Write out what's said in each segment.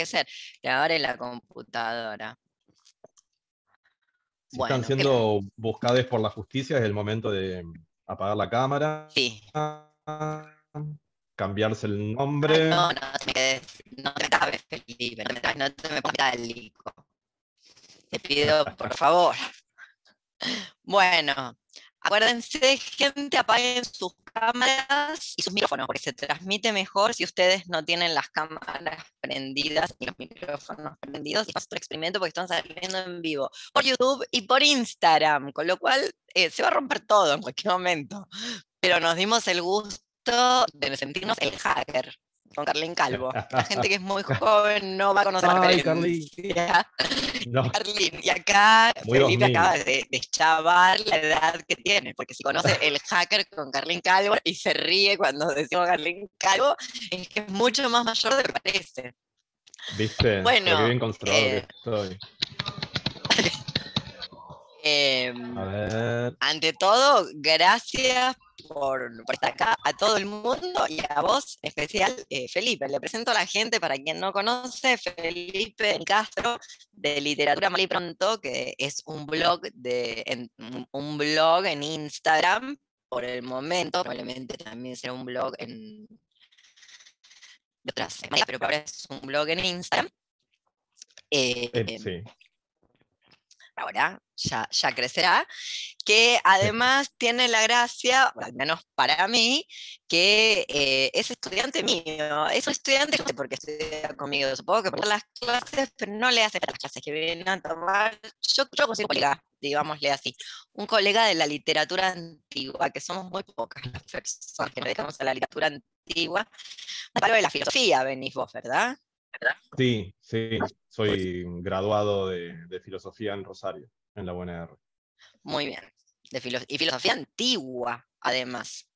que ser. Grabar en la computadora. Si Bueno, están siendo buscadas por la justicia, es el momento de apagar la cámara, Sí. cambiarse el nombre. no, no te me quedes, no te trabes, Felipe, no, trabes, no te me pongas. Te pido, por favor. Bueno, acuérdense, gente, apaguen sus cámaras y sus micrófonos, porque se transmite mejor si ustedes no tienen las cámaras prendidas y los micrófonos prendidos. Y otro experimento porque están saliendo en vivo por YouTube y por Instagram, con lo cual eh, se va a romper todo en cualquier momento. Pero nos dimos el gusto de sentirnos el hacker con Carlín Calvo. La gente que es muy joven no va a conocer Ay, Carlín. No, Carlín, y acá Muy Felipe 2000. acaba de, de chavar la edad que tiene, porque si conoce el hacker con Carlín Calvo y se ríe cuando decimos Carlín Calvo, es que es mucho más mayor de lo que parece. ¿viste? Bueno, bien conservado eh, que estoy. Em, A ver. ante todo, gracias por, por estar acá, a todo el mundo y a vos en especial, eh, Felipe. Le presento a la gente, para quien no conoce, Felipe Castro, de Literatura Mal y Pronto, que es un blog, de, en, un- blog en Instagram por el momento, probablemente también será un blog en de otras semanas, pero ahora es un blog en Instagram. Eh, Eh, em, sí. Ahora ya, ya crecerá, que además tiene la gracia, al menos para mí, que eh, es estudiante mío, es un estudiante que no sé por qué estudia conmigo, supongo que por las clases, pero no le hace las clases que vienen a tomar, yo, yo consigo un colega, digámosle así, un colega de la literatura antigua, que somos muy pocas las personas que nos dedicamos a la literatura antigua, algo de la filosofía venís vos, ¿verdad? Sí, sí. Soy graduado de, de filosofía en Rosario, en la UNR. Muy bien. De filo- y filosofía antigua, además.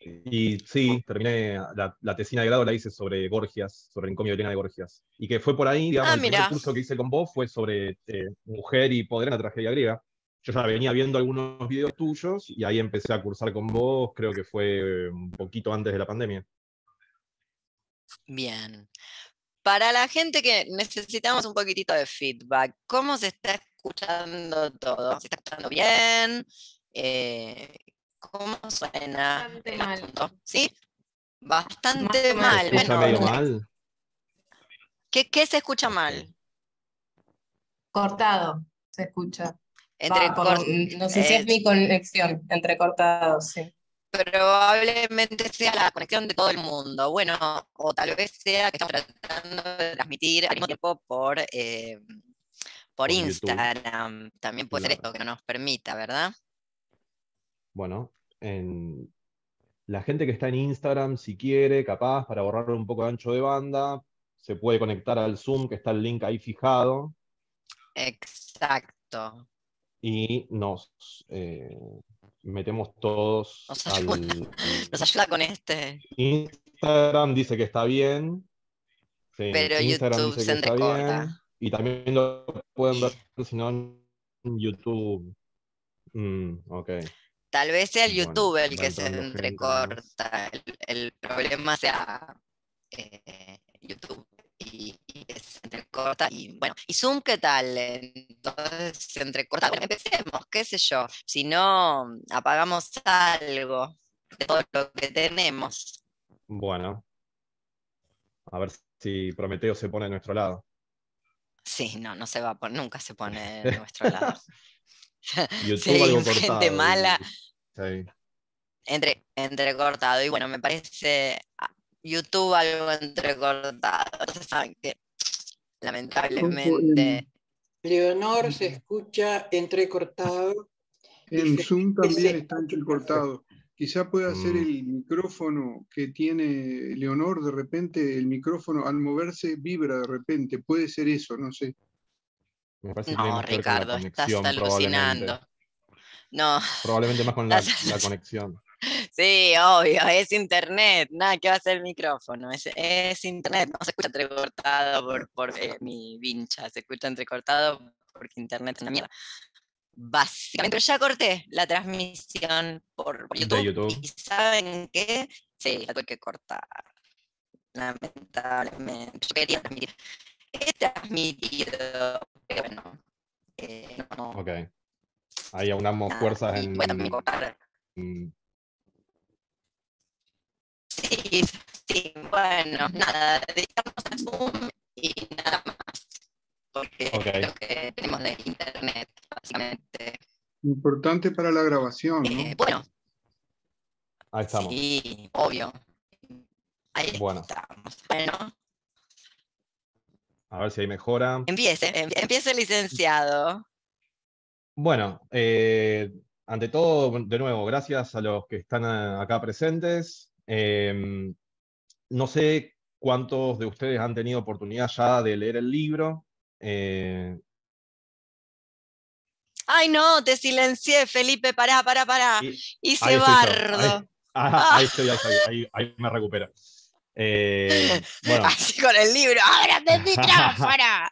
Y sí, terminé la, la tesina de grado, la hice sobre Gorgias, sobre el encomio de Elena de Gorgias. Y que fue por ahí, digamos, Ah, el curso que hice con vos fue sobre eh, mujer y poder en la tragedia griega. Yo ya venía viendo algunos videos tuyos y ahí empecé a cursar con vos, creo que fue un poquito antes de la pandemia. Bien. Para la gente que necesitamos un poquitito de feedback, ¿cómo se está escuchando todo? ¿Se está escuchando bien? Eh, ¿cómo suena Bastante mal. ¿Sí? Bastante mal. ¿Se escucha Bueno, medio mal? ¿qué, qué se escucha mal? Cortado, se escucha. Entre por- no sé si eh, es mi conexión, entrecortado, sí. probablemente sea la conexión de todo el mundo. Bueno, o tal vez sea que estamos tratando de transmitir al mismo tiempo por, eh, por Por YouTube. Instagram. También puede ser esto que no nos permita, ¿verdad? Bueno, en la gente que está en Instagram, si quiere, capaz, para borrar un poco de ancho de banda, se puede conectar al Zoom, que está el link ahí fijado, Exacto. Y nos eh, metemos todos Nos al ayuda. Nos ayuda con este, Instagram, dice que está bien. Sí, pero Instagram YouTube dice se está bien. entrecorta. Y también lo pueden ver, si no, en YouTube. Mm, ok. Tal vez sea el Bueno, YouTube el que se entrecorta. El, el problema sea eh, YouTube y, se entrecorta. Y bueno, ¿y Zoom qué tal? Entonces se entrecorta. Bueno, empecemos, qué sé yo. Si no, apagamos algo de todo lo que tenemos. Bueno. A ver si Prometeo se pone a nuestro lado. Sí, no, no se va a poner, nunca se pone de nuestro lado. YouTube algo gente cortado. mala, Sí. entre, entrecortado. Y bueno, me parece YouTube algo entrecortado. Lamentablemente. Leonor se escucha entrecortado. En Dice Zoom también está entrecortado. Quizá pueda ser Mm. el micrófono que tiene Leonor, de repente el micrófono al moverse vibra de repente. Puede ser eso, no sé. Me parece No, que Ricardo, estás alucinando. No, Probablemente más con la conexión. Sí, obvio, es internet. Nada, ¿qué va a ser el micrófono? Es, es internet, no se escucha entrecortado por, por eh, mi vincha, se escucha entrecortado porque internet es una mierda. Básicamente, pero ya corté la transmisión por, por YouTube. YouTube. Y saben qué, Sí, la tuve que cortar. Lamentablemente. Yo quería transmitir. He transmitido, pero bueno. eh, no. Ok. Ahí aunamos fuerzas en, voy a también cortar. en- Sí, sí, bueno, nada, dedicamos a Zoom y nada más. Porque es lo que tenemos de internet, básicamente. Importante para la grabación, ¿no? Eh, bueno, Ahí estamos. sí, obvio. Ahí Bueno. estamos. Bueno, A ver si ahí mejora. empiece, em- empiece licenciado. Bueno, eh, ante todo, de nuevo, gracias a los que están eh, acá presentes. Em, no sé cuántos de ustedes han tenido oportunidad ya de leer el libro. Eh, Ay, no, te silencié, Felipe, pará, pará, pará. y- Hice bardo. ahí- ah, ahí estoy, ahí ahí- ahí me recupero. Eh, bueno, Así con el libro, ábrame el micrófono.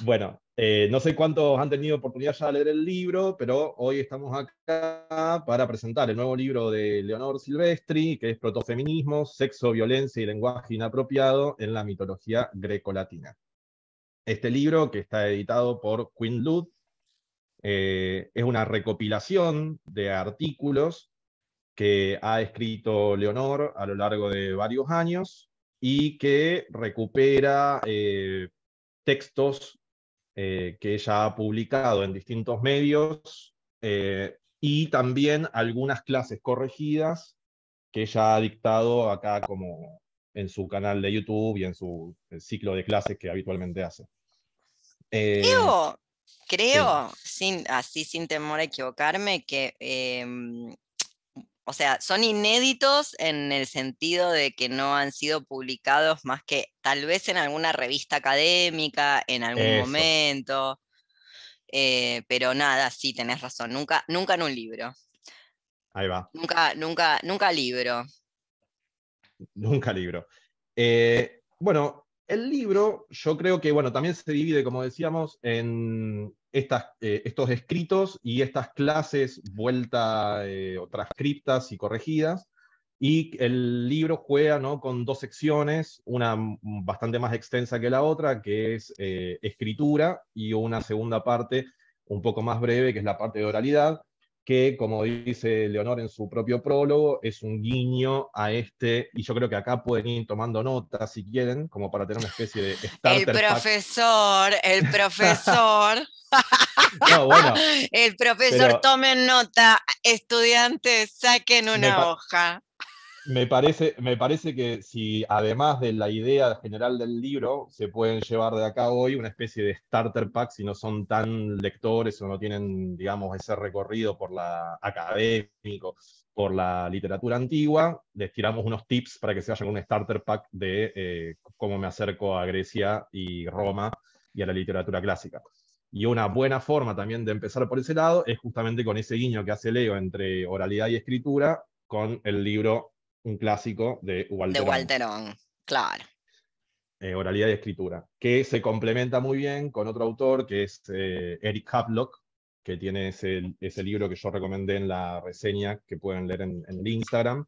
Bueno, eh, no sé cuántos han tenido oportunidad ya de leer el libro, pero hoy estamos acá para presentar el nuevo libro de Leonor Silvestri, que es Protofeminismo, Sexo, Violencia y Lenguaje Inapropiado en la Mitología Grecolatina. Este libro, que está editado por Quinn Lud, eh, es una recopilación de artículos que ha escrito Leonor a lo largo de varios años y que recupera eh, textos eh, que ella ha publicado en distintos medios eh, y también algunas clases corregidas que ella ha dictado acá como en su canal de YouTube y en su ciclo de clases que habitualmente hace. Eh, Creo, creo, sin, así sin temor a equivocarme, que, em, o sea, son inéditos en el sentido de que no han sido publicados más que tal vez en alguna revista académica, en algún Eso. momento, eh, pero nada, sí, tenés razón, nunca, nunca en un libro, ahí va. nunca, nunca, nunca libro. Nunca libro. Eh, bueno, el libro, yo creo que, bueno, también se divide, como decíamos, en eh, estos escritos y estas clases vuelta eh, o transcriptas y corregidas. Y el libro juega ¿no? con dos secciones, una bastante más extensa que la otra, que es eh, escritura, y una segunda parte un poco más breve, que es la parte de oralidad, que, como dice Leonor en su propio prólogo, es un guiño a este, y yo creo que acá pueden ir tomando notas si quieren, como para tener una especie de El starter pack. profesor, el profesor. No, bueno, El profesor, pero- tomen nota, estudiantes, saquen una hoja. Me parece, me parece que si además de la idea general del libro, se pueden llevar de acá hoy una especie de starter pack si no son tan lectores o no tienen, digamos, ese recorrido por la académico, por la literatura antigua, les tiramos unos tips para que se vayan con un starter pack de eh, cómo me acerco a Grecia y Roma y a la literatura clásica. Y una buena forma también de empezar por ese lado es justamente con ese guiño que hace Leo entre oralidad y escritura con el libro, un clásico de De Walter. Walterón, claro. eh, oralidad y escritura, que se complementa muy bien con otro autor que es eh, Eric Havelock, que tiene ese, ese libro que yo recomendé en la reseña que pueden leer en, en el Instagram,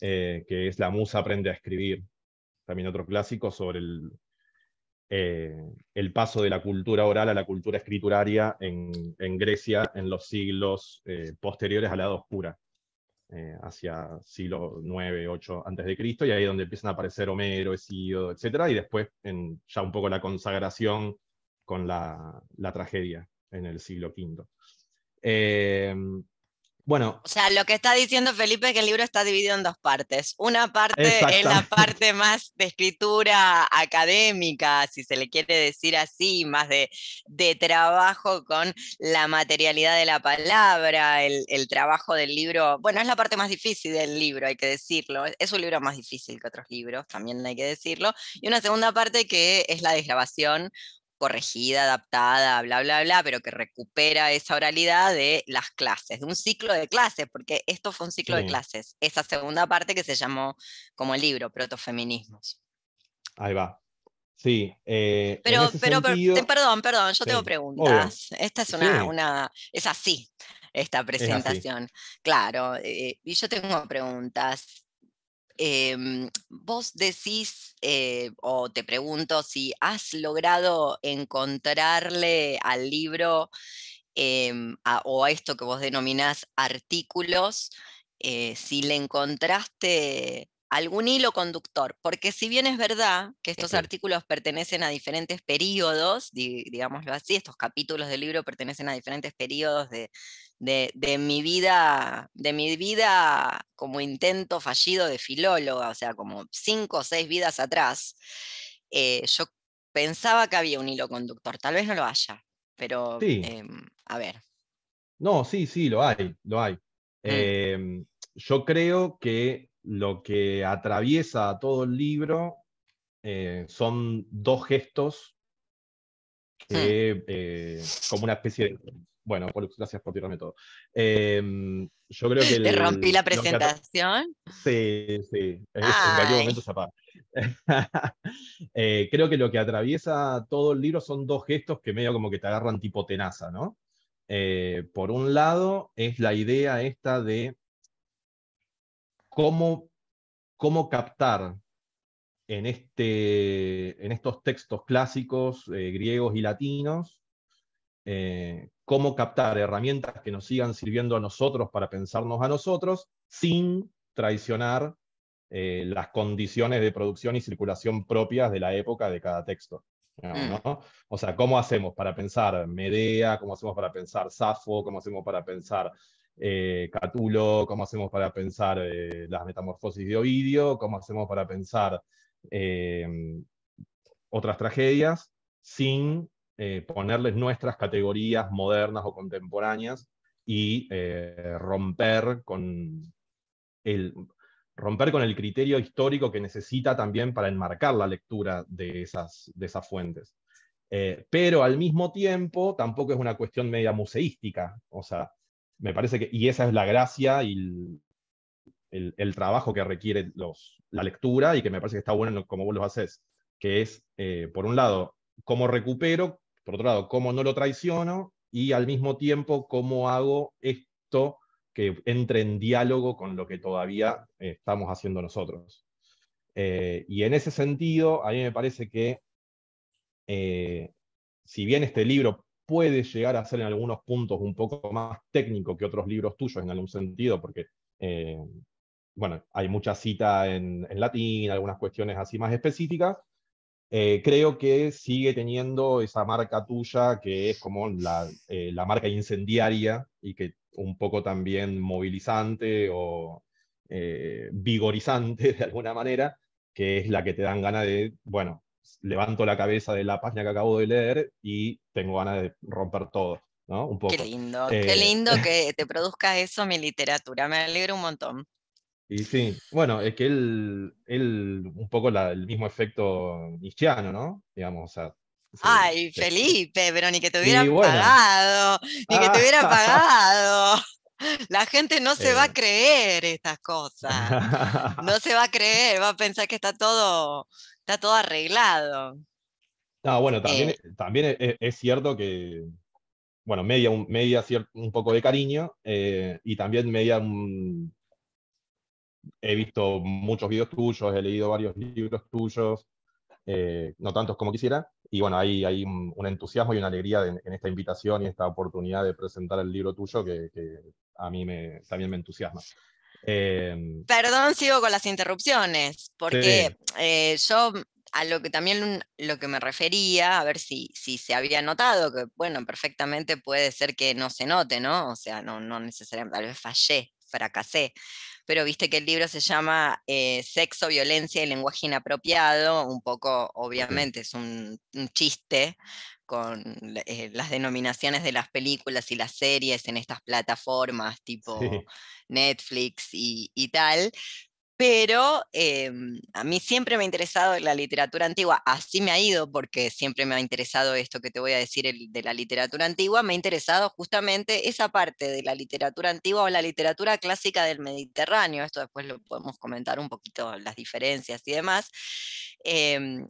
eh, que es La Musa aprende a escribir, también otro clásico sobre el, el paso de la cultura oral a la cultura escrituraria en, en Grecia en los siglos posteriores a la Edad Oscura, eh, hacia siglo 9, 8 antes de Cristo, y ahí es donde empiezan a aparecer Homero, Hesíodo, etc. Y después en ya un poco la consagración con la, la tragedia en el siglo V. bueno, O sea, lo que está diciendo Felipe es que el libro está dividido en dos partes. Una parte es la parte más de escritura académica, si se le quiere decir así, más de, de trabajo con la materialidad de la palabra, el, el trabajo del libro. Bueno, es la parte más difícil del libro, hay que decirlo. Es- Es un libro más difícil que otros libros, también hay que decirlo. Y una segunda parte que es la desgrabación corregida, adaptada, bla, bla, bla, pero que recupera esa oralidad de las clases, de un ciclo de clases, porque esto fue un ciclo de clases, esa segunda parte que se llamó como el libro, Protofeminismos. ahí va. Sí, eh, Pero, pero, sentido- perdón, perdón, yo tengo preguntas. Esta es una, Sí. una, es así. esta presentación. Claro, eh, y yo tengo preguntas. Em, vos decís, eh, o te pregunto, si has logrado encontrarle al libro em, o a esto que vos denominás artículos, eh, si le encontraste algún hilo conductor, porque si bien es verdad que estos artículos pertenecen a diferentes periodos, digámoslo así, estos capítulos del libro pertenecen a diferentes periodos de, mi vida, de mi vida como intento fallido de filóloga, o sea, como cinco o seis vidas atrás, eh, yo pensaba que había un hilo conductor, tal vez no lo haya, pero em, a ver. No, sí, sí, lo hay, lo hay. Mm. Em, yo creo que lo que atraviesa todo el libro eh, son dos gestos que, eh, como una especie de... Bueno, gracias por tirarme todo. Em, yo creo que... ¿Te rompí la presentación? Sí, sí. en cualquier momento se apaga. Eh, creo que lo que atraviesa todo el libro son dos gestos que medio como que te agarran tipo tenaza, ¿no? por un lado, es la idea esta de cómo, cómo captar en, este, en estos textos clásicos eh, griegos y latinos, eh, cómo captar herramientas que nos sigan sirviendo a nosotros para pensarnos a nosotros sin traicionar eh, las condiciones de producción y circulación propias de la época de cada texto. Mm. O sea, ¿cómo hacemos para pensar Medea? ¿Cómo hacemos para pensar Safo? ¿Cómo hacemos para pensar eh, Catulo, cómo hacemos para pensar eh, las metamorfosis de Ovidio, cómo hacemos para pensar eh, otras tragedias, sin ponerles nuestras categorías modernas o contemporáneas y romper con el romper con el criterio histórico que necesita también para enmarcar la lectura de esas, de esas fuentes. pero al mismo tiempo tampoco es una cuestión media museística, o sea, me parece que, y esa es la gracia y el, trabajo que requiere los, la lectura y que me parece que está bueno como vos lo haces, que es, eh, por un lado, cómo recupero, por otro lado, cómo no lo traiciono y al mismo tiempo cómo hago esto que entre en diálogo con lo que todavía estamos haciendo nosotros. Eh, y en ese sentido, a mí me parece que eh, si bien este libro puede llegar a ser en algunos puntos un poco más técnico que otros libros tuyos en algún sentido, porque, eh, bueno, hay mucha cita en, latín, algunas cuestiones así más específicas. Eh, creo que sigue teniendo esa marca tuya que es como la, eh, la marca incendiaria y que un poco también movilizante o vigorizante de alguna manera, que es la que te dan ganas de, bueno, levanto la cabeza de la página que acabo de leer y tengo ganas de romper todo, ¿no? Un poco. Qué lindo, qué eh, lindo que te produzca eso mi literatura, me alegro un montón. Y sí, bueno, es que él, él un poco el mismo efecto nichiano, ¿no? Digamos, o sea, Ay, Felipe, pero ni que te hubieran pagado, ni que te hubieran pagado. La gente no se va a eh. creer estas cosas. No se va a creer, va a pensar que está todo está todo arreglado. No, bueno, también, eh. también es, cierto que, bueno, media, un, media un poco de cariño eh, y también media un, he visto muchos videos tuyos, he leído varios libros tuyos, eh, no tantos como quisiera, y bueno, hay, hay un, entusiasmo y una alegría en, esta invitación y esta oportunidad de presentar el libro tuyo que, a mí me, también me entusiasma. Em, Perdón, sigo con las interrupciones, porque eh, yo a lo que también lo que me refería, a ver si, si se había notado, que bueno, perfectamente puede ser que no se note, ¿no? O sea, no, no necesariamente, tal vez fallé, fracasé, pero viste que el libro se llama eh, Sexo, Violencia y Lenguaje Inapropiado, un poco, obviamente, es un, chiste con eh, las denominaciones de las películas y las series en estas plataformas tipo Netflix y, y tal, pero em, a mí siempre me ha interesado la literatura antigua, así me ha ido porque siempre me ha interesado esto que te voy a decir de la literatura antigua, me ha interesado justamente esa parte de la literatura antigua o la literatura clásica del Mediterráneo, esto después lo podemos comentar un poquito, las diferencias y demás. Em,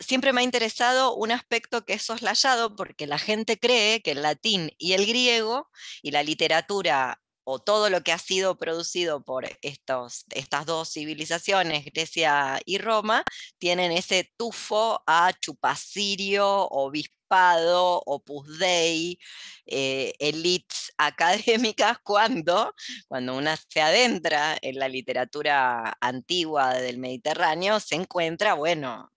siempre me ha interesado un aspecto que es soslayado porque la gente cree que el latín y el griego y la literatura o todo lo que ha sido producido por estos, estas dos civilizaciones, Grecia y Roma, tienen ese tufo a chupacirio, obispado, opus dei, eh, elites académicas, cuando, cuando una se adentra en la literatura antigua del Mediterráneo, se encuentra, bueno,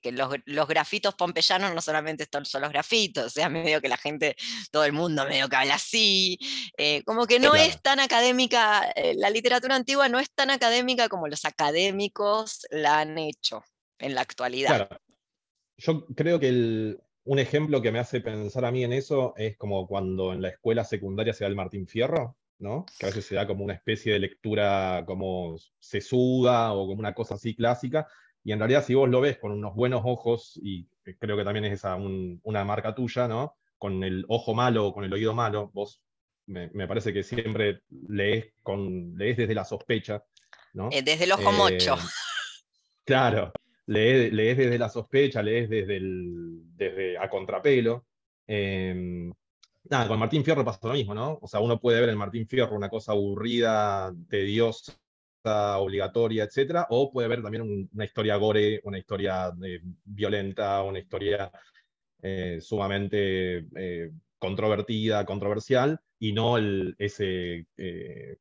que, los, los grafitos pompeyanos no solamente son, son los grafitos, o sea, medio que la gente, todo el mundo medio que habla así, eh, como que no Claro. es tan académica, eh, la literatura antigua no es tan académica como los académicos la han hecho en la actualidad. Claro. Yo creo que el- un ejemplo que me hace pensar a mí en eso es como cuando en la escuela secundaria se da el Martín Fierro, ¿no? Que a veces se da como una especie de lectura como sesuda o como una cosa así clásica. Y en realidad, si vos lo ves con unos buenos ojos, y creo que también es esa un- una marca tuya, ¿no? Con el ojo malo o con el oído malo, vos me, me parece que siempre lees, con, lees desde la sospecha, ¿no? Eh, desde el ojo mocho. Eh, Claro, lees, lees desde la sospecha, lees desde, el, desde a contrapelo. Eh, nada, con Martín Fierro pasa lo mismo, ¿no? O sea, uno puede ver en Martín Fierro una cosa aburrida, tediosa, obligatoria, etcétera, o puede ver también un- una historia gore, una historia eh, violenta, una historia eh, sumamente eh, controvertida, controversial, y no el, ese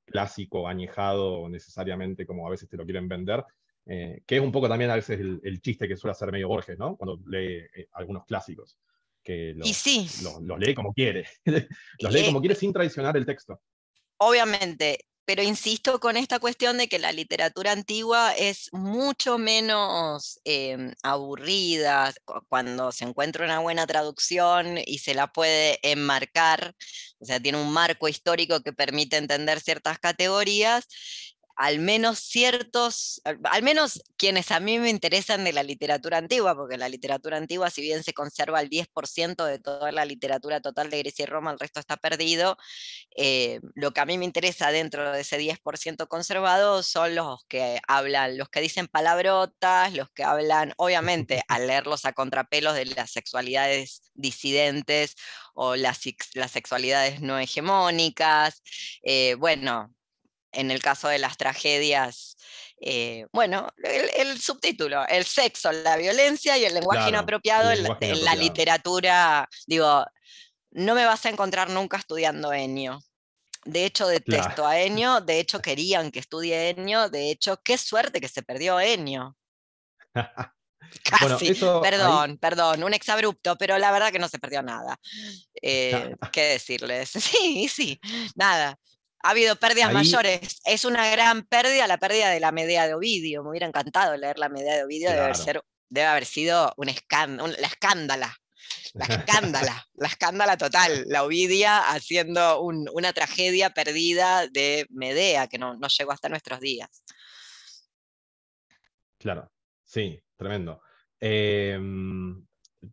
clásico añejado necesariamente como a veces te lo quieren vender, que es un poco también a veces el, el chiste que suele hacer medio Borges, ¿no? Cuando lee algunos clásicos, que los, Y sí, los- los lee como quiere, los lee como quiere sin traicionar el texto. obviamente, pero insisto con esta cuestión de que la literatura antigua es mucho menos em, aburrida cu- cuando se encuentra una buena traducción y se la puede enmarcar, o sea, tiene un marco histórico que permite entender ciertas categorías. Al menos ciertos, al, menos quienes a mí me interesan de la literatura antigua, porque la literatura antigua, si bien se conserva el 10% de toda la literatura total de Grecia y Roma, el resto está perdido, eh, lo que a mí me interesa dentro de ese 10% conservado son los que hablan, los que dicen palabrotas, los que hablan, obviamente, al leerlos a contrapelos de las sexualidades disidentes o las, las sexualidades no hegemónicas. eh, bueno, en el caso de las tragedias, eh, bueno, el, el subtítulo, el sexo, la violencia y el lenguaje Claro, inapropiado el en, la- lenguaje en la inapropiado. literatura, digo, no me vas a encontrar nunca estudiando Ennio. De hecho, detesto a Ennio, de hecho querían que estudie Ennio, de hecho, qué suerte que se perdió. Bueno, Casi, ahí- perdón, perdón, un exabrupto, pero la verdad que no se perdió nada. Eh, ¿Qué decirles? Sí, sí, nada. Ha habido pérdidas Ahí- mayores. Es una gran pérdida la pérdida de la Medea de Ovidio. Me hubiera encantado leer la Medea de Ovidio, debe, haber Claro. ser- debe haber sido un escándalo, la escándala. La escándala, la escándala total, la Ovidia haciendo un- una tragedia perdida de Medea que no, no llegó hasta nuestros días. Claro, sí, tremendo. Em,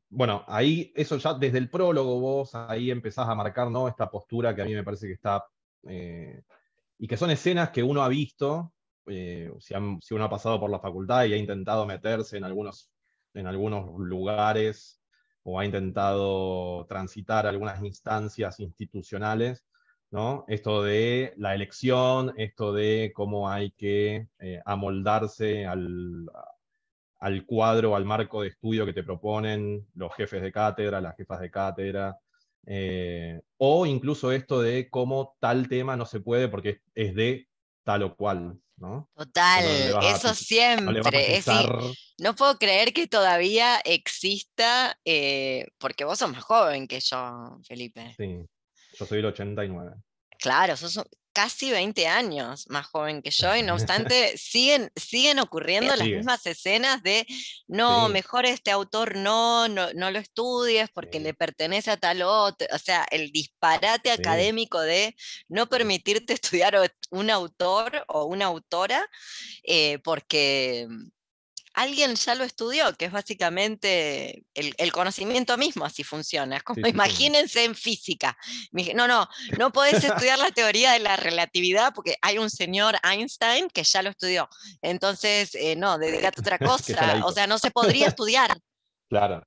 bueno, ahí, eso ya desde el prólogo vos ahí empezás a marcar, ¿no? Esta postura que a mí me parece que está, eh, y que son escenas que uno ha visto, eh, si, han- si uno ha pasado por la facultad y ha intentado meterse en algunos, en algunos lugares o ha intentado transitar algunas instancias institucionales, ¿no? Esto de la elección, esto de cómo hay que eh, amoldarse al, al cuadro, al marco de estudio que te proponen los jefes de cátedra, las jefas de cátedra, eh, o incluso esto de cómo tal tema no se puede porque es, de tal o cual, ¿no? Total, No a eso pis- No siempre. es pisar, no puedo creer que todavía exista, eh, porque vos sos más joven que yo, Felipe. sí, yo soy el 89. Claro, sos un- casi 20 años más joven que yo y no obstante siguen, siguen ocurriendo las Sigue. mismas escenas de, no, Sí. mejor este autor no, no, no lo estudies porque Sí. le pertenece a tal otro. O sea, el disparate académico de no permitirte estudiar un autor o una autora eh, porque alguien ya lo estudió, que es básicamente el, el conocimiento mismo, así funciona. Es como, Sí, sí, sí. imagínense en física. No, no, no podés estudiar la teoría de la relatividad porque hay un señor Einstein que ya lo estudió. Entonces, eh, no, dedícate a otra cosa. O sea, no se podría estudiar. Claro.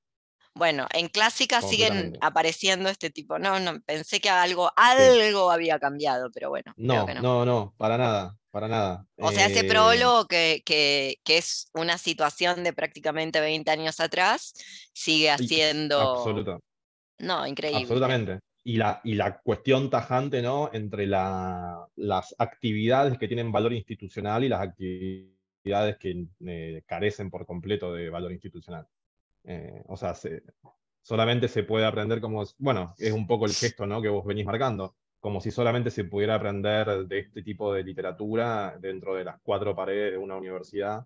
Bueno, en clásica siguen apareciendo este tipo. No, no, pensé que algo, algo había cambiado, pero bueno, No, que no. no, no, para nada, para nada. O sea, ese Eh, prólogo que, que- que es una situación de prácticamente 20 años atrás, sigue haciendo... Absoluta, No, increíble. absolutamente. Y la, y la cuestión tajante, ¿no? Entre la- las actividades que tienen valor institucional y las actividades que eh, carecen por completo de valor institucional. Eh, o sea, se- solamente se puede aprender como, bueno, es un poco el gesto, ¿no? que vos venís marcando, como si solamente se pudiera aprender de este tipo de literatura dentro de las cuatro paredes de una universidad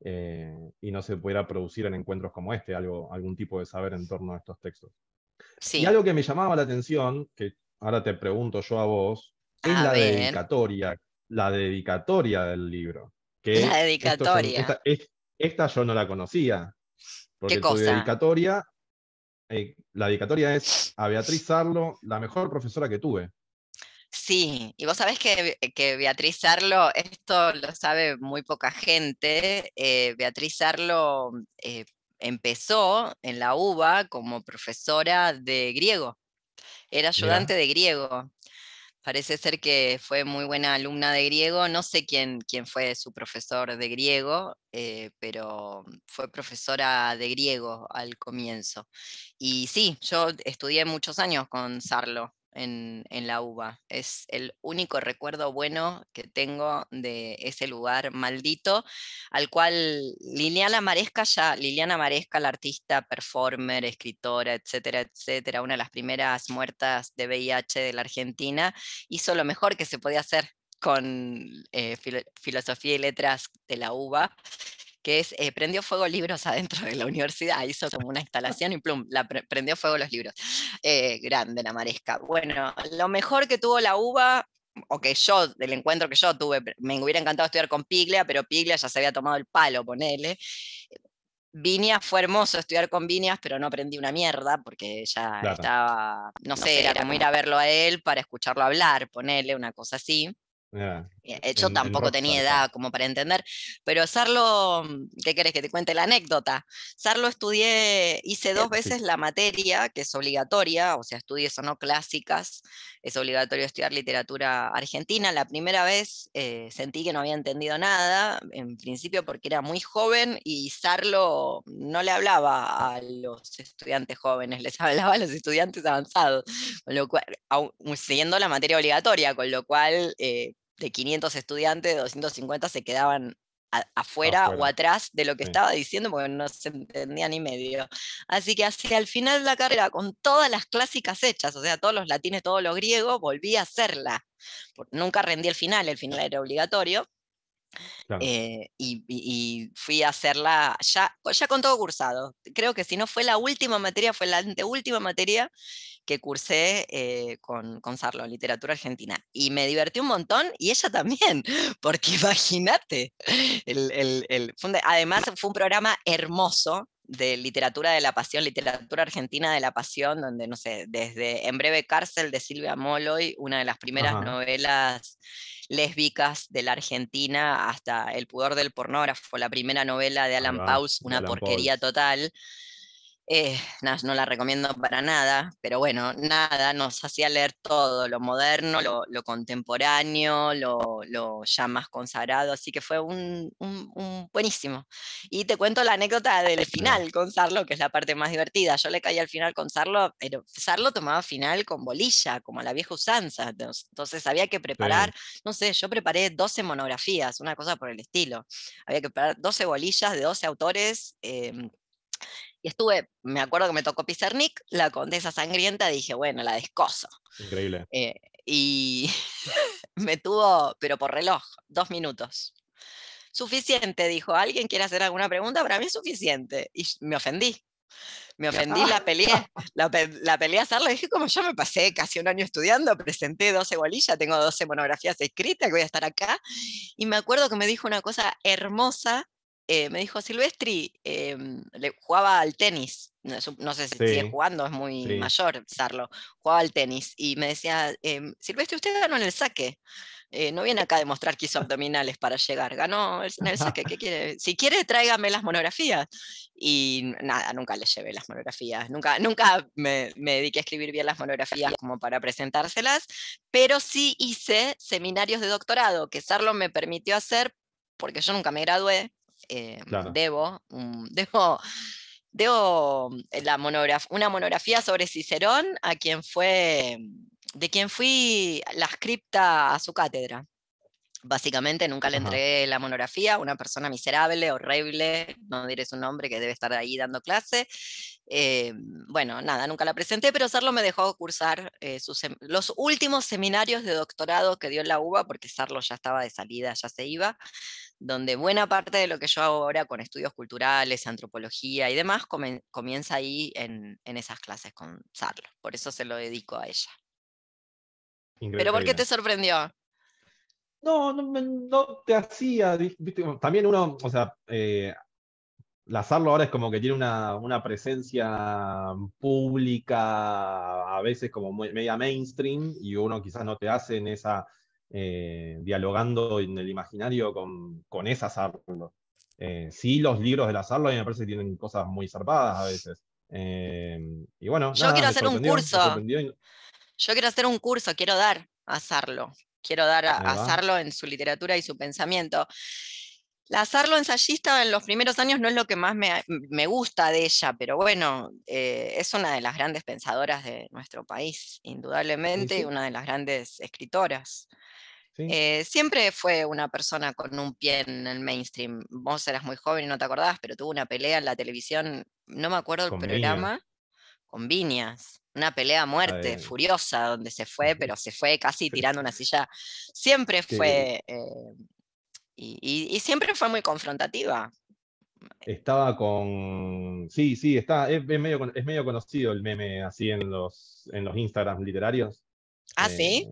eh, y no se pudiera producir en encuentros como este, algo, algún tipo de saber en torno a estos textos. Sí, Y algo que me llamaba la atención, que ahora te pregunto yo a vos, es A la ver. dedicatoria, la dedicatoria del libro. Que La dedicatoria. esta, es- esta yo no la conocía. Porque tu cosa? dedicatoria, eh, la dedicatoria es a Beatriz Sarlo, la mejor profesora que tuve. Sí, y vos sabés que, que Beatriz Sarlo, esto lo sabe muy poca gente, eh, Beatriz Sarlo eh, empezó en la UBA como profesora de griego, era ayudante de griego. Parece ser que fue muy buena alumna de griego, no sé quién, quién fue su profesor de griego, eh, pero fue profesora de griego al comienzo. Y sí, yo estudié muchos años con Sarlo en, la UBA. Es el único recuerdo bueno que tengo de ese lugar maldito, al cual Liliana Maresca ya, Liliana Maresca, la artista, performer, escritora, etcétera, etcétera, una de las primeras muertas de VIH de la Argentina, hizo lo mejor que se podía hacer con eh, filo- filosofía y letras de la UBA, que es, eh, prendió fuego libros adentro de la universidad, hizo como una instalación y plum, la pre- prendió fuego los libros. Eh, grande la maresca. Bueno, lo mejor que tuvo la UBA, o que yo, del encuentro que yo tuve, me hubiera encantado estudiar con Piglia, pero Piglia ya se había tomado el palo, ponele. Viñas fue hermoso estudiar con Viñas, pero no aprendí una mierda porque ya Claro. estaba, no sé, era como ir a verlo a él para escucharlo hablar, ponele una cosa así. Yo En- en tampoco tenía edad como para entender, pero Sarlo, mm, ¿qué querés que te cuente la anécdota? Sarlo estudié, hice dos veces la materia, que es obligatoria, o sea, estudies o no clásicas, es obligatorio estudiar literatura argentina. La primera vez eh, sentí que no había entendido nada, en principio porque era muy joven y Sarlo no le hablaba a los estudiantes jóvenes, les hablaba a los estudiantes avanzados, con lo cual, siguiendo la materia obligatoria, con lo cual eh, de 500 estudiantes, 250 se quedaban a- afuera o atrás de lo que sí. estaba diciendo porque no se entendía ni medio. Así que hacia el final de la carrera, con todas las clásicas hechas, o sea, todos los latines, todos los griegos, volví a hacerla. Nunca rendí el final, el final era obligatorio. Claro. eh, y, fui a hacerla ya, ya con todo cursado. Creo que si no fue la última materia, fue la anteúltima materia que cursé eh, con, con Sarlo, literatura argentina. Y me divertí un montón y ella también, porque imagínate, el- el- el- además fue un programa hermoso de literatura de la pasión, literatura argentina de la pasión, donde, no sé, desde En breve cárcel de Silvia Molloy, una de las primeras Ajá. novelas lésbicas de la Argentina, hasta El pudor del pornógrafo, la primera novela de Alan Paus, una Alan porquería total. Eh, nada, no la recomiendo para nada, pero bueno, nada, nos hacía leer todo, lo moderno, lo, lo contemporáneo, lo, lo ya más consagrado, así que fue un, un- un buenísimo. Y te cuento la anécdota del final con Sarlo, que es la parte más divertida. Yo le caí al final con Sarlo, pero Sarlo tomaba final con bolilla, como a la vieja usanza, entonces había que preparar, no sé, yo preparé 12 monografías, una cosa por el estilo. Había que preparar 12 bolillas de 12 autores. em, y estuve, me acuerdo que me tocó Pizarnik, la condesa sangrienta, dije, bueno, la descoso. Increíble. Eh, y me tuvo, pero por reloj, dos minutos. Suficiente, dijo. ¿Alguien quiere hacer alguna pregunta? Para mí es suficiente. Y me ofendí. Me ofendí, la peleé, la, pe- la peleé a hacerla. Dije, como yo me pasé casi un año estudiando, presenté 12 bolillas, tengo 12 monografías escritas, que voy a estar acá. Y me acuerdo que me dijo una cosa hermosa eh, me dijo, Silvestri, em, le, jugaba al tenis, no, no sé si sigue Sí, jugando, es muy sí. mayor Sarlo, jugaba al tenis y me decía, em, Silvestri, usted ganó en el saque. eh, no viene acá a demostrar que hizo abdominales para llegar, ganó en el saque, ¿qué quiere? Si quiere, tráigame las monografías. Y nada, nunca le llevé las monografías, nunca, nunca me, me dediqué a escribir bien las monografías como para presentárselas, pero sí hice seminarios de doctorado que Sarlo me permitió hacer porque yo nunca me gradué. Eh, Claro. Debo, un- debo, debo la monograf- una monografía sobre Cicerón a quien fue, de quien fui la scripta a su cátedra. Básicamente nunca le Ajá. entregué la monografía, una persona miserable, horrible, no diré su nombre, que debe estar ahí dando clase. Eh, bueno, nada, nunca la presenté, pero Sarlo me dejó cursar eh, sus los últimos seminarios de doctorado que dio en la UBA, porque Sarlo ya estaba de salida, ya se iba, donde buena parte de lo que yo hago ahora con estudios culturales, antropología y demás, comienza ahí en, en esas clases con Sarlo. Por eso se lo dedico a ella. ¿Pero por qué te sorprendió? No, no, te hacía, viste, también uno, o sea, eh, Lazarlo ahora es como que tiene una, una presencia pública, a veces como media mainstream, y uno quizás no te hace en esa, eh, dialogando en el imaginario con, con esa Sarlo. Eh, sí, los libros de la Sarlo a mí me parece que tienen cosas muy zarpadas a veces. Eh, y bueno, Yo nada, quiero hacer un curso. y- Yo quiero hacer un curso, quiero dar a Sarlo, quiero dar a, a. Sarlo en su literatura y su pensamiento. La Sarlo ensayista en los primeros años no es lo que más me, me gusta de ella, pero bueno, eh, es una de las grandes pensadoras de nuestro país, indudablemente, y sí. una de las grandes escritoras. Sí. Eh, siempre fue una persona con un pie en el mainstream. Vos eras muy joven y no te acordás, pero tuvo una pelea en la televisión, no me acuerdo el Viñas. programa, con Viñas. Una pelea a muerte, furiosa, donde se fue, pero se fue casi tirando una silla. Siempre fue, eh, y, y- y siempre fue muy confrontativa. Estaba con. Sí, sí, está. Es, es medio, es medio conocido el meme así en los, en los Instagrams literarios. ¿Ah, sí?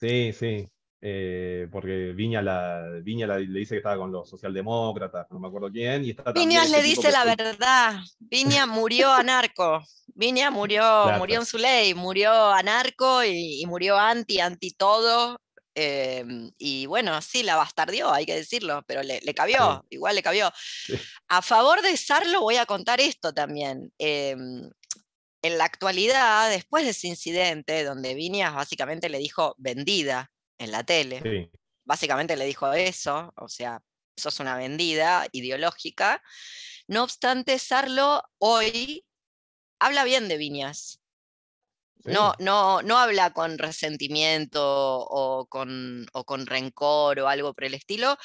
Eh, sí, sí. Eh, porque Viña, la, Viña la- le dice que estaba con los socialdemócratas, no me acuerdo quién. Y está también Viñas este le tipo dice la verdad. Viña murió anarco. Viña murió, Claro. murió en su ley, murió anarco y, y murió anti, anti todo. em, y bueno, sí, la bastardió, hay que decirlo, pero le, le cabió, igual le cabió. Sí. A favor de Sarlo voy a contar esto también. em, en la actualidad, después de ese incidente, donde Viñas básicamente le dijo vendida en la tele, Sí, básicamente le dijo eso, o sea, sos una vendida ideológica. No obstante, Sarlo hoy habla bien de Viñas. No, no, no habla con resentimiento o con, o con rencor o algo por el estilo,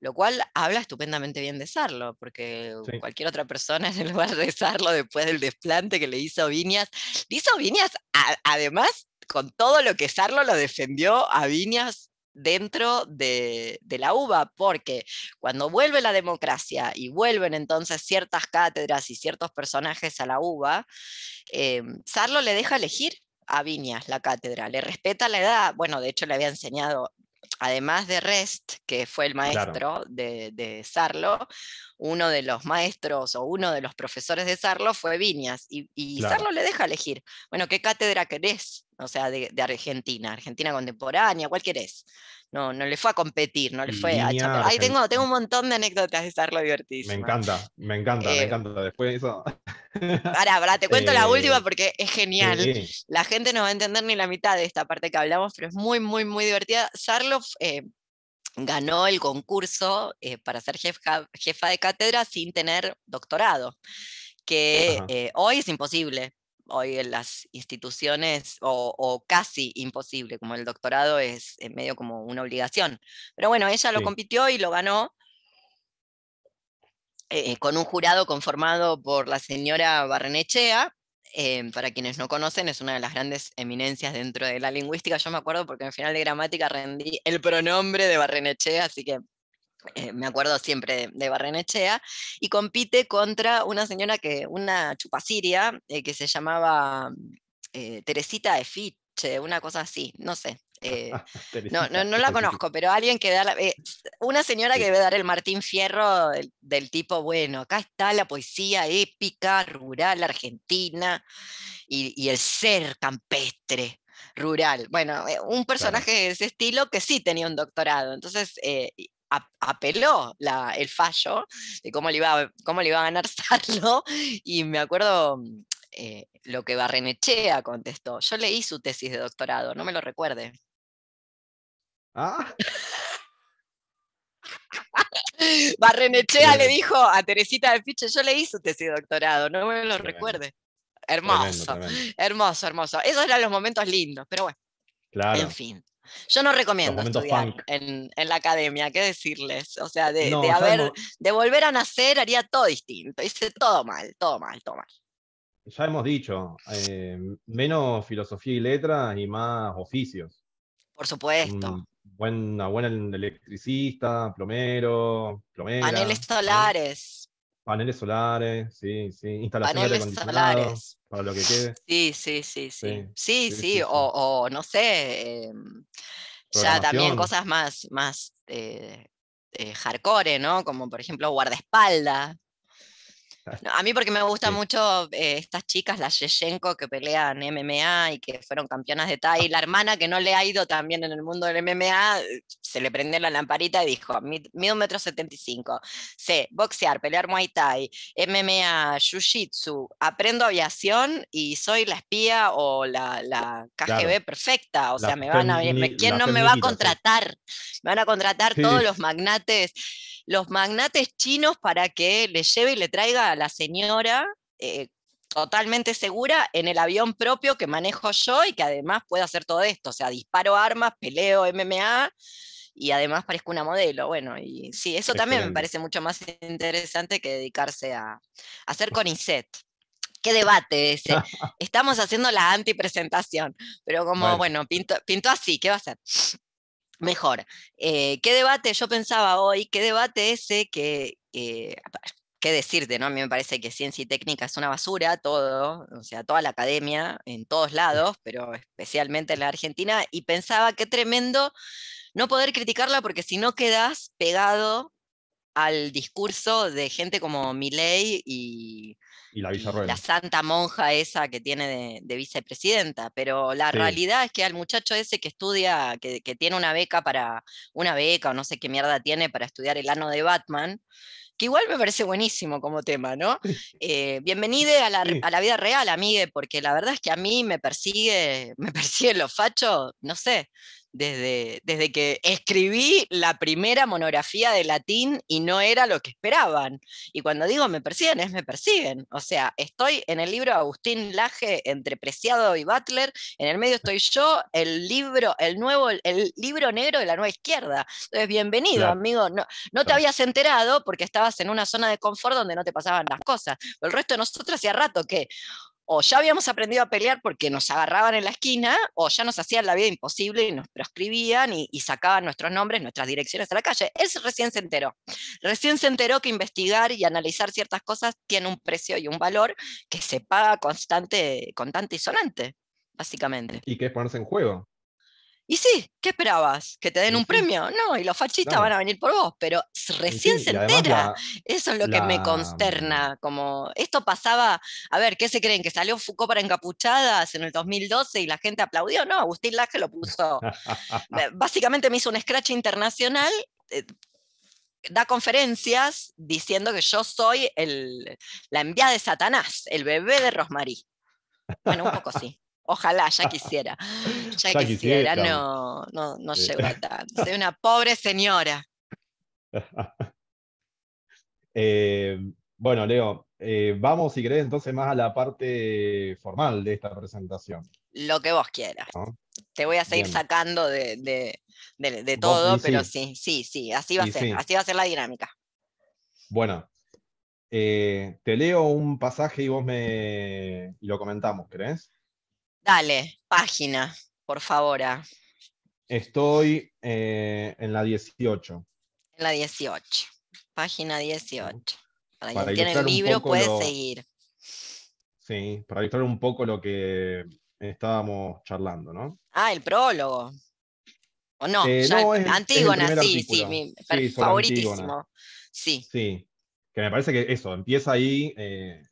lo cual habla estupendamente bien de Sarlo, porque Sí. cualquier otra persona en el lugar de Sarlo, después del desplante que le hizo Viñas, le hizo Viñas, a- además, con todo lo que Sarlo lo defendió a Viñas dentro de, de la UBA, porque cuando vuelve la democracia y vuelven entonces ciertas cátedras y ciertos personajes a la UBA, eh, Sarlo le deja elegir a Viñas la cátedra, le respeta la edad, bueno, de hecho le había enseñado, además de Rest, que fue el maestro de, de Sarlo, uno de los maestros o uno de los profesores de Sarlo fue Viñas, y, y Claro. Sarlo le deja elegir, bueno, ¿qué cátedra querés? O sea, de, de Argentina, Argentina contemporánea, ¿cuál querés? No, no le fue a competir, no le fue a Viña, chapear. Ahí tengo, tengo un montón de anécdotas de Sarlo Me divertísimas. encanta, me encanta, me Eh, encanta. Después eso. Pará, pará, te cuento la última Eh, porque es genial. La gente no va a entender ni la mitad de esta parte que hablamos, pero es muy, muy, muy divertida. Sarloff eh, ganó el concurso para ser jefa, jefa de cátedra sin tener doctorado, que eh, hoy es imposible. Hoy en las instituciones, o, o casi imposible, como el doctorado es eh, medio como una obligación. Pero bueno, ella lo Sí. compitió y lo ganó eh, con un jurado conformado por la señora Barrenechea. eh, para quienes no conocen, es una de las grandes eminencias dentro de la lingüística. Yo me acuerdo porque en el final de gramática rendí el pronombre de Barrenechea, así que eh, me acuerdo siempre de, de Barrenechea, y compite contra una señora que, una chupaciria, eh, que se llamaba eh, Teresita de Fiche, una cosa así, no sé. Eh, no, no, no la conozco, pero alguien que da la- una señora que debe dar el Martín Fierro del, del tipo, bueno, acá está la poesía épica, rural, argentina, y, y el ser campestre, rural. Bueno, un personaje de ese estilo que sí tenía un doctorado. Entonces, eh, apeló la- el fallo de cómo le, iba, a- cómo le iba a ganar Sarlo, y me acuerdo mm, eh, lo que Barrenechea contestó. Yo leí su tesis de doctorado, no me lo recuerde. Ah, Barrenechea le dijo a Teresita de Fiche, yo leí su tesis de doctorado, no me lo Tremendo. recuerde. tremendo, Hermoso, tremendo. hermoso, hermoso. Esos eran los momentos lindos, pero bueno, Claro. en fin. Yo no recomiendo estudiar punk. en, en la academia, ¿qué decirles? O sea, de, No, de ya haber, hemos- de volver a nacer haría todo distinto. Hice todo mal, todo mal, todo mal. ya hemos dicho, eh, menos filosofía y letras y más oficios. Por supuesto. Una buena electricista, plomero, plomera. Paneles ¿no? solares, Paneles solares, sí, sí. Instalación de paneles aire acondicionado, solares. Para lo que quede. Sí, sí, sí, sí. Sí, Sí. O, o no sé, em, ya también cosas más, más eh, eh, hardcore, ¿no? Como por ejemplo guardaespaldas. No, a mí porque me gusta Sí. mucho eh, estas chicas, las Yeshenko, que pelean MMA y que fueron campeonas de Thai. La hermana que no le ha ido también en el mundo del MMA, eh, se le prendió la lamparita y dijo, "Mi- mido un metro setenta y cinco, sé boxear, pelear Muay Thai, MMA, Jiu-Jitsu, aprendo aviación y soy la espía o la, la KGB perfecta. O La sea, me van a ¿quién no me va a sí. contratar? Me van a contratar Sí. todos los magnates los magnates chinos para que le lleve y le traiga a la señora eh, totalmente segura en el avión propio que manejo yo y que además puedo hacer todo esto. O sea, disparo armas, peleo MMA y además parezco una modelo. Bueno, y sí, eso también me parece mucho más interesante que dedicarse a, a hacer CONICET. Qué debate ese. Estamos haciendo la antipresentación, pero como, Bueno. bueno, pintó así, ¿qué va a hacer? Mejor. Eh, ¿Qué debate? Yo pensaba hoy, ¿qué debate ese que, qué decirte, ¿no? A mí me parece que ciencia y técnica es una basura, todo, o sea, toda la academia, en todos lados, pero especialmente en la Argentina, y pensaba qué tremendo no poder criticarla porque si no quedas pegado al discurso de gente como Milei y, Y la y la santa monja esa que tiene de, de vicepresidenta, pero la Sí. realidad es que al muchacho ese que estudia, que, que tiene una beca para, una beca o no sé qué mierda tiene para estudiar el ano de Batman, que igual me parece buenísimo como tema, ¿no? Eh, bienvenide a la, a la vida real, amigue, porque la verdad es que a mí me persigue, me persiguen los fachos, no sé, desde, desde que escribí la primera monografía de latín y no era lo que esperaban. Y cuando digo me persiguen, es me persiguen. O sea, estoy en el libro de Agustín Laje entre Preciado y Butler, en el medio estoy yo, el libro, el nuevo, el libro negro de la nueva izquierda. Entonces, bienvenido, Claro. amigo. No, no te habías enterado porque estabas en una zona de confort donde no te pasaban las cosas. Pero el resto de nosotros hacía rato que o ya habíamos aprendido a pelear porque nos agarraban en la esquina, o ya nos hacían la vida imposible y nos proscribían y, sacaban nuestros nombres, nuestras direcciones a la calle. Él recién se enteró. Recién se enteró que investigar y analizar ciertas cosas tiene un precio y un valor que se paga constante, constante y sonante, básicamente. Y que es ponerse en juego. Y sí, ¿qué esperabas? ¿Que te den un sí. premio? No, y los fascistas Claro. van a venir por vos, pero recién sí, se entera. la- Eso es lo que me consterna. Como esto pasaba, a ver, ¿qué se creen? ¿Que salió Foucault para encapuchadas en el 2012 y la gente aplaudió? No, Agustín Laje lo puso. Básicamente me hizo un scratch internacional. eh, Da conferencias diciendo que yo soy el, la enviada de Satanás, el bebé de Rosmarí. Bueno, un poco sí. Ojalá, ya quisiera. Ya, Ya quisiera, quisiera. no, no, no Sí. llego a tanto. Soy una pobre señora. Eh, bueno, Leo, eh, vamos, si querés, entonces más a la parte formal de esta presentación. Lo que vos quieras. ¿no? Te voy a seguir Bien. sacando de, de- de- todo, pero sí. sí, sí, sí, así va a ser, sí. así va a ser la dinámica. Bueno, eh, te leo un pasaje y vos me y lo comentamos, ¿crees? Dale, página, por favor, ah, Estoy eh, en la 18. en la 18, página 18. Para Para quien tiene el un libro poco puede lo- seguir. Sí, para ilustrar un poco lo que estábamos charlando, ¿no? Ah, el prólogo. ¿O no? Eh, Ya- no, es- es el Antígona, primer sí, sí, artículo. mi Sí, sobre favoritísimo. Antígona. Sí. Sí, que me parece que eso, empieza ahí. eh,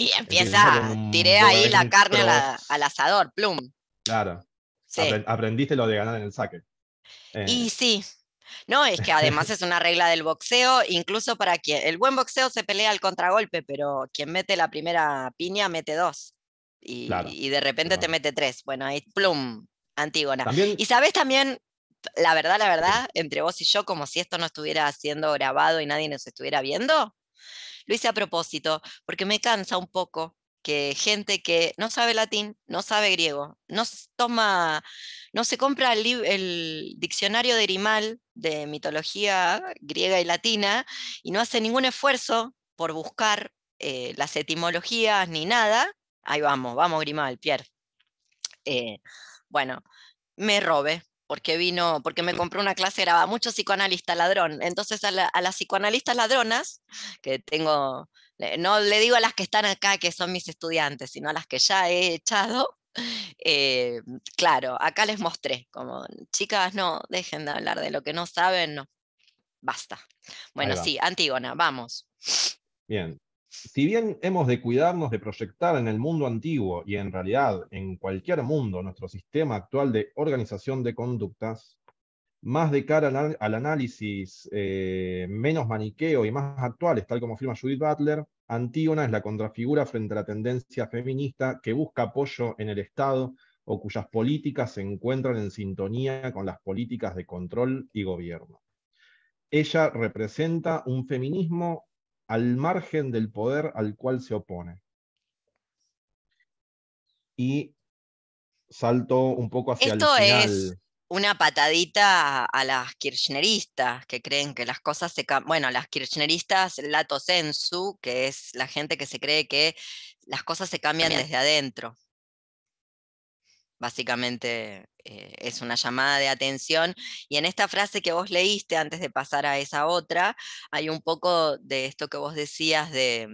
Y Empieza un tiré ahí la carne la- al asador, plum. claro, Sí. apren- aprendiste lo de ganar en el saque. Eh, Y sí. No, es que además es una regla del boxeo, incluso para quien. El buen boxeo se pelea al contragolpe, pero quien mete la primera piña mete dos. Y, Claro, y de repente te mete tres. Bueno, ahí, plum, Antígona. también, Y sabes también, la verdad, la verdad, entre vos y yo, como si esto no estuviera siendo grabado y nadie nos estuviera viendo, lo hice a propósito, porque me cansa un poco que gente que no sabe latín, no sabe griego, no toma, no se compra el diccionario de Grimal de mitología griega y latina y no hace ningún esfuerzo por buscar eh, las etimologías ni nada. Ahí vamos, vamos Grimal, Pierre. Eh, bueno, me robe, porque vino, porque me compró una clase, grababa mucho psicoanalista ladrón. Entonces a, la- a las psicoanalistas ladronas, que tengo, no le digo a las que están acá que son mis estudiantes, sino a las que ya he echado, eh, claro, acá les mostré, como, chicas, no, dejen de hablar de lo que no saben, no, basta. Bueno, sí, Antígona, vamos. bien. Si bien hemos de cuidarnos de proyectar en el mundo antiguo y en realidad en cualquier mundo nuestro sistema actual de organización de conductas, más de cara al, an- al análisis eh, menos maniqueo y más actuales, tal como afirma Judith Butler, Antígona es la contrafigura frente a la tendencia feminista que busca apoyo en el Estado o cuyas políticas se encuentran en sintonía con las políticas de control y gobierno. Ella representa un feminismo al margen del poder al cual se opone. Y salto un poco hacia Esto el es final. una patadita a, a las kirchneristas que creen que las cosas se cambian. Bueno, las kirchneristas lato sensu, que es la gente que se cree que las cosas se cambian desde adentro. Básicamente eh, es una llamada de atención. Y en esta frase que vos leíste antes de pasar a esa otra, hay un poco de esto que vos decías de,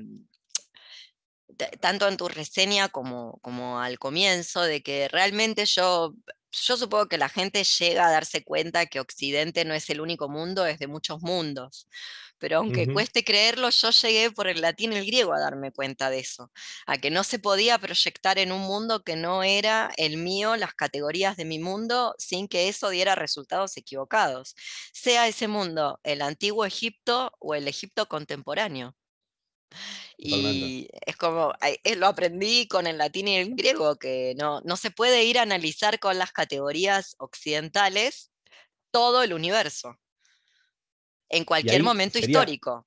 de- tanto en tu reseña como, como al comienzo, de que realmente yo, yo supongo que la gente llega a darse cuenta que Occidente no es el único mundo, es de muchos mundos. Pero aunque cueste creerlo, yo llegué por el latín y el griego a darme cuenta de eso, a que no se podía proyectar en un mundo que no era el mío, las categorías de mi mundo, sin que eso diera resultados equivocados, sea ese mundo el antiguo Egipto o el Egipto contemporáneo. Totalmente. Y es como, eh, lo aprendí con el latín y el griego, que no, no se puede ir a analizar con las categorías occidentales todo el universo, en cualquier momento sería- histórico.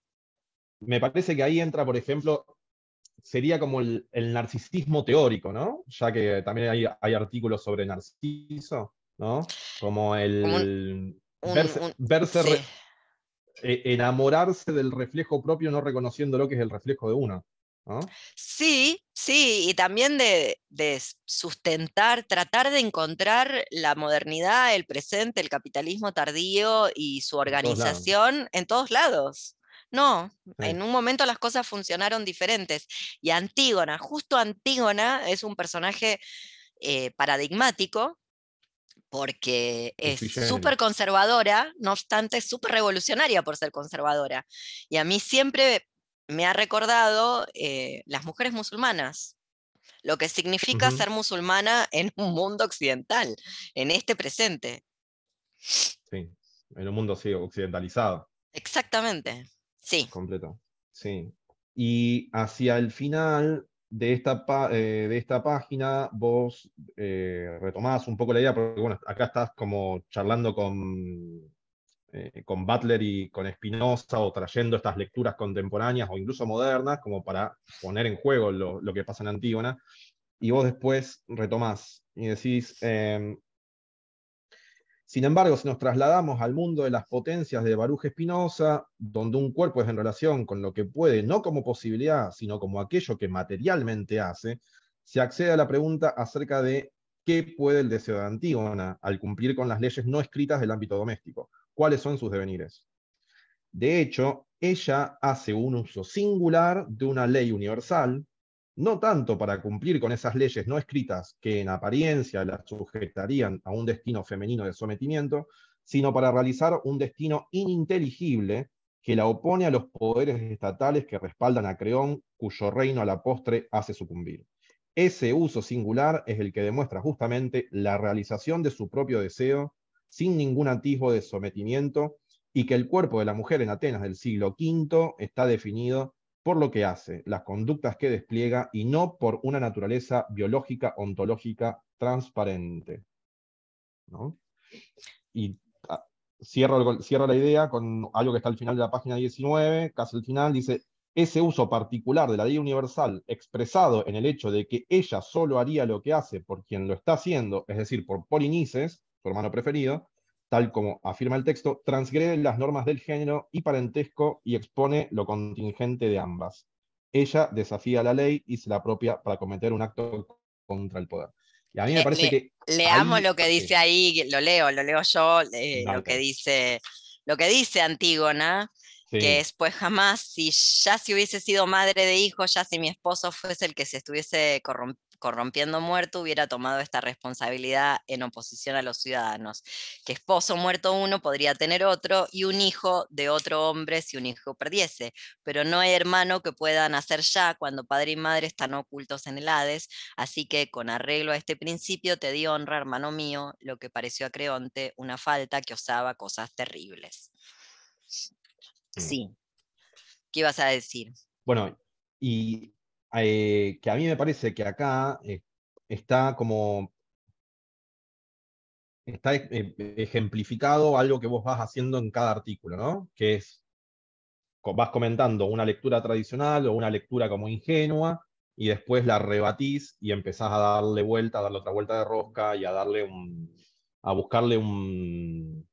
Me parece que ahí entra, por ejemplo, sería como el, el narcisismo teórico, ¿no? Ya que también hay, hay artículos sobre Narciso, ¿no? Como el un- verse, un- verse re- sí. Enamorarse del reflejo propio, no reconociendo lo que es el reflejo de uno. ¿no? Sí, sí, y también de, sustentar, tratar de encontrar la modernidad, el presente, el capitalismo tardío y su organización en todos lados. No, Sí. en un momento las cosas funcionaron diferentes. Y Antígona, justo Antígona es un personaje eh, paradigmático porque Es súper conservadora, no obstante es súper revolucionaria por ser conservadora. Y a mí siempre me ha recordado eh, las mujeres musulmanas, lo que significa Ujú. ser musulmana en un mundo occidental, en este presente. Sí, en un mundo así occidentalizado. Exactamente, sí. completo. Sí. Y hacia el final de esta, eh, de esta página, vos eh, retomás un poco la idea, porque bueno, acá estás como charlando con, eh, con Butler y con Spinoza, o trayendo estas lecturas contemporáneas o incluso modernas, como para poner en juego lo, lo que pasa en Antígona. Y vos después retomás y decís, em, sin embargo, si nos trasladamos al mundo de las potencias de Baruch Spinoza, donde un cuerpo es en relación con lo que puede, no como posibilidad, sino como aquello que materialmente hace, se accede a la pregunta acerca de qué puede el deseo de Antígona al cumplir con las leyes no escritas del ámbito doméstico, cuáles son sus devenires. De hecho, ella hace un uso singular de una ley universal, no tanto para cumplir con esas leyes no escritas que en apariencia la sujetarían a un destino femenino de sometimiento, sino para realizar un destino ininteligible que la opone a los poderes estatales que respaldan a Creón, cuyo reino a la postre hace sucumbir. Ese uso singular es el que demuestra justamente la realización de su propio deseo sin ningún atisbo de sometimiento y que el cuerpo de la mujer en Atenas del siglo V está definido por lo que hace, las conductas que despliega y no por una naturaleza biológica ontológica transparente. Y ah, cierro, cierro la idea con algo que está al final de la página 19, casi al final, dice, ese uso particular de la ley universal expresado en el hecho de que ella solo haría lo que hace por quien lo está haciendo, es decir, por Polinices, su hermano preferido, tal como afirma el texto, transgrede las normas del género y parentesco y expone lo contingente de ambas. Ella desafía la ley y se la apropia para cometer un acto contra el poder. Y a mí me parece que... Leamos lo que dice ahí, lo leo, lo leo yo, eh, lo que dice, lo que dice Antígona, que es pues jamás, si ya si hubiese sido madre de hijos, ya si mi esposo fuese el que se estuviese corrompiendo corrompiendo muerto hubiera tomado esta responsabilidad en oposición a los ciudadanos. Que esposo muerto uno podría tener otro y un hijo de otro hombre si un hijo perdiese, pero no hay hermano que pueda nacer ya cuando padre y madre están ocultos en el Hades, así que con arreglo a este principio te di honra, hermano mío, lo que pareció a Creonte una falta que osaba cosas terribles. Sí. ¿Qué ibas a decir? Bueno, y eh, que a mí me parece que acá eh, está como está e, ejemplificado algo que vos vas haciendo en cada artículo, ¿no? Que es, vas comentando una lectura tradicional o una lectura como ingenua, y después la rebatís y empezás a darle vuelta, a darle otra vuelta de rosca y a darle un, a buscarle un,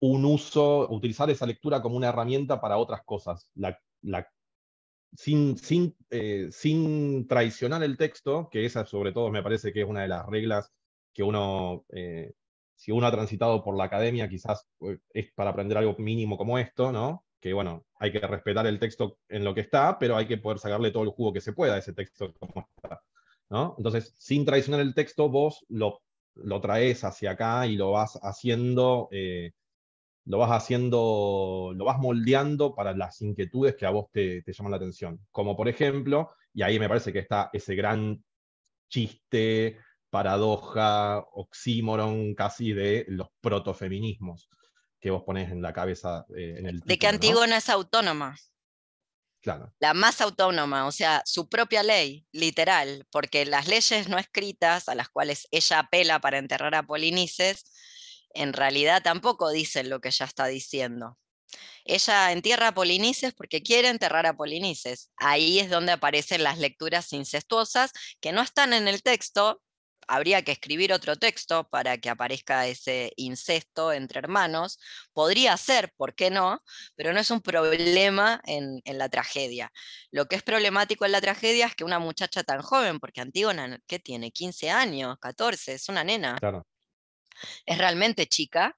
un uso, utilizar esa lectura como una herramienta para otras cosas. La sin, sin, eh, sin traicionar el texto, que esa sobre todo me parece que es una de las reglas que uno, eh, si uno ha transitado por la academia, quizás eh, es para aprender algo mínimo como esto, ¿no? Que bueno, hay que respetar el texto en lo que está, pero hay que poder sacarle todo el jugo que se pueda a ese texto como está, ¿no? Entonces, sin traicionar el texto, vos lo, lo traes hacia acá y lo vas haciendo lo vas haciendo, lo vas moldeando para las inquietudes que a vos te, llaman la atención. Como por ejemplo, y ahí me parece que está ese gran chiste, paradoja, oxímoron casi de los protofeminismos que vos ponés en la cabeza. Eh, en el de que Antígona es autónoma. Claro. La más autónoma, o sea, su propia ley, literal, porque las leyes no escritas a las cuales ella apela para enterrar a Polinices en realidad tampoco dicen lo que ella está diciendo. Ella entierra a Polinices porque quiere enterrar a Polinices. Ahí es donde aparecen las lecturas incestuosas que no están en el texto. Habría que escribir otro texto para que aparezca ese incesto entre hermanos. Podría ser, ¿por qué no? Pero no es un problema en, la tragedia. Lo que es problemático en la tragedia es que una muchacha tan joven, porque Antígona, ¿qué tiene? 15 años, 14, es una nena. Claro es realmente chica,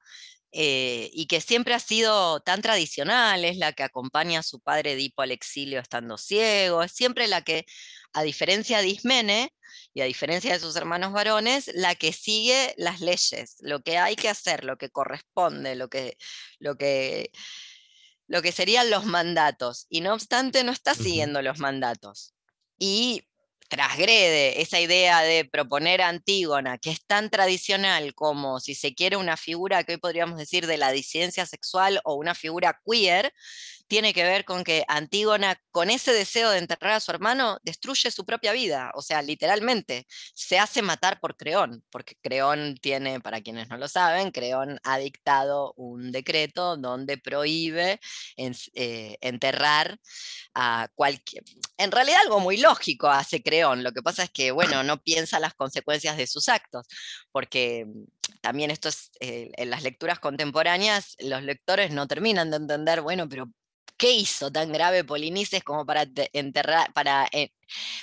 eh, y que siempre ha sido tan tradicional, es la que acompaña a su padre Edipo al exilio estando ciego, es siempre la que, a diferencia de Ismene y a diferencia de sus hermanos varones, la que sigue las leyes, lo que hay que hacer, lo que corresponde, lo que, lo que, lo que serían los mandatos, y no obstante no está siguiendo los mandatos. Y trasgrede esa idea de proponer a Antígona, que es tan tradicional como si se quiere una figura que hoy podríamos decir de la disidencia sexual o una figura queer, tiene que ver con que Antígona, con ese deseo de enterrar a su hermano, destruye su propia vida, o sea, literalmente, se hace matar por Creón, porque Creón tiene, para quienes no lo saben, Creón ha dictado un decreto donde prohíbe eh, enterrar a cualquier... En realidad algo muy lógico hace Creón, lo que pasa es que, bueno, no piensa las consecuencias de sus actos, porque también esto es, eh, en las lecturas contemporáneas, los lectores no terminan de entender, bueno, pero ¿Qué hizo tan grave Polinices como para enterrar, para, eh,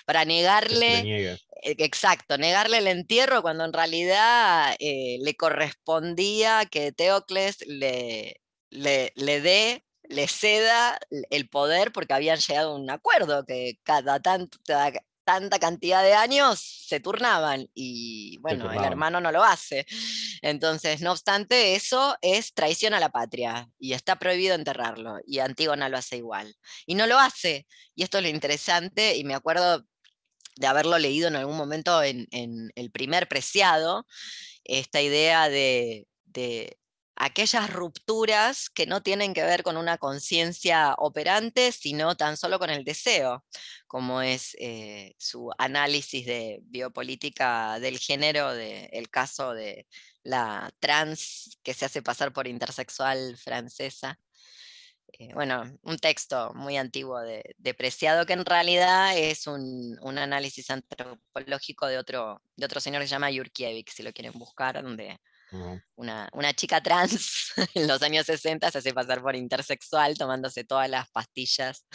para negarle, e, exacto, negarle el entierro cuando en realidad eh, le correspondía que Teocles le, le, le dé le ceda el poder porque habían llegado a un acuerdo que cada tanto, tanta cantidad de años, se turnaban y bueno, el hermano no lo hace. Entonces, no obstante, eso es traición a la patria y está prohibido enterrarlo y Antígona lo hace igual. Y no lo hace. Y esto es lo interesante y me acuerdo de haberlo leído en algún momento en, en el primer preciado, esta idea de, de aquellas rupturas que no tienen que ver con una conciencia operante, sino tan solo con el deseo, como es eh, su análisis de biopolítica del género, del caso de la trans que se hace pasar por intersexual francesa. Eh, bueno, un texto muy antiguo de, de Preciado que en realidad es un, un análisis antropológico de otro, de otro señor que se llama Yurkiewicz, si lo quieren buscar, donde Una, una chica trans en los años 60 se hace pasar por intersexual tomándose todas las pastillas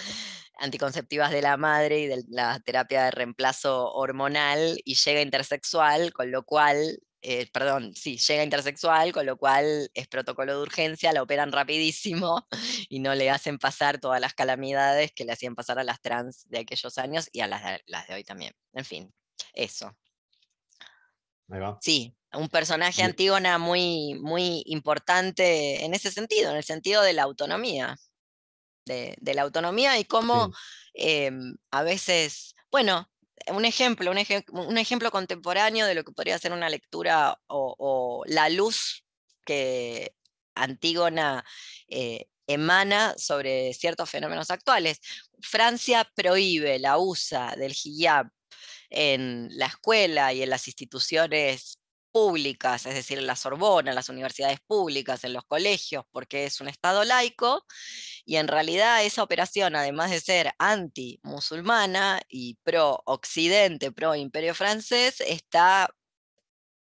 anticonceptivas de la madre y de la terapia de reemplazo hormonal y llega intersexual, con lo cual, eh, perdón, sí, llega intersexual, con lo cual es protocolo de urgencia, la operan rapidísimo y no le hacen pasar todas las calamidades que le hacían pasar a las trans de aquellos años y a las de, las de hoy también. En fin, eso. Ahí va. Sí, un personaje. Antígona muy, muy importante en ese sentido, en el sentido de la autonomía. De, de la autonomía y cómo Sí. em, a veces, bueno, un ejemplo, un, ejem- un ejemplo contemporáneo de lo que podría ser una lectura o, o la luz que Antígona eh, emana sobre ciertos fenómenos actuales. Francia prohíbe la usa del hijab en la escuela y en las instituciones públicas, es decir, en la Sorbona, en las universidades públicas, en los colegios, porque es un Estado laico, y en realidad esa operación, además de ser anti-musulmana y pro-occidente, pro-imperio francés, está...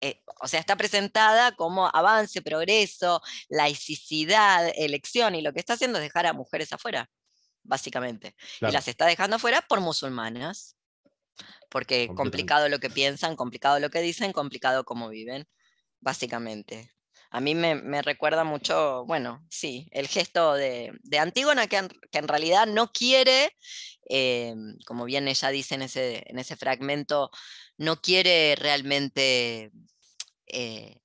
eh, o sea, está presentada como avance, progreso, laicidad, elección, y lo que está haciendo es dejar a mujeres afuera, básicamente. Y las está dejando afuera por musulmanas. Porque complicado lo que piensan, complicado lo que dicen, complicado cómo viven, básicamente. A mí me, me recuerda mucho, bueno, sí, el gesto de, de Antígona, que en, que en realidad no quiere, eh, como bien ella dice en ese, en ese fragmento, no quiere realmente eh,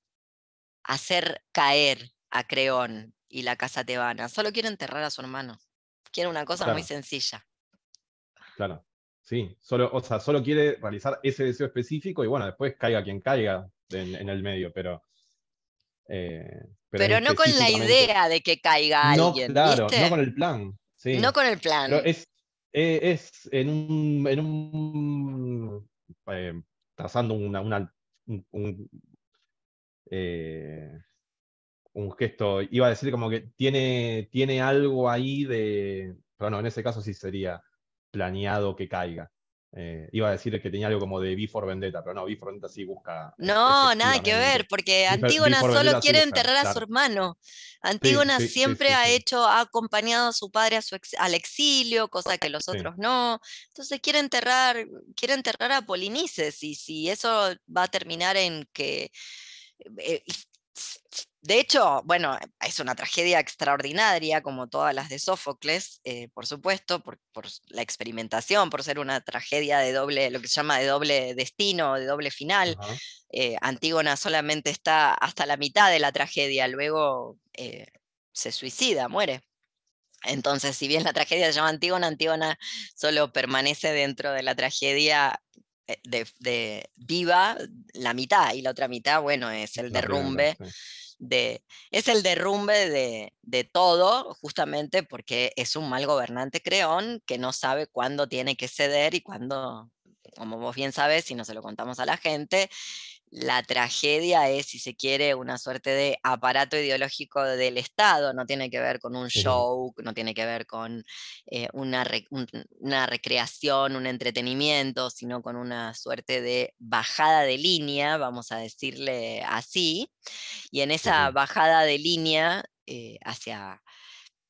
hacer caer a Creón y la casa tebana, solo quiere enterrar a su hermano. Quiere una cosa muy Claro. sencilla. Claro. Sí, solo, o sea, solo quiere realizar ese deseo específico y bueno, después caiga quien caiga en, en el medio, pero. eh, Pero, no con la idea de que caiga No, alguien, claro, ¿viste? no con el plan. Sí. No con el plan. Pero es, eh, es en un, en un eh, trazando una, una- un, un, un gesto, iba a decir como que tiene, tiene algo ahí de, pero no, en ese caso sí sería planeado que caiga. Eh, iba a decir que tenía algo como de V for Vendetta, pero no, V for Vendetta sí busca. No, nada que ver, porque Before- Antígona Before solo Vendetta quiere busca, enterrar a su hermano. Antígona sí, sí, siempre sí, ha hecho, ha acompañado a su padre a su ex- al exilio, cosa que los otros no. Entonces quiere enterrar, quiere enterrar a Polinices, y si eso va a terminar en que. eh, de hecho, bueno, es una tragedia extraordinaria, como todas las de Sófocles, eh, por supuesto, por, por la experimentación, por ser una tragedia de doble, lo que se llama de doble destino, de doble final eh, Antígona solamente está hasta la mitad de la tragedia, luego eh, se suicida, muere. Entonces, si bien la tragedia se llama Antígona, Antígona solo permanece dentro de la tragedia de, de viva la mitad, y la otra mitad, bueno, es el derrumbe. De, es el derrumbe de, de todo, justamente porque es un mal gobernante creón que no sabe cuándo tiene que ceder y cuándo, como vos bien sabes, si no se lo contamos a la gente, la tragedia es, si se quiere, una suerte de aparato ideológico del Estado, no tiene que ver con un show, no tiene que ver con eh, una, re- un- una recreación, un entretenimiento, sino con una suerte de bajada de línea, vamos a decirle así, y en esa bajada de línea eh, hacia,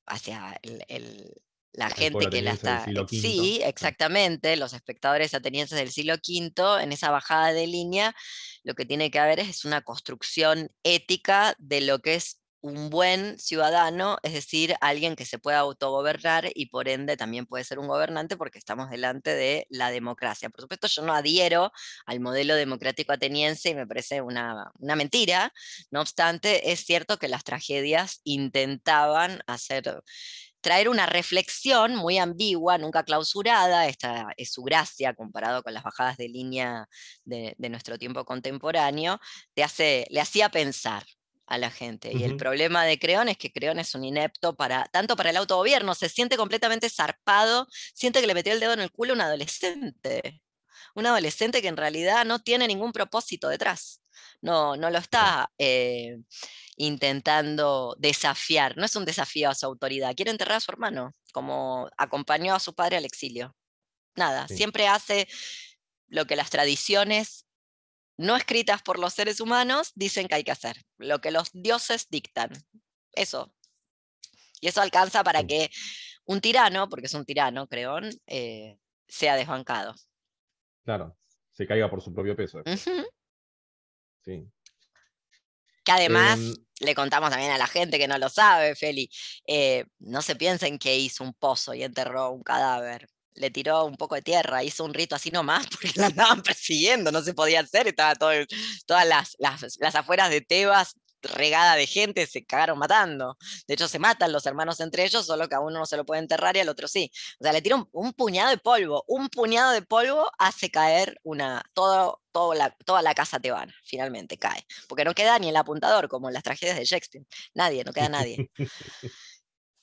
hacia el- el- la El gente que la está... Sí, claro. exactamente, los espectadores atenienses del siglo V, en esa bajada de línea, lo que tiene que haber es una construcción ética de lo que es un buen ciudadano, es decir, alguien que se pueda autogobernar y por ende también puede ser un gobernante porque estamos delante de la democracia. Por supuesto, yo no adhiero al modelo democrático ateniense y me parece una, una mentira. No obstante, es cierto que las tragedias intentaban hacer traer una reflexión muy ambigua, nunca clausurada, esta es su gracia comparado con las bajadas de línea de, de nuestro tiempo contemporáneo, te hace, le hacía pensar, a la gente. Y el problema de Creón es que Creón es un inepto para, tanto para el autogobierno, se siente completamente zarpado, siente que le metió el dedo en el culo a un adolescente. Un adolescente que en realidad no tiene ningún propósito detrás. No, no lo está eh, intentando desafiar, no es un desafío a su autoridad, quiere enterrar a su hermano, como acompañó a su padre al exilio. Nada, Sí. siempre hace lo que las tradiciones no escritas por los seres humanos dicen que hay que hacer, lo que los dioses dictan. Eso. Y eso alcanza para que un tirano, porque es un tirano, Creón, eh, sea desbancado. Claro, se caiga por su propio peso. Sí. Que además, Em, le contamos también a la gente que no lo sabe, Feli, eh, no se piensen que hizo un pozo y enterró un cadáver. Le tiró un poco de tierra, hizo un rito así nomás porque la andaban persiguiendo, no se podía hacer, estaba todo todas las, las, las afueras de Tebas regada de gente, se cagaron matando. De hecho, se matan los hermanos entre ellos, solo que a uno no se lo puede enterrar y al otro sí. O sea, le tira un, puñado de polvo. Un puñado de polvo hace caer una, todo, todo la, toda la casa tebana, finalmente cae. Porque no queda ni el apuntador, como en las tragedias de Shakespeare. Nadie, no queda nadie.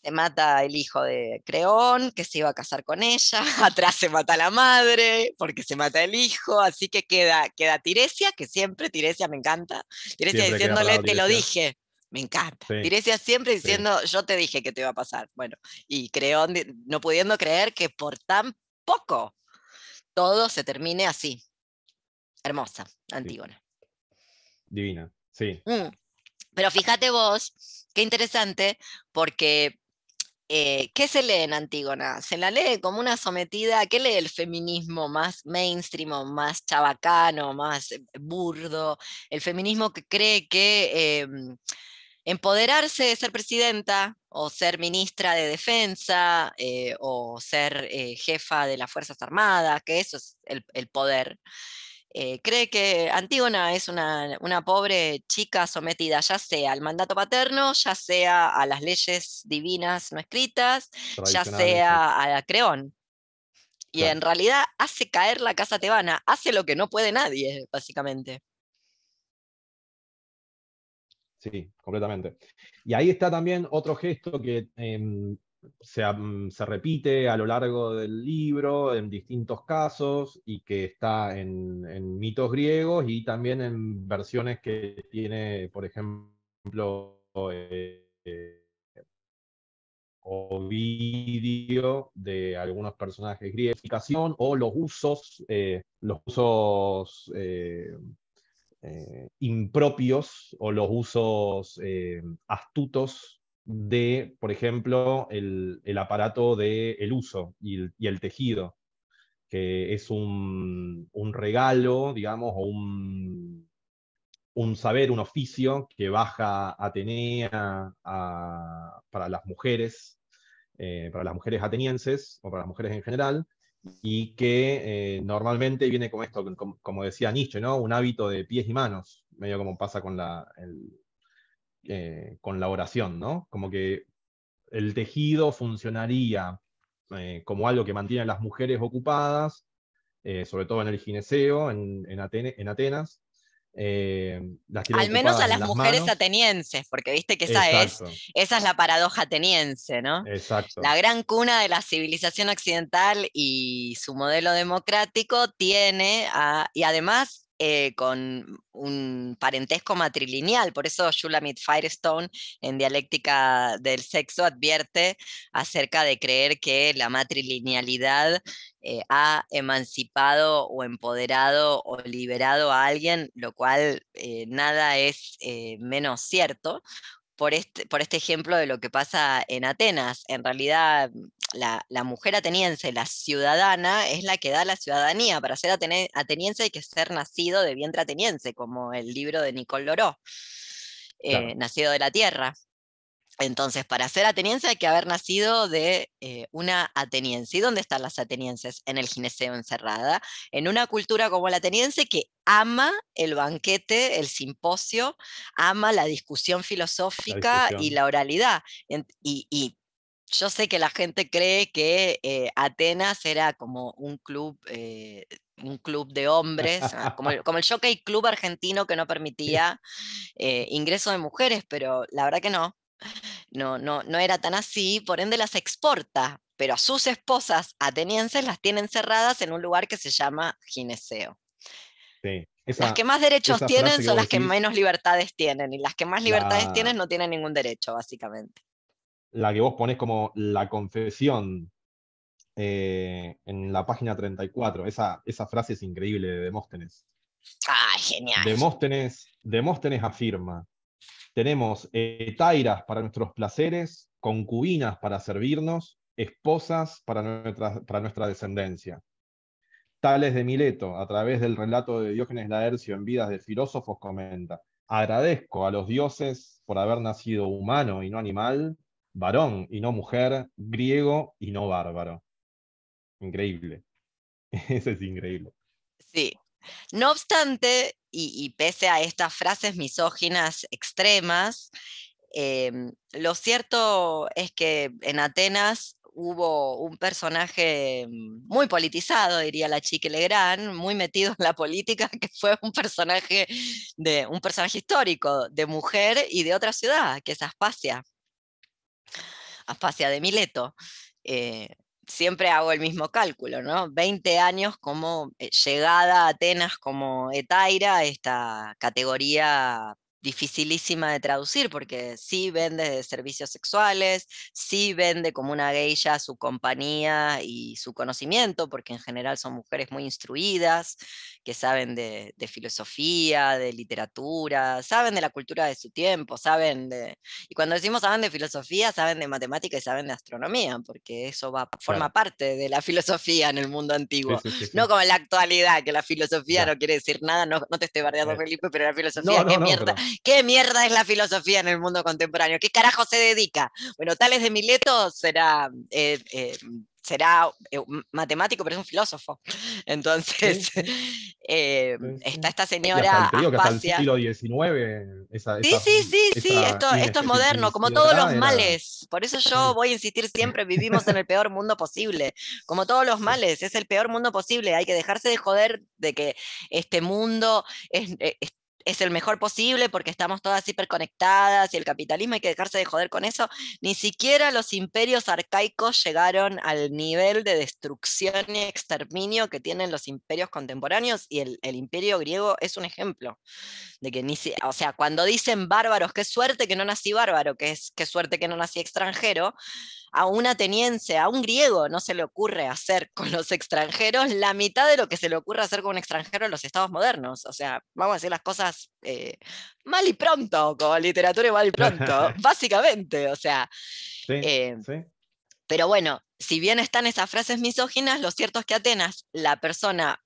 Se mata el hijo de Creón, que se iba a casar con ella. Atrás se mata la madre, porque se mata el hijo. Así que queda, queda Tiresia, que siempre, Tiresia me encanta. Tiresia Siempre diciéndole, te lo Tiresia". dije. Me encanta. Sí, Tiresia siempre sí. diciendo, yo te dije que te iba a pasar. Bueno, y Creón no pudiendo creer que por tan poco todo se termine así. Hermosa, Antígona. Divina, sí. Mm. Pero fíjate vos, qué interesante, porque eh, ¿qué se lee en Antígona? Se la lee como una sometida, ¿qué lee el feminismo más mainstream, más chabacano, más eh, burdo? El feminismo que cree que em, empoderarse de ser presidenta o ser ministra de defensa eh, o ser jefa de las Fuerzas Armadas, que eso es el poder. Eh, cree que Antígona es una, una pobre chica sometida ya sea al mandato paterno, ya sea a las leyes divinas no escritas, ya sea a Creón. Y Claro. en realidad hace caer la casa tebana, hace lo que no puede nadie, básicamente. Sí, completamente. Y ahí está también otro gesto que em, se, am- se repite a lo largo del libro en distintos casos y que está en, mitos griegos y también en versiones que tiene, por ejemplo, eh, eh, Ovidio de algunos personajes griegos o los usos, eh, los usos eh, impropios o los usos astutos de, por ejemplo, el, el aparato del uso y el, tejido, que es un, un regalo, digamos, o un, un saber, un oficio que baja Atenea a- para las mujeres, eh, para las mujeres atenienses o para las mujeres en general, y que eh, normalmente viene como esto, como, decía Nietzsche, ¿no? Un hábito de pies y manos, medio como pasa con la, eh, con la oración, ¿no? Como que el tejido funcionaría eh, como algo que mantiene a las mujeres ocupadas, eh, sobre todo en el gineceo, en, en Atene- en Atenas. las Al menos a las mujeres manos. atenienses, porque viste que esa es, esa es la paradoja ateniense, ¿no? exacto. La gran cuna de la civilización occidental y su modelo democrático tiene, a- y además eh, con un parentesco matrilineal, por eso Shulamit Firestone en Dialéctica del Sexo advierte acerca de creer que la matrilinealidad eh, ha emancipado o empoderado o liberado a alguien, lo cual eh, nada es menos cierto por este, por este ejemplo de lo que pasa en Atenas. En realidad, la, la mujer ateniense, la ciudadana, es la que da la ciudadanía. Para ser ateniense hay que ser nacido de vientre ateniense, como el libro de Nicole Loró, eh, Claro. nacido de la tierra. Entonces, para ser ateniense hay que haber nacido de eh, una ateniense. ¿Y dónde están las atenienses? En el gineceo encerrada, en una cultura como la ateniense que ama el banquete, el simposio, ama la discusión filosófica y discusión. la oralidad. En- y, y yo sé que la gente cree que eh, Atenas era como un club, eh, un club de hombres, ah, como el, como el Jockey Club argentino que no permitía eh, ingreso de mujeres, pero la verdad que no. No, no, no era tan así, por ende las exporta, pero a sus esposas atenienses las tiene encerradas en un lugar que se llama gineceo. Sí. Las que más derechos tienen son las que menos libertades tienen, y las que más libertades La- tienen no tienen ningún derecho, básicamente. La que vos ponés como la confesión eh, en la página 34, esa, esa frase es increíble de Demóstenes. ¡Ay, genial! Demóstenes, Demóstenes afirma, tenemos etairas para nuestros placeres, concubinas para servirnos, esposas para nuestra, para nuestra descendencia. Tales de Mileto, a través del relato de Diógenes Laercio en Vidas de Filósofos, comenta, agradezco a los dioses por haber nacido humano y no animal, varón y no mujer, griego y no bárbaro. Increíble. Eso es increíble. Sí. No obstante, y, pese a estas frases misóginas extremas, em, lo cierto es que en Atenas hubo un personaje muy politizado, diría la Chique Legrand, muy metido en la política, que fue un personaje de un personaje histórico de mujer y de otra ciudad, que es Aspasia. Aspasia de Mileto. Eh, siempre hago el mismo cálculo, ¿no? 20 años como eh, llegada a Atenas como etaira, esta categoría dificilísima de traducir, porque sí vende de servicios sexuales, sí vende como una geisha su compañía y su conocimiento, porque en general son mujeres muy instruidas, que saben de, de filosofía, de literatura, saben de la cultura de su tiempo, saben de... Y cuando decimos saben de filosofía, saben de matemática y saben de astronomía, porque eso va, forma Claro. parte de la filosofía en el mundo antiguo. sí, sí, sí. No como en la actualidad, que la filosofía no quiere decir nada, no, no te estoy bardeando, Eh. Felipe, pero la filosofía, No, ¿qué, no, mierda, pero- ¿qué mierda es la filosofía en el mundo contemporáneo? ¿Qué carajo se dedica? Bueno, Tales de Mileto será, eh, eh, será eh, matemático, pero es un filósofo. Entonces, eh, Sí, está esta hasta señora digo hasta el siglo XIX, esa, Sí, esa- sí, sí, sí, esto, esto es moderno, como todos los males. Por eso yo voy a insistir siempre, vivimos en el peor mundo posible. Como todos los males, es el peor mundo posible. Hay que dejarse de joder de que este mundo es, eh, es- es el mejor posible porque estamos todas hiperconectadas y el capitalismo hay que dejarse de joder con eso. Ni siquiera los imperios arcaicos llegaron al nivel de destrucción y exterminio que tienen los imperios contemporáneos y el, imperio griego es un ejemplo de que ni o sea, cuando dicen bárbaros, qué suerte que no nací bárbaro, que es qué suerte que no nací extranjero, a un ateniense, a un griego, no se le ocurre hacer con los extranjeros la mitad de lo que se le ocurre hacer con un extranjero en los estados modernos. O sea, vamos a decir las cosas eh, mal y pronto, con literatura y mal y pronto, básicamente. O sea, Sí, eh, sí. pero bueno, si bien están esas frases misóginas, lo cierto es que Atenas, la persona,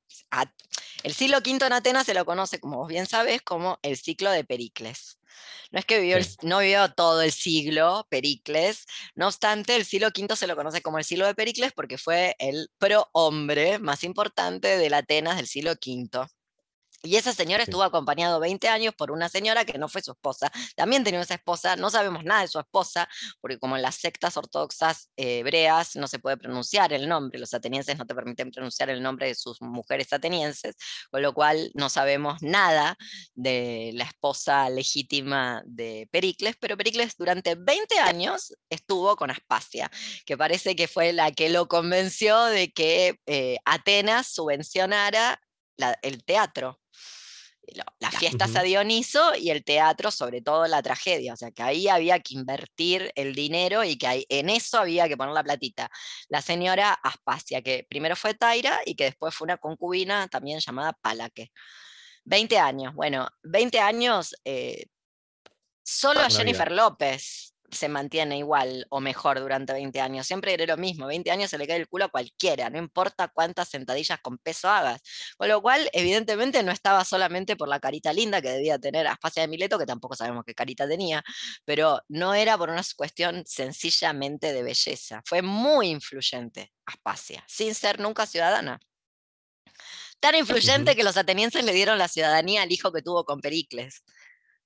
el siglo V en Atenas se lo conoce, como vos bien sabés, como el ciclo de Pericles. No es que vivió el- no vivió todo el siglo Pericles, no obstante, el siglo V se lo conoce como el siglo de Pericles porque fue el pro-hombre más importante de la Atenas del siglo V. Y esa señora Sí. estuvo acompañado 20 años por una señora que no fue su esposa. También tenía esa esposa, no sabemos nada de su esposa, porque como en las sectas ortodoxas eh, hebreas no se puede pronunciar el nombre, los atenienses no te permiten pronunciar el nombre de sus mujeres atenienses, con lo cual no sabemos nada de la esposa legítima de Pericles, pero Pericles durante 20 años estuvo con Aspasia, que parece que fue la que lo convenció de que eh, Atenas subvencionara la- el teatro las fiestas a Ujú. Dioniso y el teatro, sobre todo la tragedia. O sea, que ahí había que invertir el dinero y que ahí- en eso había que poner la platita. La señora Aspasia, que primero fue Taira y que después fue una concubina también llamada Palaque. 20 años, bueno, 20 años, eh, solo a. Jennifer López se mantiene igual o mejor durante 20 años. Siempre diré lo mismo, 20 años se le cae el culo a cualquiera, no importa cuántas sentadillas con peso hagas. Con lo cual, evidentemente, no estaba solamente por la carita linda que debía tener Aspasia de Mileto, que tampoco sabemos qué carita tenía, pero no era por una cuestión sencillamente de belleza. Fue muy influyente Aspasia, sin ser nunca ciudadana. Tan influyente que los atenienses le dieron la ciudadanía al hijo que tuvo con Pericles,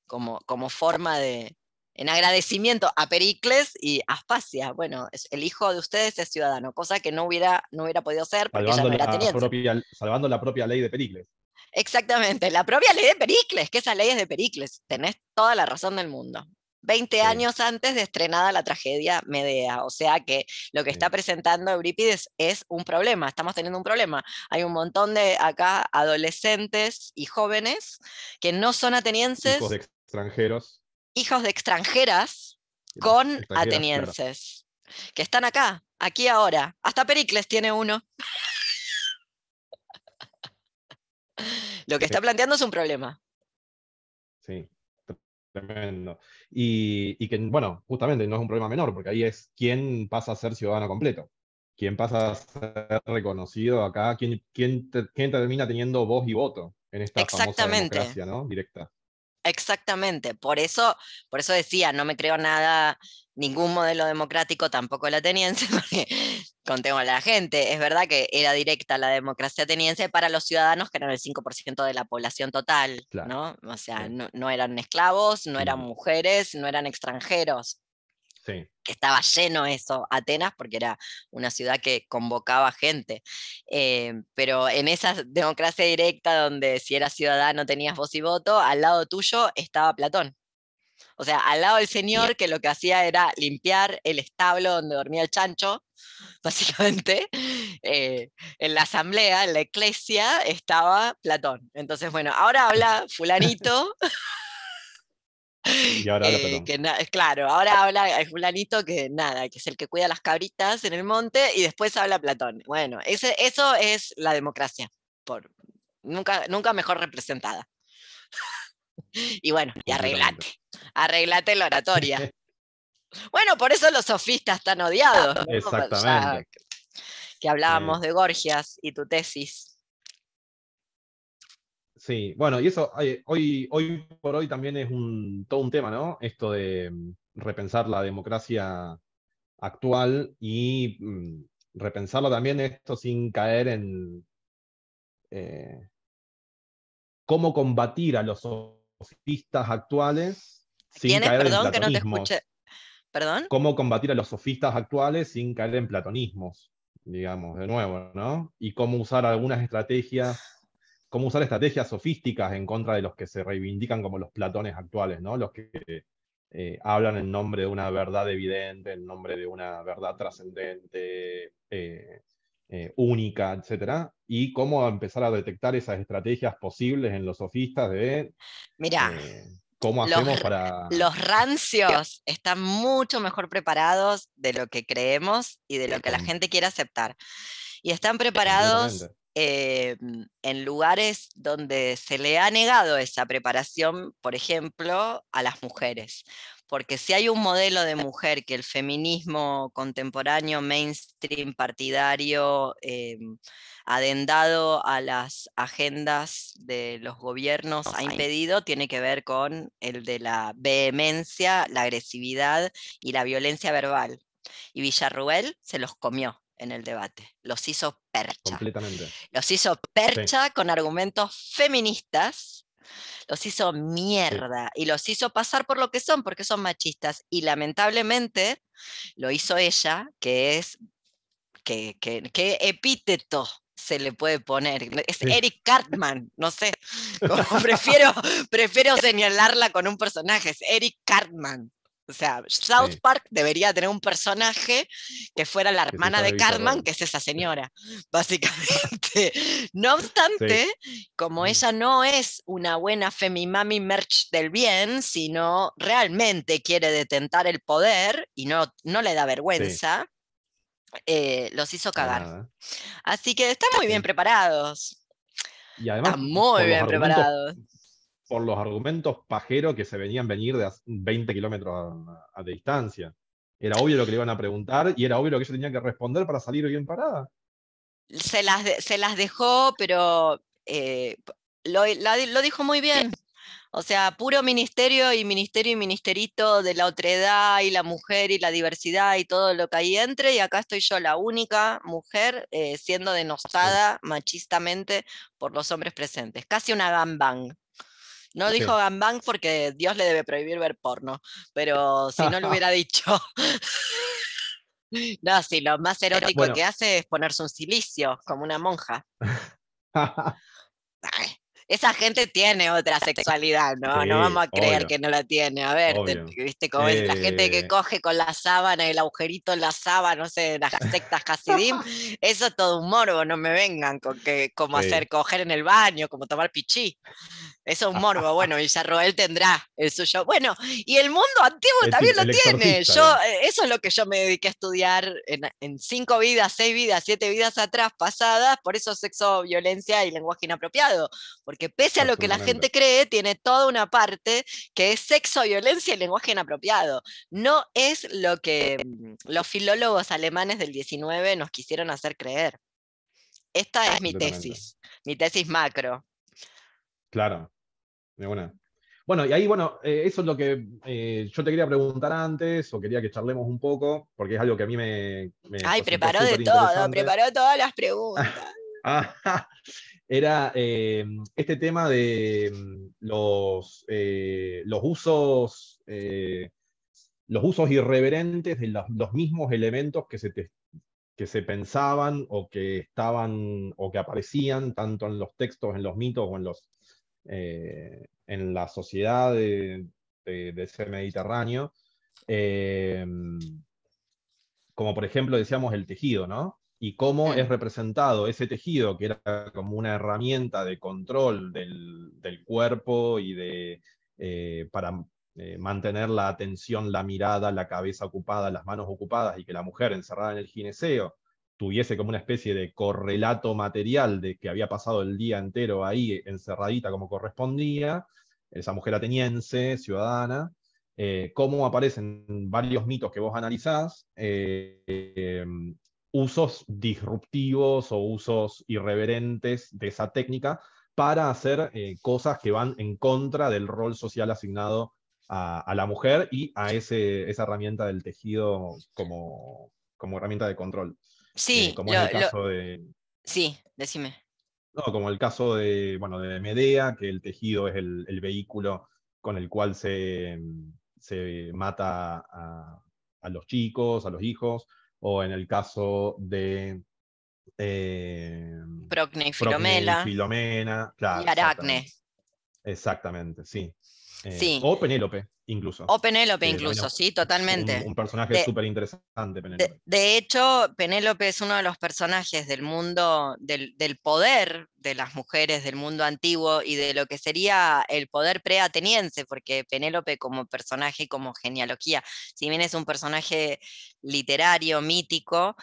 como, como forma de, en agradecimiento a Pericles y a Aspasia. Bueno, es- el hijo de ustedes es ciudadano, cosa que no hubiera, no hubiera podido ser porque ella Salvando no era la, propia, salvando la propia ley de Pericles. Exactamente, la propia ley de Pericles, que esa ley es de Pericles, tenés toda la razón del mundo. 20 Sí. años antes de estrenada la tragedia Medea, o sea que lo que está presentando Eurípides es un problema, estamos teniendo un problema. Hay un montón de acá adolescentes y jóvenes que no son atenienses, Hijos de extranjeros. Hijos de extranjeras con extranjeras, claro. atenienses, que están acá, aquí ahora. Hasta Pericles tiene uno. Lo que está planteando es un problema. Sí, tremendo. Y, y que, bueno, justamente no es un problema menor, porque ahí es quién pasa a ser ciudadano completo, quién pasa a ser reconocido acá, quién, quién, te- quién termina teniendo voz y voto en esta famosa democracia, ¿no? Directa. Exactamente, por eso, por eso decía, no me creo nada, ningún modelo democrático, tampoco el ateniense, porque contemos a la gente, es verdad que era directa la democracia ateniense para los ciudadanos que eran el 5% de la población total, Claro, ¿no? O sea, no, no eran esclavos, no eran mujeres, no eran extranjeros, Sí, que estaba lleno eso, Atenas, porque era una ciudad que convocaba gente. Eh, pero en esa democracia directa donde si eras ciudadano tenías voz y voto, al lado tuyo estaba Platón. O sea, al lado del señor que lo que hacía era limpiar el establo donde dormía el chancho, básicamente, eh, en la asamblea, en la iglesia, estaba Platón. Entonces, bueno, ahora habla fulanito, y ahora habla eh, que claro, ahora habla el fulanito que nada, que es el que cuida las cabritas en el monte y después habla Platón. Bueno, ese, eso es la democracia, por, nunca, nunca mejor representada. y bueno, y arreglate, arreglate la oratoria. bueno, por eso los sofistas están odiados. Exactamente. que hablábamos de Gorgias y tu tesis. Sí, bueno, y eso eh, hoy, hoy por hoy también es un, todo un tema, ¿no? Esto de mm, repensar la democracia actual y mm, repensarlo también esto sin caer en eh, cómo combatir a los sofistas actuales sin Perdón, que no te. ¿Perdón? Cómo combatir a los sofistas actuales sin caer en platonismos, digamos, de nuevo, ¿no? Y cómo usar algunas estrategias cómo usar estrategias sofísticas en contra de los que se reivindican como los platones actuales, ¿no? Los que eh, hablan en nombre de una verdad evidente, en nombre de una verdad trascendente, eh, eh, única, etc. Y cómo empezar a detectar esas estrategias posibles en los sofistas de Mira. cómo hacemos para... Los rancios están mucho mejor preparados de lo que creemos y de lo que la gente quiere aceptar. Y están preparados. Eh, en lugares donde se le ha negado esa preparación, por ejemplo, a las mujeres. Porque si hay un modelo de mujer que el feminismo contemporáneo, mainstream, partidario, eh, adendado a las agendas de los gobiernos ha impedido, tiene que ver con el de la vehemencia, la agresividad y la violencia verbal. Y Villarruel se los comió en el debate, los hizo percha. Completamente. Los hizo percha con argumentos feministas, los hizo mierda y los hizo pasar por lo que son, porque son machistas. Y lamentablemente lo hizo ella, que es, que, que- ¿qué epíteto se le puede poner? Es Sí. Eric Cartman, no sé. como prefiero, prefiero señalarla con un personaje, es Eric Cartman. O sea, South Sí. Park debería tener un personaje que fuera la hermana de Cartman, que es esa señora, básicamente. No obstante, como ella no es una buena femimami merch del bien, sino realmente quiere detentar el poder y no, no le da vergüenza, eh, los hizo cagar. nada. Así que están muy bien preparados. Y además, Están muy bien preparados. Por los argumentos pajeros que se venían venir de a 20 kilómetros a- a- de distancia. Era obvio lo que le iban a preguntar y era obvio lo que ella tenía que responder para salir bien parada. se las, de- se las dejó, pero eh, lo, la lo dijo muy bien. O sea, puro ministerio y ministerio y ministerito de la otredad y la mujer y la diversidad y todo lo que ahí entre, y acá estoy yo, la única mujer eh, siendo denostada machistamente por los hombres presentes. Casi una gambang. No Sí. dijo gambang porque Dios le debe prohibir ver porno, pero si no lo hubiera dicho. No, si lo más erótico bueno. que hace es ponerse un silicio, como una monja. Ay, esa gente tiene otra sexualidad, ¿no? Sí, no vamos a creer obvio. que no la tiene. A ver, te- viste cómo es la gente que Eh. coge con la sábana, el agujerito en la sábana, no sé, las sectas Hasidim. Eso es todo un morbo, no me vengan con que como Sí. hacer coger en el baño, como tomar pichí. Eso es un morbo. Bueno, Villarroel tendrá el suyo. Bueno, y el mundo antiguo El también tipo- lo el tiene. Yo, eh, eso es lo que yo me dediqué a estudiar en, en cinco vidas, seis vidas, siete vidas atrás, pasadas, por eso sexo, violencia y lenguaje inapropiado. Porque pese a lo que la gente cree, tiene toda una parte que es sexo, violencia y lenguaje inapropiado. No es lo que mm, los filólogos alemanes del 19 nos quisieron hacer creer. Esta es mi tesis, mi tesis macro. Claro, de una. Bueno, y ahí, bueno, eh, eso es lo que eh, yo te quería preguntar antes, o quería que charlemos un poco, porque es algo que a mí me. me Ay, preparó de todo, preparó todas las preguntas. Ah, era eh, este tema de mm, los, eh, los usos, eh, los usos irreverentes de los, mismos elementos que se, que se pensaban o que estaban o que aparecían tanto en los textos, en los mitos o en los en la sociedad de, de- de ese Mediterráneo. Como por ejemplo decíamos el tejido, ¿no? Y cómo es representado ese tejido, que era como una herramienta de control del, del cuerpo y de, eh, para eh, mantener la atención, la mirada, la cabeza ocupada, las manos ocupadas, y que la mujer encerrada en el gineceo tuviese como una especie de correlato material de que había pasado el día entero ahí encerradita como correspondía, esa mujer ateniense, ciudadana, eh, cómo aparecen varios mitos que vos analizás, eh, eh, usos disruptivos o usos irreverentes de esa técnica para hacer eh, cosas que van en contra del rol social asignado a, a la mujer y a ese, esa herramienta del tejido como, como herramienta de control. Eh, Sí, como lo- es el lo- caso de, sí, decime. no, como el caso de, bueno, de Medea, que el tejido es el, el vehículo con el cual se, se mata a, a los chicos, a los hijos, o en el caso de eh, Procne y y Filomela Filomena, claro, y Aracne. Exactamente, sí. Eh, Sí. O Penélope, incluso. O Penélope que incluso, sí, totalmente. Un, un personaje súper interesante, Penélope. De, de hecho, Penélope es uno de los personajes del mundo, del, del poder de las mujeres del mundo antiguo y de lo que sería el poder preateniense, porque Penélope como personaje y como genealogía, si bien es un personaje literario, mítico,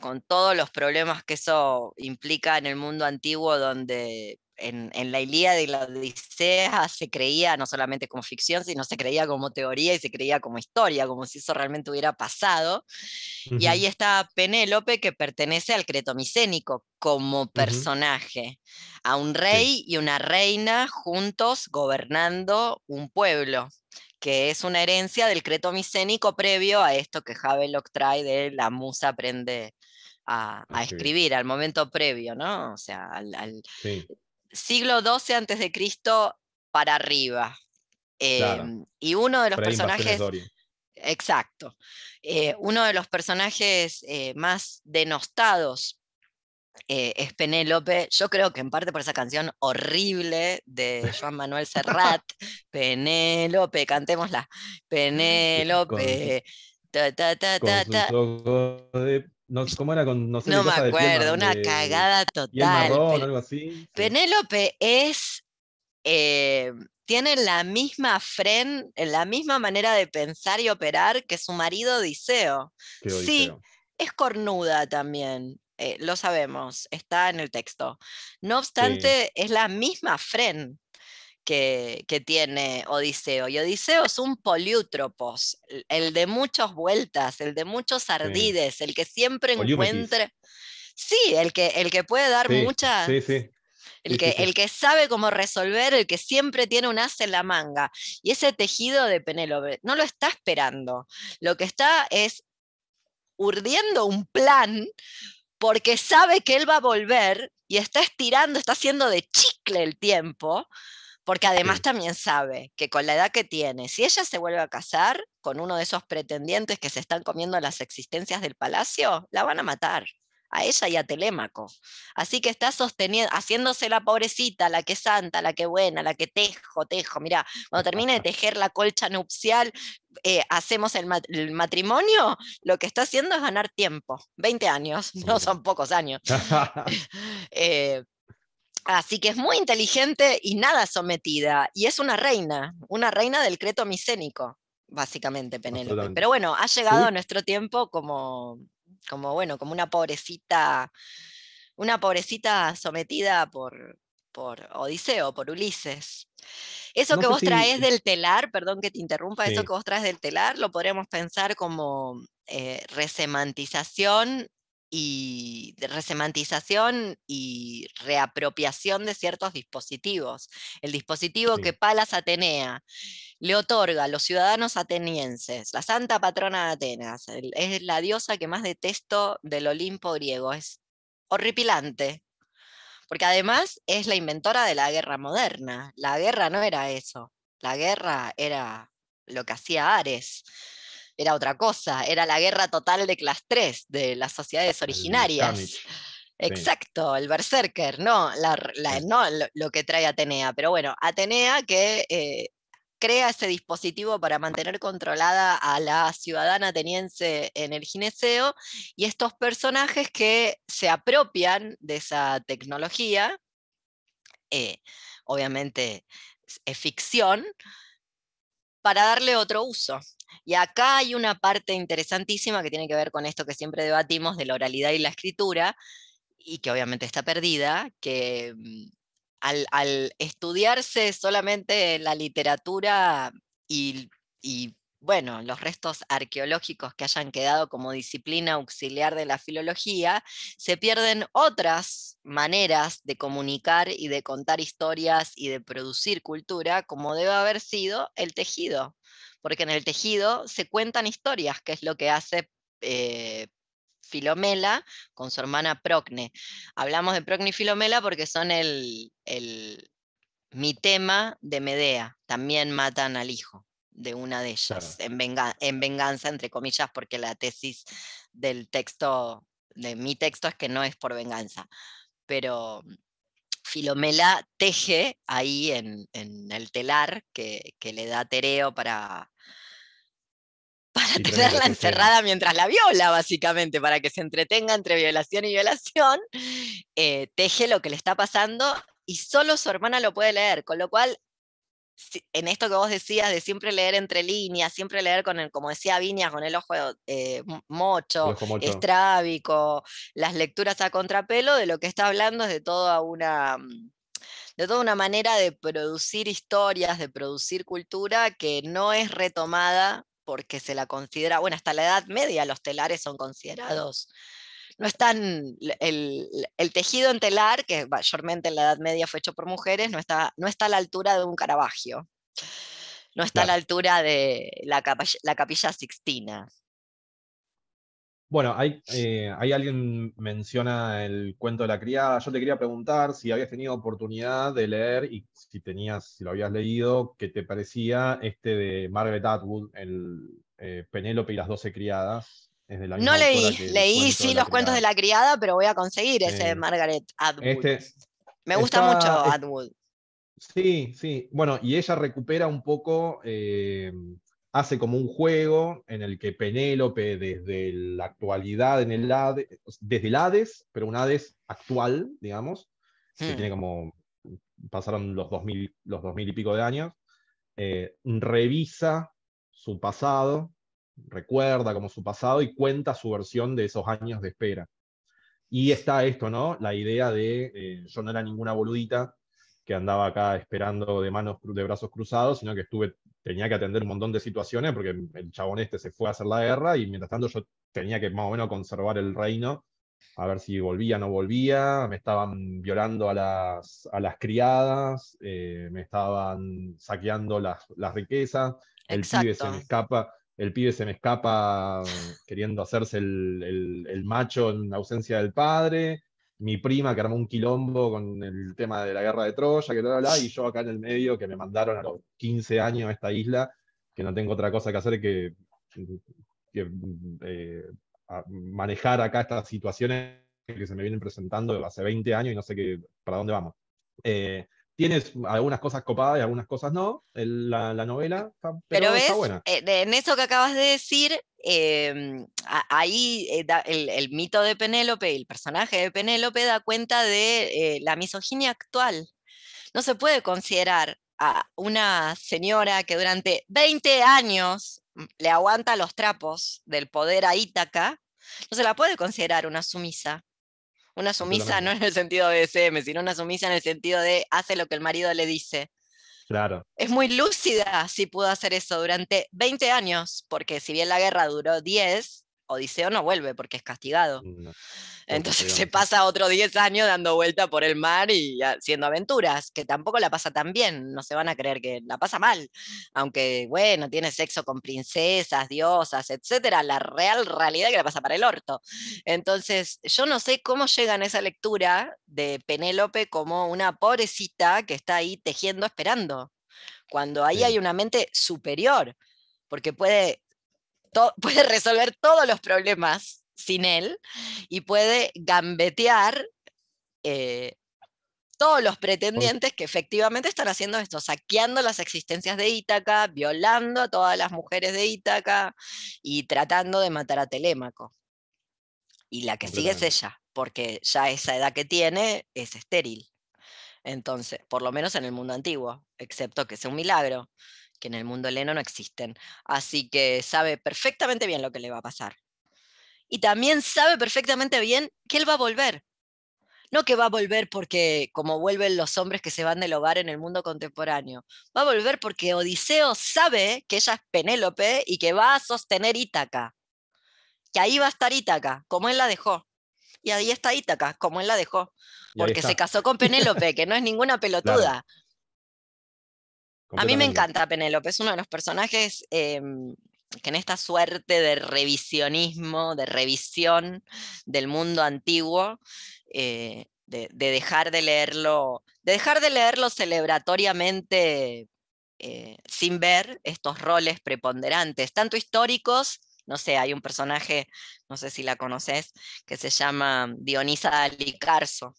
con todos los problemas que eso implica en el mundo antiguo, donde en, en la Ilíada y la Odisea se creía no solamente como ficción, sino se creía como teoría y se creía como historia, como si eso realmente hubiera pasado. Y ahí está Penélope, que pertenece al cretomicénico como personaje, a un rey y una reina juntos gobernando un pueblo que es una herencia del cretomicénico previo a esto que Havelock trae de la musa aprende a, a Escribir. escribir, al momento previo, ¿no? O sea, al, al Sí, siglo XII antes de Cristo para arriba. Claro. Em, y uno de los personajes. Exacto. Eh, uno de los personajes eh, más denostados eh, es Penélope. Yo creo que en parte por esa canción horrible de Joan Manuel Serrat. Penélope, cantémosla. Penélope. Ta, ta, ta, ta, sus ta. ojos de- no, ¿Cómo era? Con, no sé qué No me piel acuerdo, una de cagada total. marrón, Pe- algo así. Sí. Penélope es, eh, tiene la misma fren, la misma manera de pensar y operar que su marido Odiseo. Qué sí, odiseo. Es cornuda también, eh, lo sabemos, está en el texto. No obstante, es la misma fren que, que tiene Odiseo. Y Odiseo es un poliútropos, el- de muchas vueltas, el de muchos ardides, el que siempre encuentre. Sí, el que, el que puede dar Sí, muchas. sí, sí. El que, el que sabe cómo resolver, el que siempre tiene un as en la manga. Y ese tejido de Penélope no lo está esperando. Lo que está es urdiendo un plan porque sabe que él va a volver y está estirando, está haciendo de chicle el tiempo, porque además Sí. también sabe que con la edad que tiene, si ella se vuelve a casar con uno de esos pretendientes que se están comiendo las existencias del palacio, la van a matar a ella y a Telémaco. Así que está sosteniendo, haciéndose la pobrecita, la que es santa, la que buena, la que tejo, tejo. Mira, cuando termine de tejer la colcha nupcial, eh, hacemos el, mat- el matrimonio, lo que está haciendo es ganar tiempo. 20 años, no son pocos años. Eh, así que es muy inteligente y nada sometida. Y es una reina, una reina del creto micénico, básicamente, Penélope. Pero bueno, ha llegado a nuestro tiempo como, como, bueno, como una pobrecita, una pobrecita sometida por, por Odiseo, por Ulises. Eso No que vos si- traes del telar, perdón que te interrumpa, eso que vos traes del telar lo podremos pensar como eh, resemantización y de resemantización y reapropiación de ciertos dispositivos. El dispositivo Sí. que Palas Atenea le otorga a los ciudadanos atenienses, la santa patrona de Atenas, es la diosa que más detesto del Olimpo griego, es horripilante, porque además es la inventora de la guerra moderna. La guerra no era eso, la guerra era lo que hacía Ares. Era otra cosa, era la guerra total de clase 3 de las sociedades originarias. Exacto, el berserker, no, la la- no lo, que trae Atenea, pero bueno, Atenea que eh, crea ese dispositivo para mantener controlada a la ciudadana ateniense en el gineceo y estos personajes que se apropian de esa tecnología, eh, obviamente es ficción, para darle otro uso. Y acá hay una parte interesantísima que tiene que ver con esto que siempre debatimos de la oralidad y la escritura, y que obviamente está perdida, que mm, al, estudiarse solamente la literatura y, y, bueno, los restos arqueológicos que hayan quedado como disciplina auxiliar de la filología, se pierden otras maneras de comunicar y de contar historias y de producir cultura, como debe haber sido el tejido. Porque en el tejido se cuentan historias, que es lo que hace eh, Filomela con su hermana Procne. Hablamos de Procne y Filomela porque son el, el mitema de Medea. También matan al hijo de una de ellas, en, venga- en venganza, entre comillas, porque la tesis del texto, de mi texto, es que no es por venganza. Pero Filomela teje ahí en, en el telar que, que le da Tereo para, para tenerla encerrada mientras la viola, básicamente, para que se entretenga entre violación y violación, eh, teje lo que le está pasando y solo su hermana lo puede leer, con lo cual, en esto que vos decías de siempre leer entre líneas, siempre leer con el, como decía Viñas, con el ojo eh, mocho, El ojo mocho. estrábico, las lecturas a contrapelo, de lo que está hablando es de toda una mm, de toda una manera de producir historias, de producir cultura que no es retomada porque se la considera, bueno, hasta la Edad Media los telares son considerados, no están, el, el tejido en telar, que mayormente en la Edad Media fue hecho por mujeres, no está, no está a la altura de un Caravaggio, no está a la altura de la, capilla- la capilla Sixtina. Bueno, hay, eh, hay alguien menciona el cuento de la criada. Yo te quería preguntar si habías tenido oportunidad de leer y si tenías, si lo habías leído, qué te parecía este de Margaret Atwood, el eh, Penélope y las doce criadas. Es de la No leí, leí sí los cuentos de la criada, pero voy a conseguir ese de Margaret Atwood. Este, Me gusta mucho es- Atwood. Sí, sí. Bueno, y ella recupera un poco, eh, hace como un juego en el que Penélope, desde la actualidad en el Hades, desde el Hades, pero un Hades actual, digamos, que Hmm. tiene como, pasaron los 2000, los 2000 y pico de años, eh, revisa su pasado, recuerda como su pasado y cuenta su versión de esos años de espera. Y está esto, ¿no? La idea de, eh, yo no era ninguna boludita, que andaba acá esperando de manos, de brazos cruzados, sino que estuve, tenía que atender un montón de situaciones porque el chabón este se fue a hacer la guerra y mientras tanto yo tenía que más o menos conservar el reino, a ver si volvía o no volvía, me estaban violando a las, a las criadas, eh, me estaban saqueando las, las riquezas, el pibe se me Exacto. escapa, el pibe se me escapa queriendo hacerse el, el- macho en ausencia del padre, mi prima que armó un quilombo con el tema de la guerra de Troya, que bla, bla, bla, y yo acá en el medio que me mandaron a los 15 años a esta isla, que no tengo otra cosa que hacer que, que, eh, manejar acá estas situaciones que se me vienen presentando hace 20 años y no sé qué, para dónde vamos. Eh, Tienes algunas cosas copadas y algunas cosas no, el- la, la novela, está- pero, Pero ves, está buena. eh, en eso que acabas de decir, em, ahí eh, da- el, el mito de Penélope y el personaje de Penélope da cuenta de eh, la misoginia actual. No se puede considerar a una señora que durante 20 años mm, le aguanta los trapos del poder a Ítaca, no se la puede considerar una sumisa. Una sumisa no en el sentido de SM, sino una sumisa en el sentido de hace lo que el marido le dice. Claro. es muy lúcida si pudo hacer eso durante 20 años, porque si bien la guerra duró 10, Odiseo no vuelve porque es castigado. no, Entonces se pasa otros 10 años dando vuelta por el mar y haciendo aventuras, que tampoco la pasa tan bien, no se van a creer que la pasa mal, aunque bueno, tiene sexo con princesas, diosas, etcétera, la real realidad es que la pasa para el orto. Entonces, yo no sé cómo llegan a esa lectura de Penélope como una pobrecita que está ahí tejiendo esperando, cuando ahí Sí. hay una mente superior, porque puede, puede resolver todos los problemas sin él y puede gambetear eh, todos los pretendientes que efectivamente están haciendo esto, saqueando las existencias de Ítaca, violando a todas las mujeres de Ítaca y tratando de matar a Telémaco. Y la que sigue es ella, porque ya esa edad que tiene es estéril. Entonces, por lo menos en el mundo antiguo, excepto que sea un milagro, que en el mundo heleno no existen. Así que sabe perfectamente bien lo que le va a pasar. Y también sabe perfectamente bien que él va a volver. No que va a volver porque, como vuelven los hombres que se van del hogar en el mundo contemporáneo, va a volver porque Odiseo sabe que ella es Penélope y que va a sostener Ítaca. Que ahí va a estar Ítaca, como él la dejó. Y ahí está Ítaca, como él la dejó. Porque se casó con Penélope, que no es ninguna pelotuda. A mí me encanta Penélope, es uno de los personajes em, que en esta suerte de revisionismo, de revisión del mundo antiguo, eh, de, de dejar de leerlo, de dejar de leerlo celebratoriamente eh, sin ver estos roles preponderantes, tanto históricos, no sé, hay un personaje, no sé si la conoces, que se llama Dionisa Alicarzo.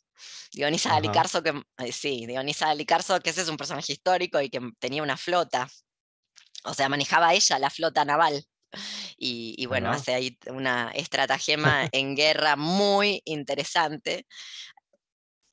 Dionisa Ajá. Alicarzo, que eh, sí, Dionisa que ese es un personaje histórico y que tenía una flota. O sea, manejaba ella la flota naval. Y, y bueno, Ajá. hace ahí una estratagema en guerra muy interesante.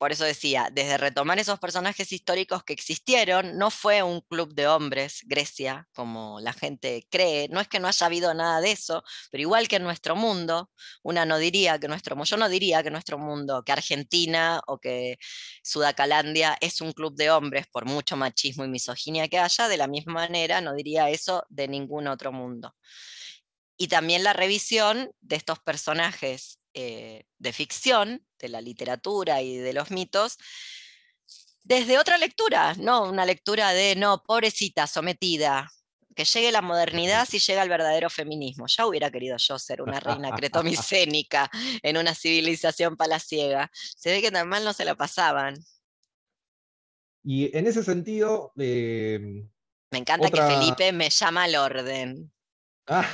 Por eso decía, desde retomar esos personajes históricos que existieron, no fue un club de hombres, Grecia, como la gente cree. No es que no haya habido nada de eso, pero igual que en nuestro mundo, una no diría que nuestro yo no diría que nuestro mundo, que Argentina o que Sudacalandia es un club de hombres, por mucho machismo y misoginia que haya, de la misma manera no diría eso de ningún otro mundo. Y también la revisión de estos personajes eh, de ficción, de la literatura y de los mitos, desde otra lectura, no una lectura de, no, pobrecita, sometida, que llegue la modernidad si llega el verdadero feminismo. Ya hubiera querido yo ser una reina cretomicénica en una civilización palaciega. Se ve que tan mal no se la pasaban. Y en ese sentido, eh, Me encanta Otra- que Felipe me llama al orden. ah,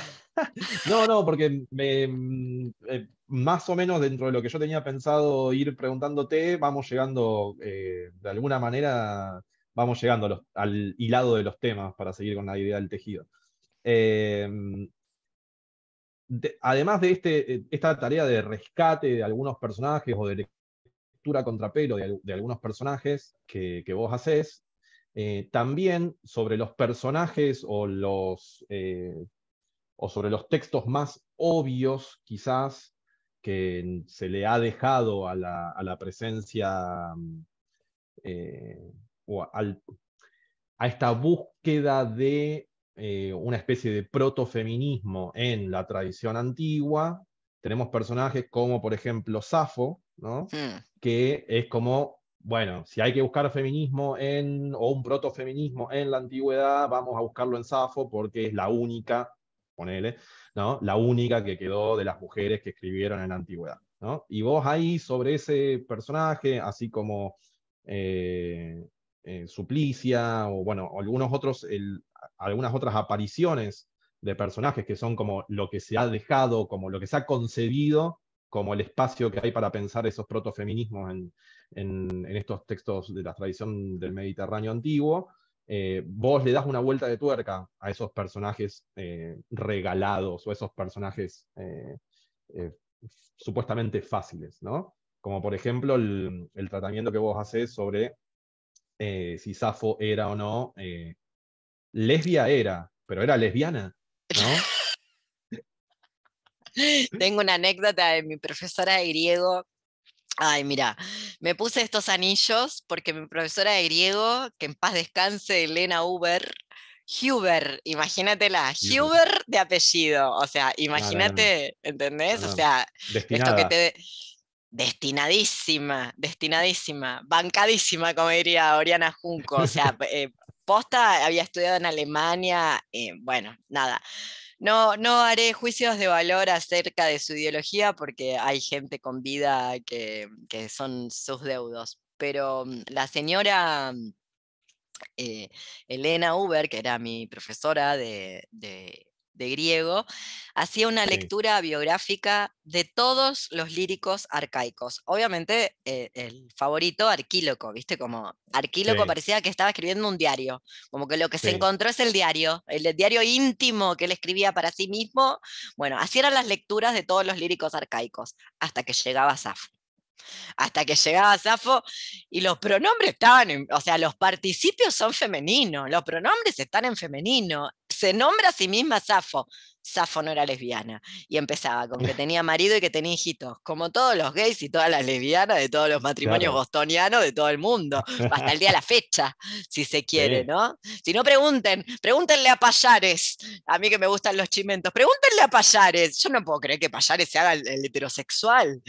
no, no, porque me, mm, eh, más o menos dentro de lo que yo tenía pensado ir preguntándote, vamos llegando, eh, de alguna manera, vamos llegando al hilado de los temas para seguir con la idea del tejido. De- además de este, eh, esta tarea de rescate de algunos personajes o de lectura contrapelo de, de algunos personajes que, vos hacés, eh, también sobre los personajes o los, o sobre los textos más obvios, quizás, que se le ha dejado a la, a la presencia mm, eh, o al- a esta búsqueda de eh, una especie de protofeminismo en la tradición antigua, tenemos personajes como, por ejemplo, Safo, ¿no? Mm, que es como, bueno, si hay que buscar feminismo en, o un protofeminismo en la antigüedad, vamos a buscarlo en Safo porque es la única, ponele, ¿no? La única que quedó de las mujeres que escribieron en la antigüedad. Y vos ahí sobre ese personaje, así como eh, eh, Suplicia, o bueno, algunos otros, algunas otras apariciones de personajes que son como lo que se ha dejado, como lo que se ha concebido como el espacio que hay para pensar esos protofeminismos en, en estos textos de la tradición del Mediterráneo antiguo, eh, vos le das una vuelta de tuerca a esos personajes eh, regalados o esos personajes eh, supuestamente fáciles, ¿no? Como por ejemplo el, tratamiento que vos haces sobre si Safo era o no, lesbia era, pero era lesbiana. Tengo una anécdota de mi profesora de griego. Ay, mira, me puse estos anillos porque mi profesora de griego, que en paz descanse, Elena Huber, Huber, imagínatela, Huber. De apellido, o sea, imagínate, ¿entendés? O sea, esto que te... Destinadísima, destinadísima, bancadísima, como diría Oriana Junco. O sea, eh, posta había estudiado en Alemania, eh, bueno, nada. No, no haré juicios de valor acerca de su ideología porque hay gente con vida que, que son sus deudos. Pero mm, la señora mm, eh, Elena Huber, que era mi profesora de- de griego, hacía una Sí. lectura biográfica de todos los líricos arcaicos. Obviamente, eh, el favorito, Arquíloco, ¿viste? Como Arquíloco Sí. parecía que estaba escribiendo un diario, como que lo que se encontró es el diario, el diario íntimo que él escribía para sí mismo. Bueno, así eran las lecturas de todos los líricos arcaicos, hasta que llegaba Safo hasta que llegaba Safo y los pronombres estaban, en, o sea, los participios son femeninos, los pronombres están en femenino. Se nombra a sí misma Safo. Safo no era lesbiana. Y empezaba con que tenía marido y que tenía hijitos, como todos los gays y todas las lesbianas de todos los matrimonios Claro. bostonianos de todo el mundo, hasta el día de la fecha, si se quiere, Sí. ¿no? Si no pregunten, pregúntenle a Payares, a mí que me gustan los chimentos, pregúntenle a Payares. Yo no puedo creer que Payares se haga el- el heterosexual.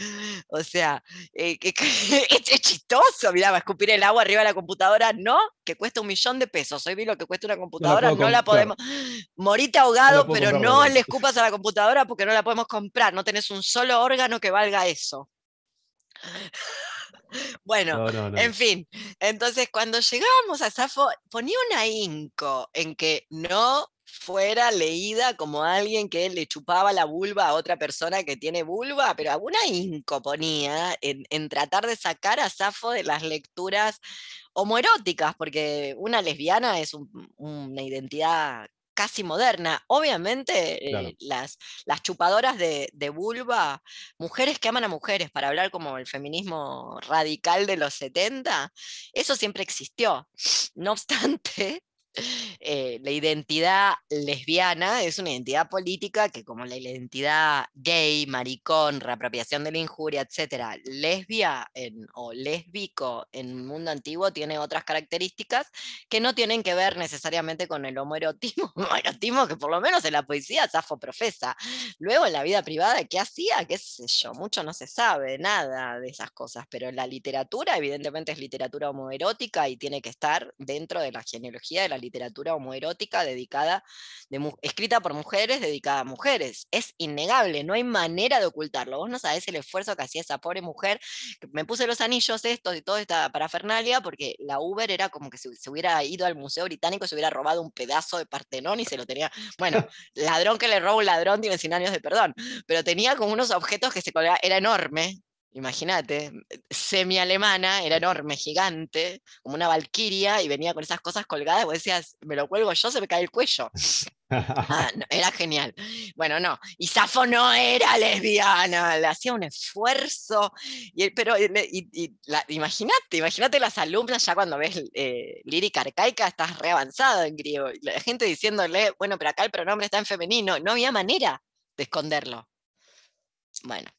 O sea, eh, que- que- es, es chistoso, mirá, va a escupir el agua arriba de la computadora, no, que cuesta un millón de pesos. Hoy vi lo que cuesta una computadora, no la podemos. Morite ahogado, puedo pero no. Le escupas a la computadora porque no la podemos comprar. No tenés un solo órgano que valga eso. Bueno, No, no, no. en fin, entonces cuando llegábamos a Safo, ponía un ahínco en que no fuera leída como alguien que le chupaba la vulva a otra persona que tiene vulva, pero algún ahínco ponía en, en tratar de sacar a Safo de las lecturas homoeróticas, porque una lesbiana es un- una identidad casi moderna. Obviamente, eh, las, las chupadoras de, de vulva mujeres que aman a mujeres, para hablar como el feminismo radical de los 70, eso siempre existió. No obstante, eh, la identidad lesbiana es una identidad política que como la identidad gay, maricón, reapropiación de la injuria, etcétera, lesbia o lésbico en el mundo antiguo tiene otras características que no tienen que ver necesariamente con el homoerotismo, homoerotismo que por lo menos en la poesía Safo profesa. Luego en la vida privada, ¿qué hacía? ¿Qué sé yo? Mucho no se sabe, nada de esas cosas, pero en la literatura evidentemente es literatura homoerótica y tiene que estar dentro de la genealogía de la literatura homoerótica dedicada, de, escrita por mujeres, dedicada a mujeres. Es innegable, no hay manera de ocultarlo. Vos no sabés el esfuerzo que hacía esa pobre mujer. Me puse los anillos estos y toda esta parafernalia porque la Uber era como que se, se hubiera ido al Museo Británico y se hubiera robado un pedazo de Partenón y se lo tenía, bueno, ladrón que le roba un ladrón tiene 100 años de perdón, pero tenía como unos objetos que se colgaban, era enorme, imagínate, semi-alemana, era enorme, gigante, como una valquiria, y venía con esas cosas colgadas, y vos decías, me lo cuelgo yo, se me cae el cuello. Ah, no, era genial. Bueno, no, y Safo no era lesbiana, le hacía un esfuerzo, y, pero imagínate, imagínate las alumnas ya cuando ves eh, lírica arcaica, estás re avanzado en griego, y la gente diciéndole, bueno, pero acá el pronombre está en femenino, no había manera de esconderlo. Bueno,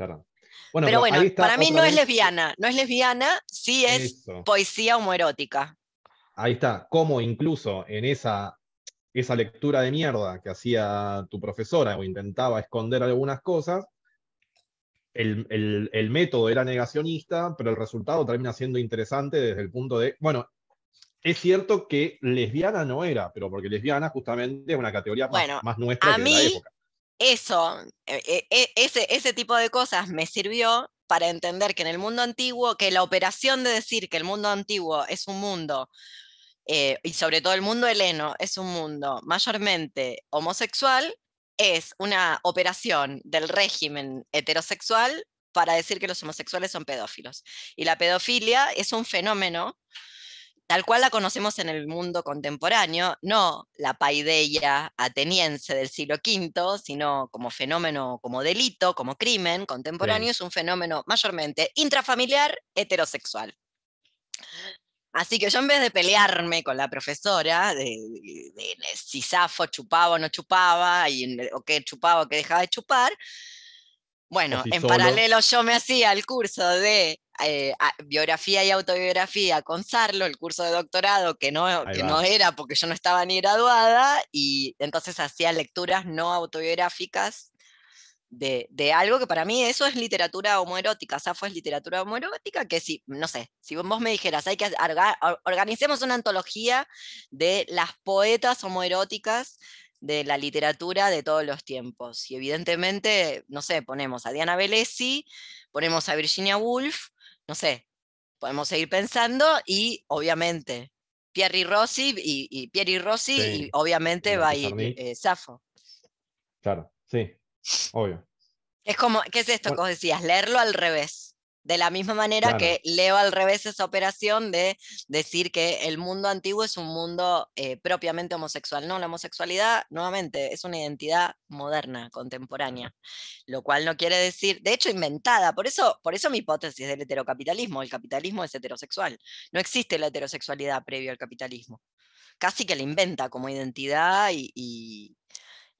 Claro. Bueno, pero bueno, para mí no es lesbiana, no es lesbiana, sí es Eso. poesía homoerótica. ahí está, cómo incluso en esa, esa lectura de mierda que hacía tu profesora o intentaba esconder algunas cosas, el, el- el método era negacionista, pero el resultado termina siendo interesante desde el punto de, bueno, es cierto que lesbiana no era, pero porque lesbiana justamente es una categoría más, Bueno, más nuestra a que de la mí- época. Eso, eh, eh, eh, ese, ese tipo de cosas me sirvió para entender que en el mundo antiguo, que la operación de decir que el mundo antiguo es un mundo, y sobre todo el mundo heleno, es un mundo mayormente homosexual, es una operación del régimen heterosexual para decir que los homosexuales son pedófilos. Y la pedofilia es un fenómeno tal cual la conocemos en el mundo contemporáneo, no la paideia ateniense del siglo V, sino como fenómeno, como delito, como crimen contemporáneo, es un fenómeno mayormente intrafamiliar heterosexual. Así que yo en vez de pelearme con la profesora de, de- de si Safo chupaba o no chupaba, y, o qué chupaba o qué dejaba de chupar, bueno, si en solo- paralelo yo me hacía el curso de eh, biografía y autobiografía con Sarlo, el curso de doctorado que no, que no era porque yo no estaba ni graduada, y entonces hacía lecturas no autobiográficas de, de algo que para mí eso es literatura homoerótica, Safo es literatura homoerótica, que si, no sé, si vos me dijeras, hay que organicemos una antología de las poetas homoeróticas de la literatura de todos los tiempos. Y evidentemente, no sé, ponemos a Diana Velesi, ponemos a Virginia Woolf, no sé, podemos seguir pensando y obviamente Pierre Rossi y, y Pierre Rossi Sí, y obviamente va a ir Pizarnik. eh, Safo. Claro, sí, obvio. Es como, ¿qué es esto que vos decías? Leerlo al revés. De la misma manera Claro. que leo al revés esa operación de decir que el mundo antiguo es un mundo eh, propiamente homosexual. No, la homosexualidad, nuevamente, es una identidad moderna, contemporánea. Lo cual no quiere decir, de hecho, inventada. Por eso, por eso mi hipótesis del heterocapitalismo. El capitalismo es heterosexual. No existe la heterosexualidad previo al capitalismo. Casi que la inventa como identidad y, y-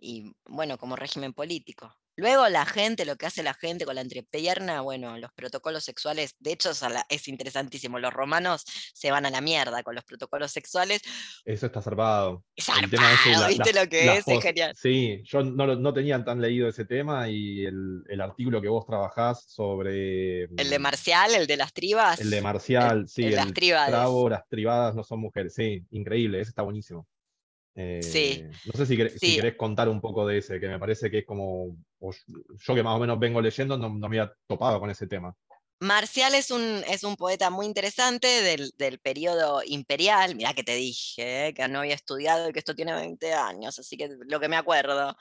y, bueno, como régimen político. Luego la gente, lo que hace la gente con la entrepierna, bueno, los protocolos sexuales, de hecho es, a la- es interesantísimo, los romanos se van a la mierda con los protocolos sexuales. Eso está zarpado. Es El tema ese, zarpado, la- ¿viste lo que es? Es genial. Sí, yo no, no tenía tan leído ese tema y el, el artículo que vos trabajás sobre El de mm, Marcial, el de las tribas. el de Marcial, sí, el de las el tríbades. trabo, las tribadas no son mujeres, sí, increíble, ese está buenísimo. Sí, Eh, no sé si, querés, si sí. querés contar un poco de ese, que me parece que es como, yo que más o menos vengo leyendo, no, no me había topado con ese tema. Marcial es un, es un poeta muy interesante del, del periodo imperial. Mirá que te dije, eh, que no había estudiado y que esto tiene 20 años, así que lo que me acuerdo.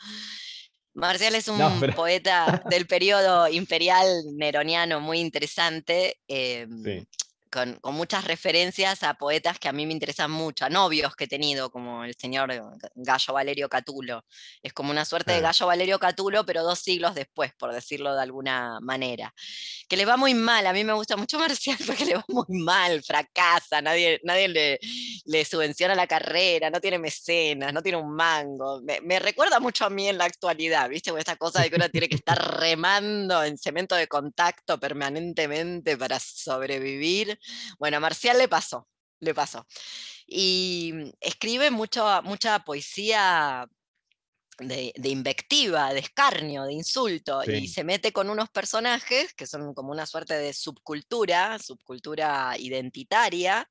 Marcial es un No, pero- poeta del periodo imperial neroniano muy interesante, em, Sí. Con, con muchas referencias a poetas que a mí me interesan mucho, a novios que he tenido, como el señor Gallo Valerio Catulo. Es como una suerte de. Gallo Valerio Catulo, pero dos siglos después, por decirlo de alguna manera que le va muy mal. A mí me gusta mucho Marcial porque le va muy mal, fracasa, nadie, nadie le, le subvenciona la carrera, no tiene mecenas, no tiene un mango. Me, me recuerda mucho a mí en la actualidad, ¿viste? Con esta cosa de que uno tiene que estar remando en cemento de contacto permanentemente para sobrevivir. Bueno, a Marcial le pasó, le pasó. Y mm, escribe mucho, mucha poesía de, de invectiva, de escarnio, de insulto, y se mete con unos personajes que son como una suerte de subcultura, subcultura identitaria,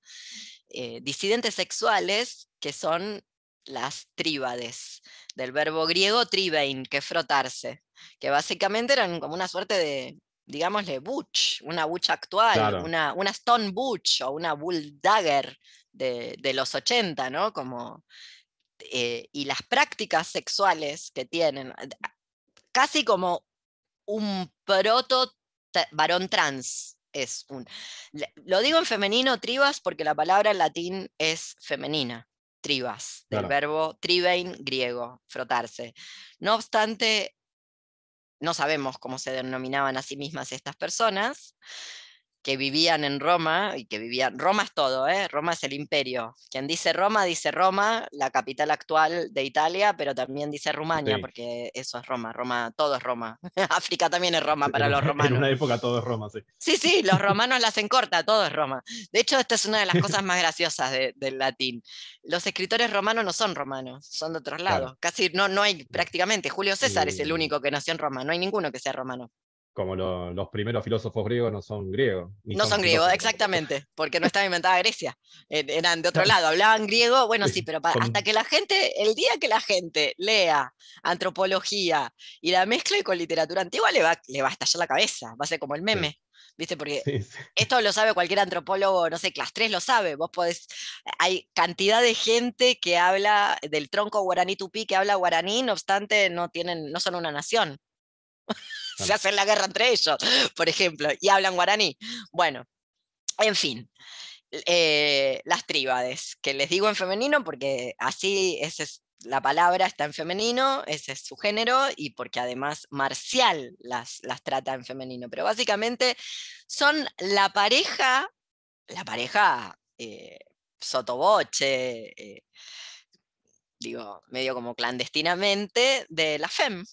eh, disidentes sexuales, que son las tríbades, del verbo griego tribein, que es frotarse, que básicamente eran como una suerte de, digámosle, butch, una butch actual, Claro. una, una stone butch o una bull dagger de, de los 80, ¿no? Como, eh, y las prácticas sexuales que tienen, a- casi como un proto varón trans. Es un, lo digo en femenino tribas porque la palabra en latín es femenina, tribas, del Claro. verbo tribein griego, frotarse. No obstante, no sabemos cómo se denominaban a sí mismas estas personas, que vivían en Roma y que vivían, Roma es todo, ¿eh? Roma es el imperio. Quien dice Roma, dice Roma, la capital actual de Italia, pero también dice Rumania, Sí. porque eso es Roma, Roma, todo es Roma. África también es Roma En para los romanos. En una época todo es Roma, sí. Sí, sí, los romanos la hacen corta, todo es Roma. De hecho, esta es una de las cosas más graciosas de- del latín. Los escritores romanos no son romanos, son de otros Claro. lados. Casi no, no hay prácticamente. Julio César es el único que nació en Roma, no hay ninguno que sea romano. Como lo- los primeros filósofos griegos no son griegos. No son griegos, exactamente, porque no estaba inventada Grecia. e- Eran de otro lado, hablaban griego, bueno, sí, pero hasta que la gente, el día que la gente lea antropología y la mezcle con literatura antigua, le va, le va a estallar la cabeza, va a ser como el meme, ¿viste? Porque Sí, sí. esto lo sabe cualquier antropólogo, no sé, clase 3 lo sabe, vos podés, hay cantidad de gente que habla del tronco guaraní tupí, que habla guaraní, no obstante, no, tienen, no son una nación. Se hacen la guerra entre ellos, por ejemplo, y hablan guaraní. Bueno, en fin, eh, las tríbades, que les digo en femenino porque así es la palabra está en femenino, ese es su género, y porque además Marcial las, las trata en femenino. Pero básicamente son la pareja, la pareja eh, sotoboche, eh, digo, medio como clandestinamente, de la FEM,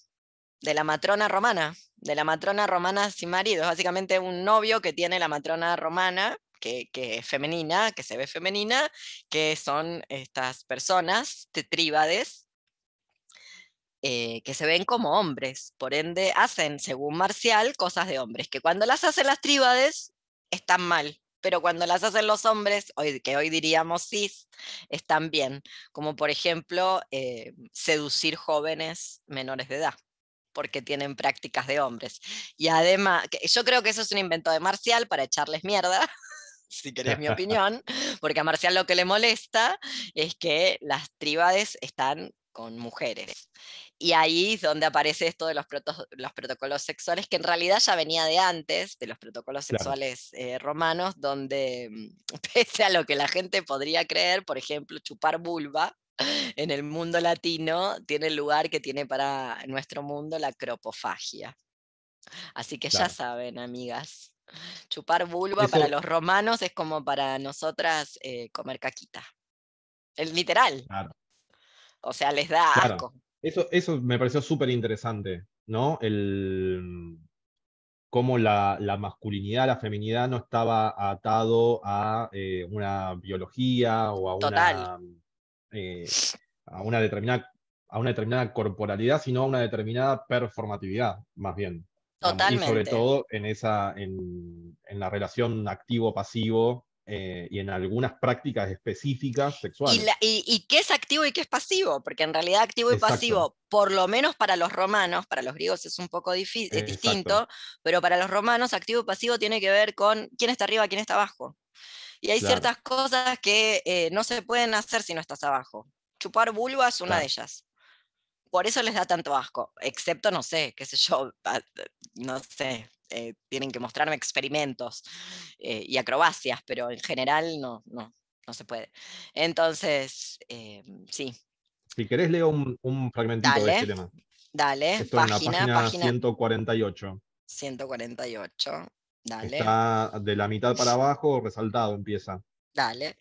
de la matrona romana, de la matrona romana sin marido. Es básicamente un novio que tiene la matrona romana, que, que es femenina, que se ve femenina, que son estas personas tetríbades eh, que se ven como hombres. Por ende, hacen, según Marcial, cosas de hombres, que cuando las hacen las tríbades están mal. Pero cuando las hacen los hombres, hoy, que hoy diríamos cis, están bien. Como por ejemplo, eh, seducir jóvenes menores de edad porque tienen prácticas de hombres. Y además, yo creo que eso es un invento de Marcial para echarles mierda, si querés mi opinión, porque a Marcial lo que le molesta es que las tríbades están con mujeres. Y ahí es donde aparece esto de los, proto- los protocolos sexuales, que en realidad ya venía de antes, de los protocolos Claro. sexuales eh, romanos, donde mm, pese a lo que la gente podría creer, por ejemplo, chupar vulva, en el mundo latino tiene el lugar que tiene para nuestro mundo la cropofagia. Así que ya saben, amigas, chupar vulva para los romanos es como para nosotras eh, comer caquita. El literal. Claro. O sea, les da Claro. asco. Eso, eso me pareció súper interesante, ¿no? El, cómo la, la masculinidad, la feminidad no estaba atado a eh, una biología o a Total. una, eh, a una determinada, a una determinada corporalidad, sino a una determinada performatividad, más bien. digamos, Y sobre Totalmente. todo en esa, en, en la relación activo-pasivo eh, y en algunas prácticas específicas Y, sexuales. la- y- y qué es activo y qué es pasivo, porque en realidad activo y Exacto. pasivo, por lo menos para los romanos, para los griegos es un poco difi- es Exacto. distinto, pero para los romanos activo y pasivo tiene que ver con quién está arriba, quién está abajo. Y hay Claro. ciertas cosas que eh, no se pueden hacer si no estás abajo. Chupar vulva es una Claro. de ellas. Por eso les da tanto asco, excepto, no sé, qué sé yo, a- no sé, eh, tienen que mostrarme experimentos eh, y acrobacias, pero en general no, no, no se puede. Entonces, eh, sí, Si querés, leo un, un fragmentito de este Dale. tema. dale, Esto en la página, página, página 148. 148, dale, Está de la mitad para abajo, resaltado empieza. dale.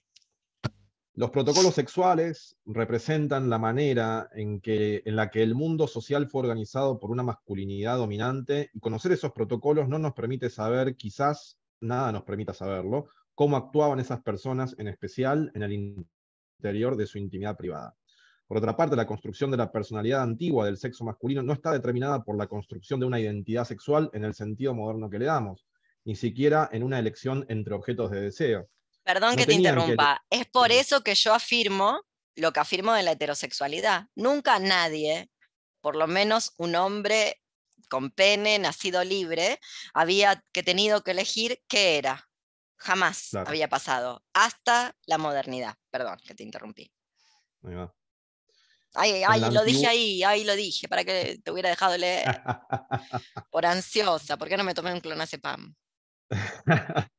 Los protocolos sexuales representan la manera en, que, en la que el mundo social fue organizado por una masculinidad dominante y conocer esos protocolos no nos permite saber, quizás nada nos permita saberlo, cómo actuaban esas personas, en especial en el interior de su intimidad privada. Por otra parte, la construcción de la personalidad antigua del sexo masculino no está determinada por la construcción de una identidad sexual en el sentido moderno que le damos, ni siquiera en una elección entre objetos de deseo. Perdón No que te que- interrumpa. Es por eso que yo afirmo lo que afirmo de la heterosexualidad. Nunca nadie, por lo menos un hombre con pene, nacido libre, había que tenido que elegir qué era. Jamás Claro. había pasado, hasta la modernidad. Perdón que te interrumpí. Ahí va. Ay, ay, lo dije ahí, ay, lo dije, para que te hubiera dejado leer. Por ansiosa, ¿por qué no me tomé un clonazepam?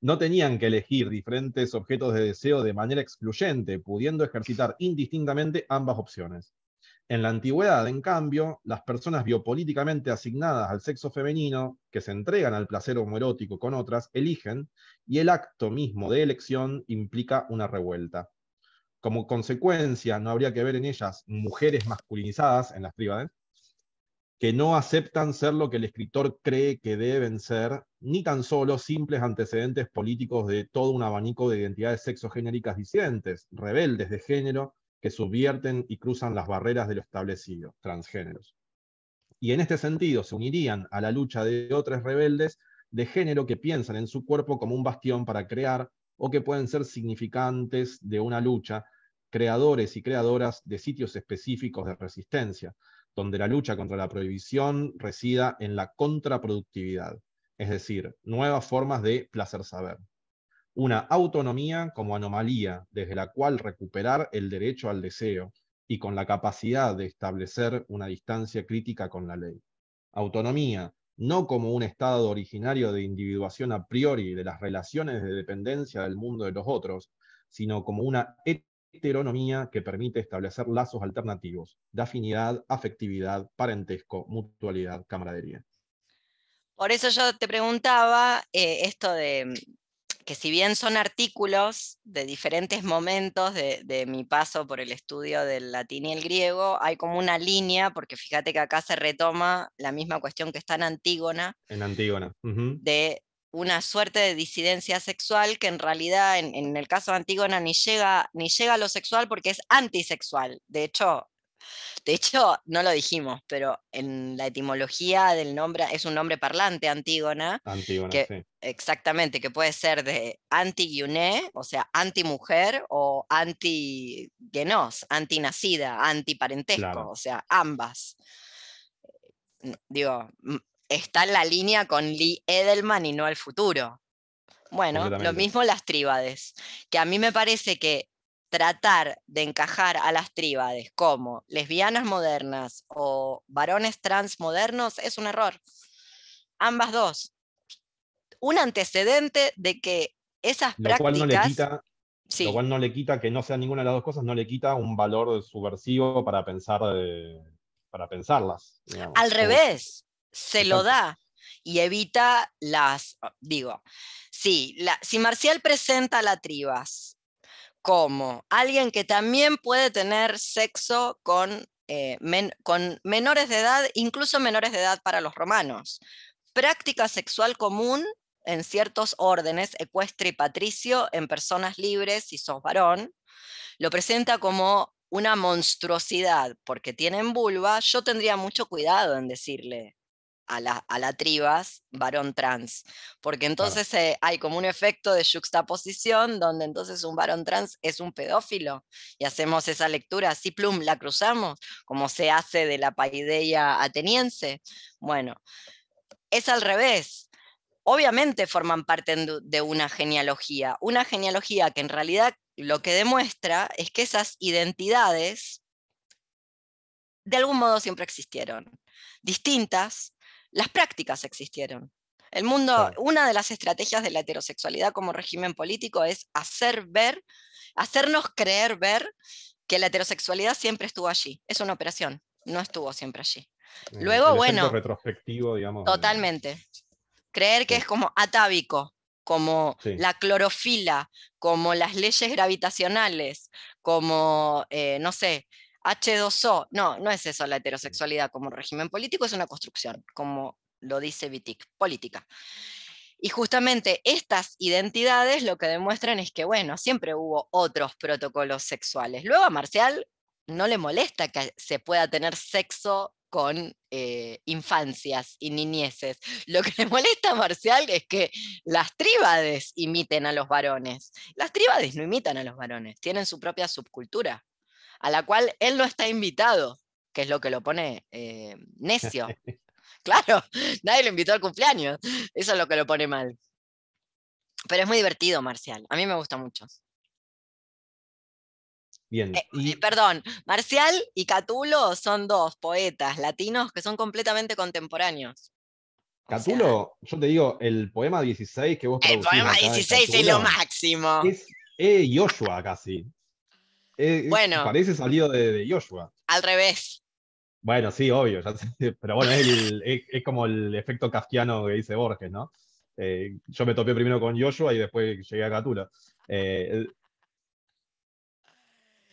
no tenían que elegir diferentes objetos de deseo de manera excluyente, pudiendo ejercitar indistintamente ambas opciones. En la antigüedad, en cambio, las personas biopolíticamente asignadas al sexo femenino, que se entregan al placer homoerótico con otras, eligen, y el acto mismo de elección implica una revuelta. Como consecuencia, no habría que ver en ellas mujeres masculinizadas en las tríbades, que no aceptan ser lo que el escritor cree que deben ser, ni tan solo simples antecedentes políticos de todo un abanico de identidades sexogenéricas disidentes, rebeldes de género, que subvierten y cruzan las barreras de lo establecido, transgéneros. Y en este sentido se unirían a la lucha de otros rebeldes de género que piensan en su cuerpo como un bastión para crear o que pueden ser significantes de una lucha, creadores y creadoras de sitios específicos de resistencia, donde la lucha contra la prohibición resida en la contraproductividad, es decir, nuevas formas de placer saber una autonomía como anomalía desde la cual recuperar el derecho al deseo y con la capacidad de establecer una distancia crítica con la ley. Autonomía no como un estado originario de individuación a priori de las relaciones de dependencia del mundo de los otros, sino como una heteronomía que permite establecer lazos alternativos de afinidad, afectividad, parentesco, mutualidad, camaradería. Por eso yo te preguntaba eh, esto de, que si bien son artículos de diferentes momentos de, mi paso por el estudio del latín y el griego, hay como una línea, porque fíjate que acá se retoma la misma cuestión que está en Antígona. En Antígona. De una suerte de disidencia sexual que en realidad en, en, el caso de Antígona ni llega, ni llega a lo sexual porque es antisexual. De hecho, de hecho, no lo dijimos, pero en la etimología del nombre es un nombre parlante, Antígona. Antígona, que, Exactamente, que puede ser de anti o sea, anti-mujer, o anti-genos, anti-nacida, anti-parentesco, o sea, ambas. Digo, está en la línea con Lee Edelman y no el futuro. Bueno, lo mismo las tríbades, que a mí me parece que tratar de encajar a las tríbades como lesbianas modernas o varones trans modernos es un error. Ambas dos. Un antecedente de que esas prácticas... Cual no le quita, Lo cual no le quita que no sea ninguna de las dos cosas, no le quita un valor subversivo para pensar para pensarlas. Al revés, se lo da y evita las, digo, sí, la, si Marcial presenta la tribas como alguien que también puede tener sexo con, eh, con menores de edad, incluso menores de edad para los romanos. Práctica sexual común en ciertos órdenes, ecuestre y patricio, en personas libres, si sos varón, lo presenta como una monstruosidad porque tienen vulva, yo tendría mucho cuidado en decirle, a la, a tribas varón trans, porque entonces eh, hay como un efecto de juxtaposición donde entonces un varón trans es un pedófilo y hacemos esa lectura así plum, la cruzamos, como se hace de la paideia ateniense. Bueno, es al revés. Obviamente forman parte de una genealogía, una genealogía que en realidad lo que demuestra es que esas identidades de algún modo siempre existieron, distintas, las prácticas existieron. El mundo, una de las estrategias de la heterosexualidad como régimen político es hacer ver, hacernos creer ver que la heterosexualidad siempre estuvo allí. Es una operación, no estuvo siempre allí. Eh, Luego, bueno. retrospectivo, digamos. Totalmente. Creer que es como atávico, como la clorofila, como las leyes gravitacionales, como, eh, no sé, H2O. No, no es eso la heterosexualidad como régimen político, es una construcción, como lo dice Wittig, política. Y justamente estas identidades lo que demuestran es que, bueno, siempre hubo otros protocolos sexuales. Luego a Marcial no le molesta que se pueda tener sexo con eh, infancias y niñeces. Lo que le molesta a Marcial es que las tríbades imiten a los varones. Las tríbades no imitan a los varones, tienen su propia subcultura a la cual él no está invitado, que es lo que lo pone eh, necio. claro, nadie lo invitó al cumpleaños, eso es lo que lo pone mal. Pero es muy divertido, Marcial, a mí me gusta mucho. Bien. Eh, y... Eh, perdón, Marcial y Catulo son dos poetas latinos que son completamente contemporáneos. Catulo, yo te digo, el poema 16 que vos El poema 16 es lo máximo. Es Joshua casi. Es- es- Bueno. Parece salido de, de Joshua. Al revés. Bueno, sí, obvio, ya sé, pero bueno, es, el- es- es como el efecto kafkiano que dice Borges, ¿no? Eh, yo me topé primero con Joshua y después llegué a Catulo. Eh,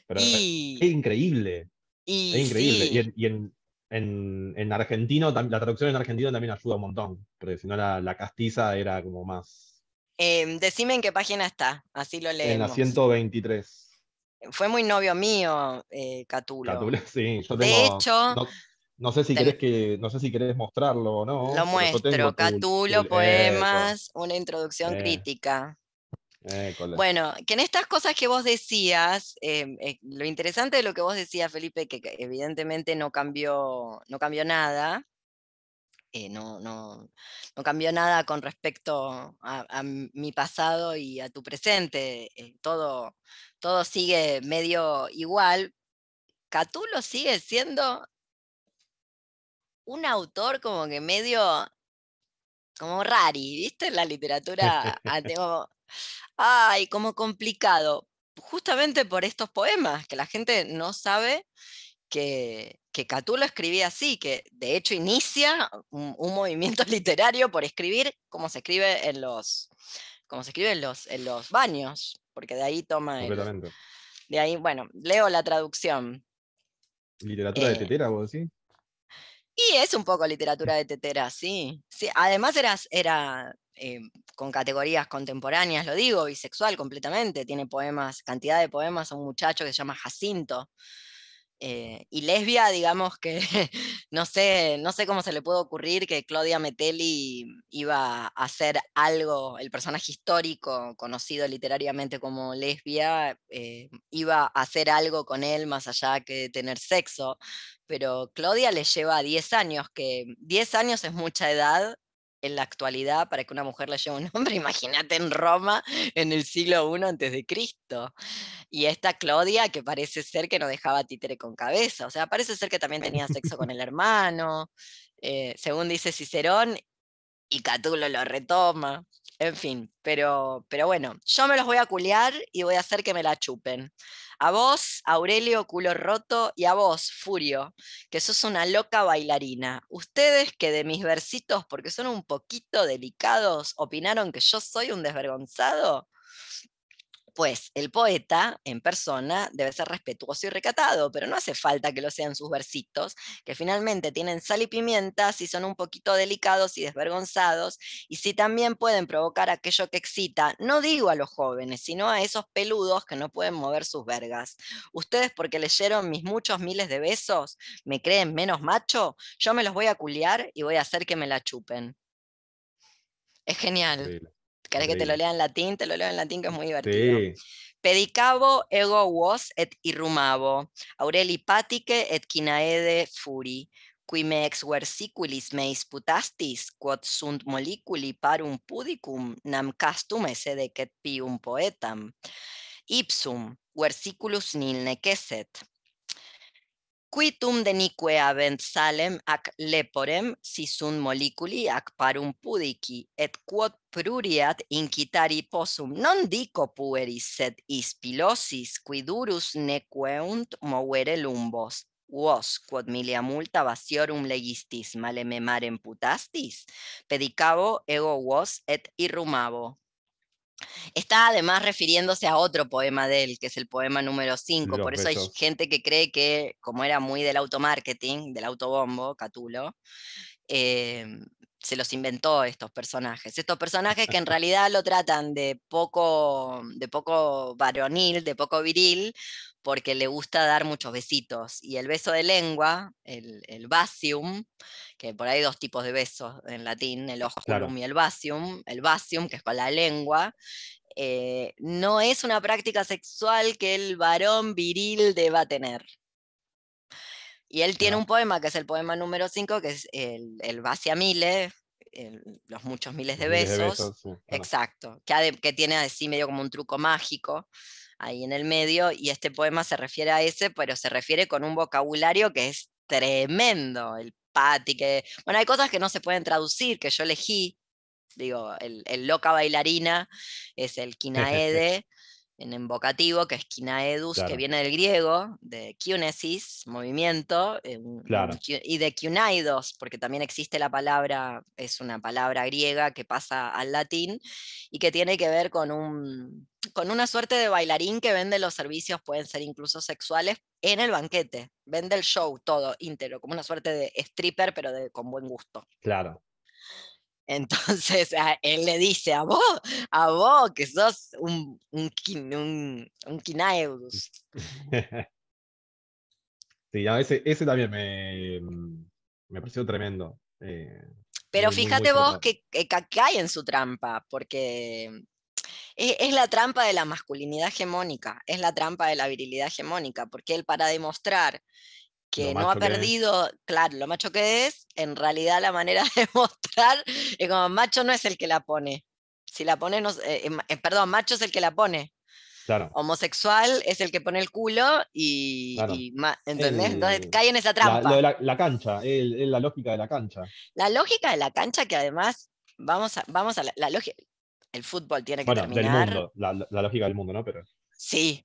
pero Y, es increíble, y es increíble. sí, Y, en, y en- en- en argentino, la traducción en argentino también ayuda un montón, porque si no la, la castiza era como más... em, decime en qué página está, así lo En la leemos. 123. Fue muy novio mío, eh, Catulo. Catulo, sí, yo De tengo... hecho, no, no sé si ten- querés que, no sé si querés mostrarlo o no. lo muestro. Catulo, tu- poemas, una introducción Eh, crítica. école. Bueno, que en estas cosas que vos decías, eh, lo interesante de lo que vos decías, Felipe, que que evidentemente no cambió, no cambió nada, eh, no, no, no cambió nada con respecto a, mi pasado y a tu presente, todo, todo sigue medio igual. Catulo sigue siendo un autor como que medio, como rari, ¿viste? En la literatura, tengo- ay, como complicado, justamente por estos poemas, que la gente no sabe que, que Catulo escribía así, que de hecho inicia un, un movimiento literario por escribir como se escribe en los, como se escribe en los, en los baños, porque de ahí toma el, completamente. de ahí, bueno, leo la traducción. ¿Literatura de eh, tetera, vos decís? Y es un poco literatura de tetera, sí. sí además era, era eh, con categorías contemporáneas, lo digo, bisexual completamente. Tiene poemas, cantidad de poemas a un muchacho que se llama Jacinto. Eh, y lesbia, digamos que no sé, no sé cómo se le puede ocurrir que Claudia Metelli iba a hacer algo, el personaje histórico conocido literariamente como lesbia, eh, iba a hacer algo con él más allá que tener sexo pero Claudia le lleva 10 años, que 10 años es mucha edad en la actualidad para que una mujer le lleve un hombre, imagínate en Roma en el siglo I antes de Cristo. Y esta Claudia que parece ser que no dejaba títere con cabeza, o sea, parece ser que también tenía sexo con el hermano, eh, según dice Cicerón, y Catulo lo retoma. En fin, pero, pero bueno, yo me los voy a culiar y voy a hacer que me la chupen. A vos, Aurelio, culo roto, y a vos, Furio, que sos una loca bailarina. Ustedes que de mis versitos, porque son un poquito delicados, opinaron que yo soy un desvergonzado. Pues el poeta en persona debe ser respetuoso y recatado, pero no hace falta que lo sean sus versitos, que finalmente tienen sal y pimienta si son un poquito delicados y desvergonzados, y si también pueden provocar aquello que excita, no digo a los jóvenes, sino a esos peludos que no pueden mover sus vergas. Ustedes porque leyeron mis muchos miles de besos, me creen menos macho, yo me los voy a culiar y voy a hacer que me la chupen. Es genial. ¿Querés que te lo lea en latín? Te lo leo en latín que es muy divertido. Sí, Pedicabo ego vos et irrumabo, Aureli patice et quinaede furi, qui me ex versiculis meis putastis, quod sunt moliculi parum pudicum, nam castum esse decet pium poetam. Ipsum, versiculus nil necesset. quitum denique habent salem ac leporem si sunt moliculi ac parum pudici et quod pruriat incitari possum. Non dico pueris sed ispilosis qui durus nequeunt movere lumbos. Vos quod milia multa vasiorum legistis male memarem putastis? Pedicabo ego vos et irrumabo Está además refiriéndose a otro poema de él, que es el poema número 5. Los Por eso hay gente que cree que, como era muy del automarketing, del autobombo, Catulo, eh, se los inventó estos personajes. Estos personajes que en realidad lo tratan de poco, de poco varonil, de poco viril, porque le gusta dar muchos besitos. Y el beso de lengua, el, el basium, que por ahí hay dos tipos de besos en latín, el osculum Claro. y el basium, el basium, que es con la lengua, eh, no es una práctica sexual que el varón viril deba tener. Y él tiene un poema, que es el poema número 5, que es el, el el- los muchos miles de miles besos. sí, claro. Exacto, que, ade- que tiene así medio como un truco mágico ahí en el medio, y este poema se refiere a ese, pero se refiere con un vocabulario que es tremendo, el pati, que, bueno, hay cosas que no se pueden traducir, que yo elegí, digo, el, el loca bailarina es el quinaede, en invocativo, que es kinaedus, que Claro. viene del griego, de kiunesis, movimiento, eh, Claro. y de kiunaidos, porque también existe la palabra, es una palabra griega que pasa al latín y que tiene que ver con, un, con una suerte de bailarín que vende los servicios, pueden ser incluso sexuales, en el banquete. Vende el show todo, íntegro, como una suerte de stripper, pero de, con buen gusto. Claro. Entonces a él le dice a vos, a vos que sos un, un, un, un kinaeus. Sí, no, ese, ese también me, me pareció tremendo. eh, Pero muy, muy, muy fíjate vos que, que ca- cae en su trampa, porque es, es la trampa de la masculinidad hegemónica, es la trampa de la virilidad hegemónica, porque él para demostrar que no ha perdido, claro, lo macho que es, en realidad la manera de mostrar es como macho no es el que la pone. Si la pone, no, eh, eh, eh, perdón, macho es el que la pone. Claro. Homosexual es el que pone el culo y, Claro. y ma- ¿entendés? Entonces cae en esa trampa. lo de la, la cancha, es, la lógica de la cancha. La lógica de la cancha que además, vamos a, vamos a la, la lógica, el fútbol tiene que Bueno, del terminar. mundo, la, la- la lógica del mundo, ¿no? Pero Sí.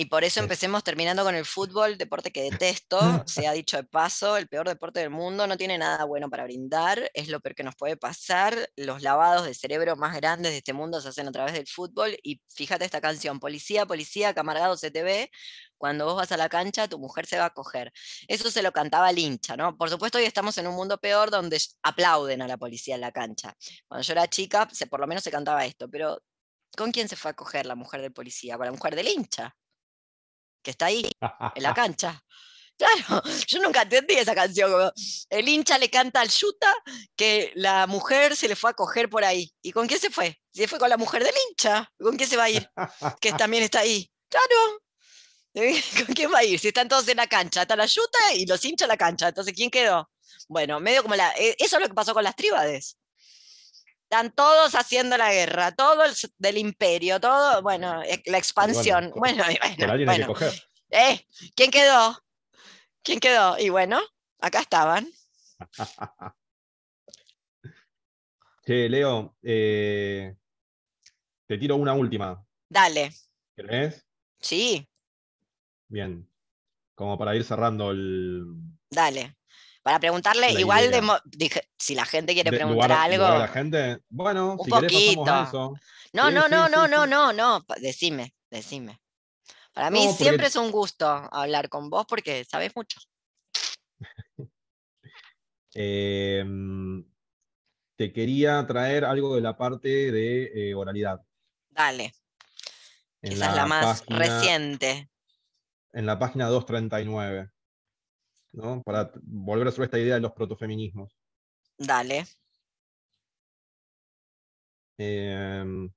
Y por eso empecemos terminando con el fútbol, deporte que detesto, se ha dicho de paso, el peor deporte del mundo, no tiene nada bueno para brindar, es lo peor que nos puede pasar, los lavados de cerebro más grandes de este mundo se hacen a través del fútbol y fíjate esta canción, policía, policía, camargado CTV, cuando vos vas a la cancha tu mujer se va a coger. Eso se lo cantaba el hincha, ¿no? Por supuesto hoy estamos en un mundo peor donde aplauden a la policía en la cancha. Cuando yo era chica, se, por lo menos se cantaba esto, pero ¿con quién se fue a coger la mujer del policía? Con la mujer del hincha que está ahí, en la cancha. Claro, yo nunca entendí esa canción. el hincha le canta al yuta que la mujer se le fue a coger por ahí. ¿Y con quién se fue? Se fue con la mujer del hincha. ¿Con quién se va a ir? Que también está ahí. Claro. ¿Con quién va a ir? Si están todos en la cancha, está la yuta y los hinchas en la cancha. Entonces, ¿quién quedó? Bueno, medio como la. eh, Eso es lo que pasó con las tríbades. Están todos haciendo la guerra, todo el del imperio, todo, bueno, eh, la expansión. Bueno, y bueno, que coger. Eh, ¿quién quedó? ¿Quién quedó? Y bueno, acá estaban. Che, Leo, eh, te tiro una última. Dale, ¿Querés? sí, Bien. Como para ir cerrando el. dale. Para preguntarle, La igual de dije, si la gente quiere de- preguntar lugar- algo. lugar a la gente. Bueno, Un si querés poquito. eso. No, Sí, no, sí, no, sí, no, no, no, no. Decime, decime. Para mí No, porque- siempre es un gusto hablar con vos porque sabes mucho. Eh, te quería traer algo de la parte de eh, oralidad. Dale, En esa es la más página- reciente. En la página 239. ¿No? Para volver sobre esta idea de los protofeminismos. Dale. Em,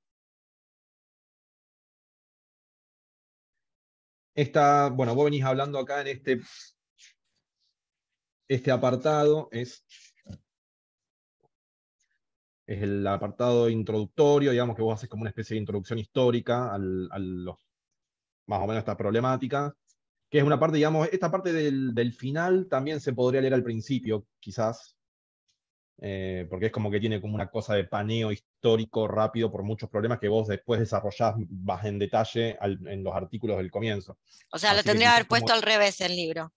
esta, bueno, vos venís hablando acá en este, este apartado, es, es el apartado introductorio, digamos que vos haces como una especie de introducción histórica al, a los, más o menos esta problemática, que es una parte, digamos, esta parte del, del final también se podría leer al principio, quizás, eh, porque es como que tiene como una cosa de paneo histórico rápido por muchos problemas que vos después desarrollás más en detalle al- en los artículos del comienzo. O sea, lo Así tendría que haber como- puesto al revés el libro.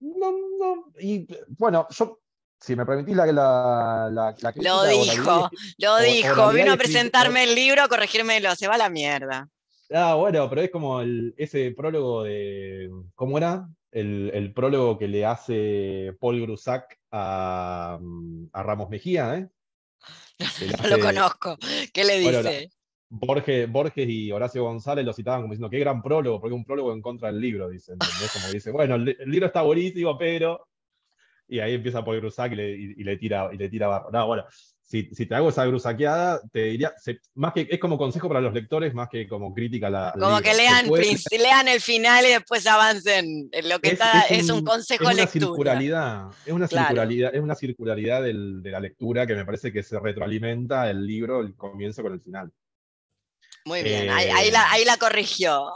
No, no, y bueno, yo, si me permitís la, la, la, Lo dijo, lo o- dijo. Vino a presentarme el libro, a corregírmelo. Se va a la mierda. Ah, bueno, pero es como el- ese prólogo de. ¿Cómo era? El, el prólogo que le hace Paul Grusac a, mm, a Ramos Mejía, ¿eh? No lo conozco. ¿Qué le Bueno, la- dice? Borges, Borges y Horacio González lo citaban como diciendo, qué gran prólogo, porque es un prólogo en contra del libro, dice. ¿entendés? Como dice, bueno, el, li- el libro está buenísimo, pero. Y ahí empieza Paul Grusac y le, y- y le tira, y le tira barro. No, bueno, si, si te hago esa grusaqueada, te diría, se- más que, es como consejo para los lectores, más que como crítica a la. Como que lean, lean el final y después avancen. en Lo que está es un, consejo es una lectura. circularidad, es una Claro. circularidad, es una circularidad del- de la lectura que me parece que se retroalimenta el libro, el comienzo con el final. Muy bien, ahí, ahí Eh, la, ahí la corrigió.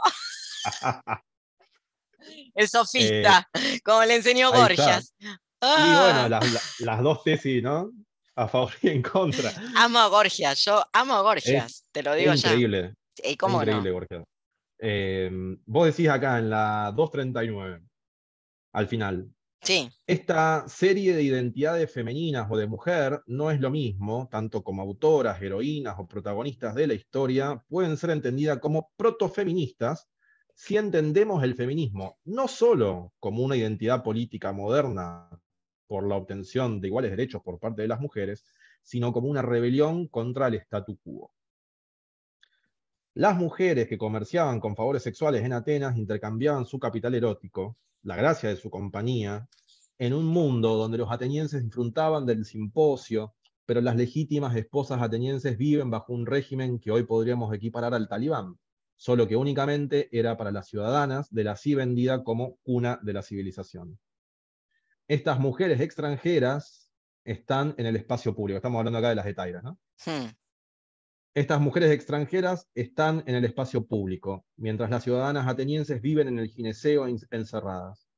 El sofista, como le enseñó está. Borgias. Y Ah, bueno, las, la- las dos tesis, ¿no? A favor y en contra. Amo a Gorgias, yo amo a Gorgias, te lo digo Es ya. increíble, ¿Y es cómo increíble, no? Borges. Eh, vos decís acá en la 239, al final, Sí, esta serie de identidades femeninas o de mujer no es lo mismo, tanto como autoras, heroínas o protagonistas de la historia, pueden ser entendidas como protofeministas si entendemos el feminismo no solo como una identidad política moderna por la obtención de iguales derechos por parte de las mujeres, sino como una rebelión contra el statu quo. Las mujeres que comerciaban con favores sexuales en Atenas intercambiaban su capital erótico, la gracia de su compañía, en un mundo donde los atenienses disfrutaban del simposio, pero las legítimas esposas atenienses viven bajo un régimen que hoy podríamos equiparar al talibán, solo que únicamente era para las ciudadanas de la así vendida como cuna de la civilización. Estas mujeres extranjeras están en el espacio público, estamos hablando acá de las etairas, ¿no? hmm, Estas mujeres extranjeras están en el espacio público, mientras las ciudadanas atenienses viven en el gineceo en- encerradas.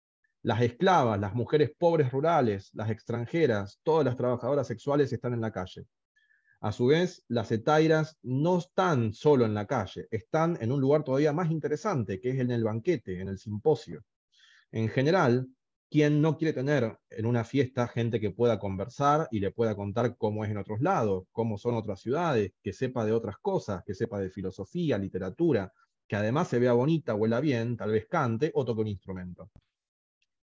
Las esclavas, las mujeres pobres rurales, las extranjeras, todas las trabajadoras sexuales están en la calle. A su vez, las etairas no están solo en la calle, están en un lugar todavía más interesante, que es en el banquete, en el simposio. En general, ¿quién no quiere tener en una fiesta gente que pueda conversar y le pueda contar cómo es en otros lados, cómo son otras ciudades, que sepa de otras cosas, que sepa de filosofía, literatura, que además se vea bonita, huela bien, tal vez cante o toque un instrumento?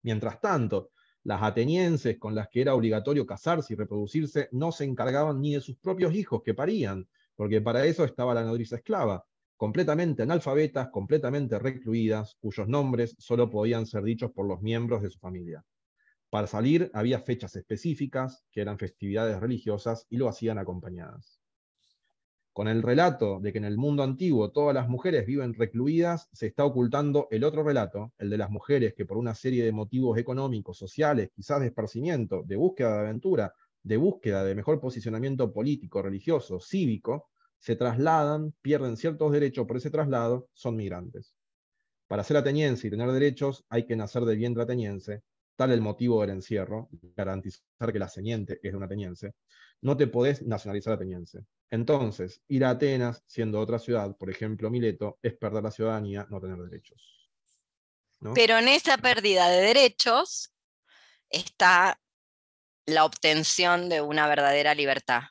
Mientras tanto, las atenienses con las que era obligatorio casarse y reproducirse no se encargaban ni de sus propios hijos que parían, porque para eso estaba la nodriza esclava, completamente analfabetas, completamente recluidas, cuyos nombres solo podían ser dichos por los miembros de su familia. Para salir había fechas específicas, que eran festividades religiosas, y lo hacían acompañadas. Con el relato de que en el mundo antiguo todas las mujeres viven recluidas, se está ocultando el otro relato, el de las mujeres que por una serie de motivos económicos, sociales, quizás de esparcimiento, de búsqueda de aventura, de búsqueda de mejor posicionamiento político, religioso, cívico, se trasladan, pierden ciertos derechos por ese traslado, son migrantes. Para ser ateniense y tener derechos hay que nacer de vientre ateniense, tal el motivo del encierro, garantizar que la semiente es de un ateniense, no te podés nacionalizar ateniense. Entonces, ir a Atenas, siendo otra ciudad, por ejemplo Mileto, es perder la ciudadanía, no tener derechos. ¿no? Pero en esa pérdida de derechos está la obtención de una verdadera libertad.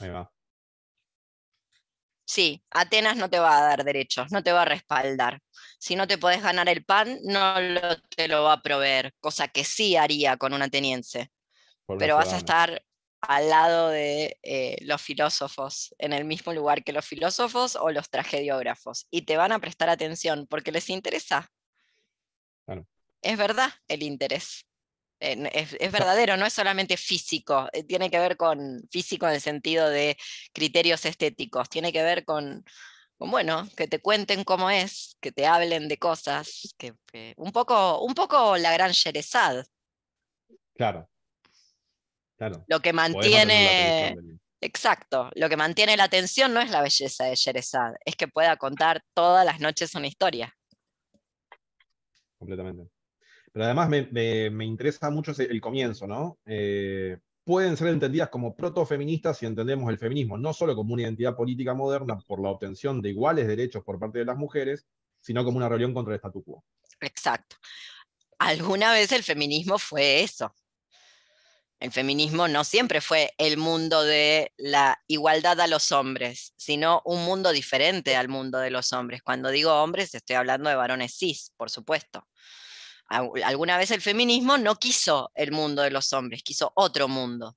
Ahí va. Sí, Atenas no te va a dar derechos, no te va a respaldar. Si no te podés ganar el pan, no lo- te lo va a proveer, cosa que sí haría con un ateniense. Pero vas a estar al lado de eh, los filósofos, en el mismo lugar que los filósofos o los tragediógrafos, y te van a prestar atención porque les interesa. Claro. Es verdad el interés. Es, es verdadero, no es solamente físico, eh, tiene que ver con físico en el sentido de criterios estéticos, tiene que ver con, con, bueno, que te cuenten cómo es, que te hablen de cosas, que, que- un, poco, un poco la gran Sherezad, Claro. Claro. lo que mantiene... Exacto, lo que mantiene la atención no es la belleza de Sherezad, es que pueda contar todas las noches una historia. completamente. Pero además me, me- me interesa mucho el comienzo, ¿no? Eh, pueden ser entendidas como protofeministas si entendemos el feminismo, no solo como una identidad política moderna por la obtención de iguales derechos por parte de las mujeres, sino como una rebelión contra el statu quo. Exacto. Alguna vez el feminismo fue eso. El feminismo no siempre fue el mundo de la igualdad a los hombres, sino un mundo diferente al mundo de los hombres. Cuando digo hombres, estoy hablando de varones cis, por supuesto. Al- Alguna vez el feminismo no quiso el mundo de los hombres, quiso otro mundo.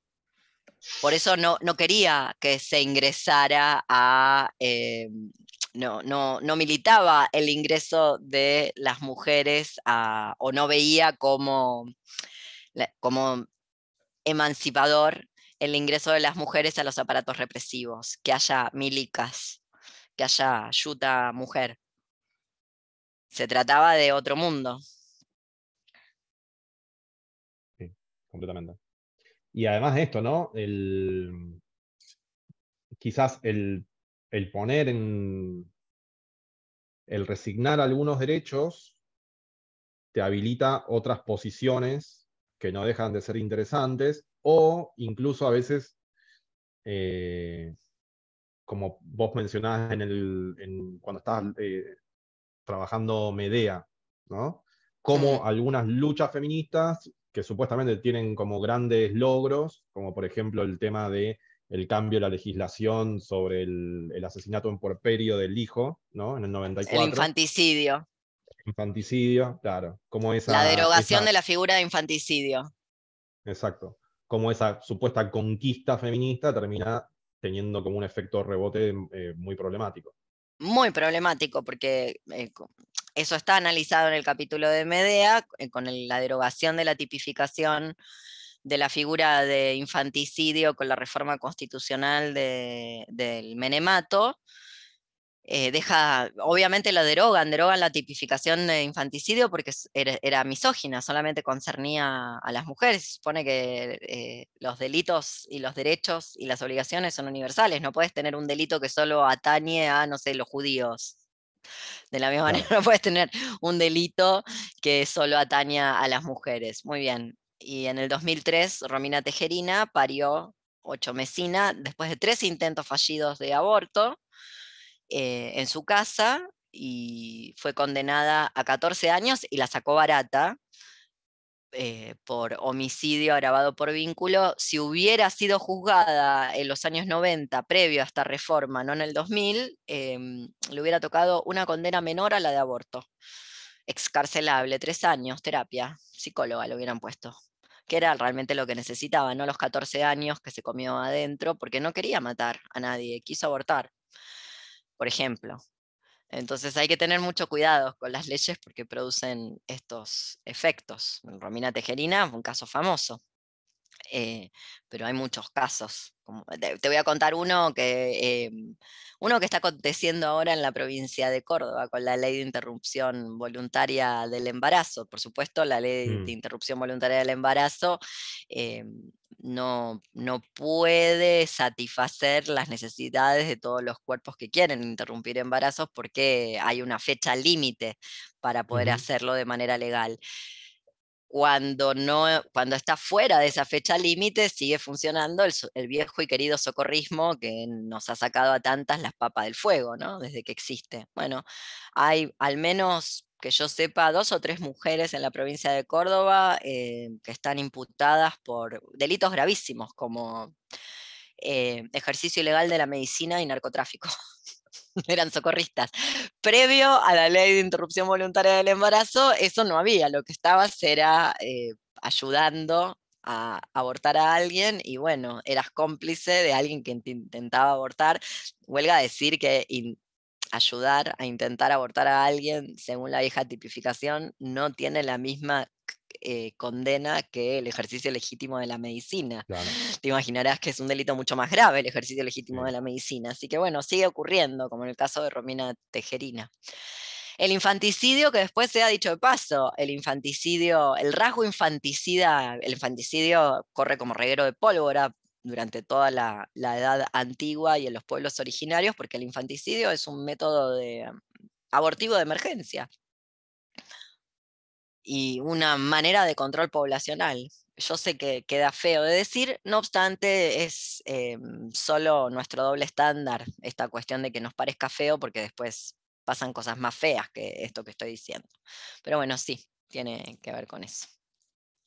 Por eso no, no quería que se ingresara a, eh, no, no, no militaba el ingreso de las mujeres o no veía como, como emancipador el ingreso de las mujeres a los aparatos represivos, que haya milicas, que haya ayuda mujer. Se trataba de otro mundo. Completamente. Y además de esto, ¿no? El, quizás el, el poner en. El resignar algunos derechos te habilita otras posiciones que no dejan de ser interesantes, o incluso a veces, eh, como vos mencionabas en el, en- cuando estabas eh, trabajando Medea, ¿no? Como algunas luchas feministas que supuestamente tienen como grandes logros, como por ejemplo el tema de el cambio de la legislación sobre el, el asesinato en puerperio del hijo, ¿no? En el 94. El infanticidio. infanticidio, claro. Como esa, La derogación esa- de la figura de infanticidio. Exacto. Como esa supuesta conquista feminista termina teniendo como un efecto rebote eh, muy problemático. Muy problemático porque eh, eso está analizado en el capítulo de Medea, eh, con la derogación de la tipificación de la figura de infanticidio con la reforma constitucional de- del Menemato. eh, deja, obviamente lo derogan, derogan la tipificación de infanticidio porque era misógina, solamente concernía a las mujeres. Se supone que eh, los delitos y los derechos y las obligaciones son universales. No puedes tener un delito que solo atañe a, no sé, los judíos. De la misma Claro. manera, no puedes tener un delito que solo ataña a las mujeres. Muy bien. Y en el 2003, Romina Tejerina parió ocho mesina después de tres intentos fallidos de aborto eh, en su casa y fue condenada a 14 años y la sacó barata eh, por homicidio agravado por vínculo. Si hubiera sido juzgada en los años 90, previo a esta reforma, no en el 2000, em, le hubiera tocado una condena menor a la de aborto. Excarcelable, tres años, terapia, psicóloga le hubieran puesto que era realmente lo que necesitaba, no los 14 años que se comió adentro, porque no quería matar a nadie, quiso abortar por ejemplo. Entonces hay que tener mucho cuidado con las leyes porque producen estos efectos. Romina Tejerina un caso famoso, eh, pero hay muchos casos. Como- te, te voy a contar uno que, eh, uno que está aconteciendo ahora en la provincia de Córdoba con la ley de interrupción voluntaria del embarazo. Por supuesto, la ley Mm. de interrupción voluntaria del embarazo eh, no, no puede satisfacer las necesidades de todos los cuerpos que quieren interrumpir embarazos porque hay una fecha límite para poder hacerlo de manera legal. Cuando, no, cuando está fuera de esa fecha límite, sigue funcionando el, viejo y querido socorrismo que nos ha sacado a tantas las papas del fuego, ¿no? Desde que existe. Bueno, hay al menos que yo sepa dos o tres mujeres en la provincia de Córdoba eh, que están imputadas por delitos gravísimos como eh, ejercicio ilegal de la medicina y narcotráfico. Eran socorristas. Previo a la ley de interrupción voluntaria del embarazo, eso no había. Lo que estabas era eh, ayudando a abortar a alguien y bueno, eras cómplice de alguien que int- intentaba abortar. Huelga decir que ayudar a intentar abortar a alguien, según la vieja tipificación, no tiene la misma eh, condena que el ejercicio legítimo de la medicina Claro. te imaginarás que es un delito mucho más grave el ejercicio legítimo Sí. de la medicina. Así que bueno, sigue ocurriendo, como en el caso de Romina Tejerina. El infanticidio, que después se ha dicho de paso, el infanticidio, el rasgo infanticida, el infanticidio corre como reguero de pólvora durante toda la, la edad antigua y en los pueblos originarios, porque el infanticidio es un método de, abortivo de emergencia y una manera de control poblacional. Yo sé que queda feo de decir, no obstante, es eh, solo nuestro doble estándar esta cuestión de que nos parezca feo porque después pasan cosas más feas que esto que estoy diciendo. Pero bueno, sí, tiene que ver con eso.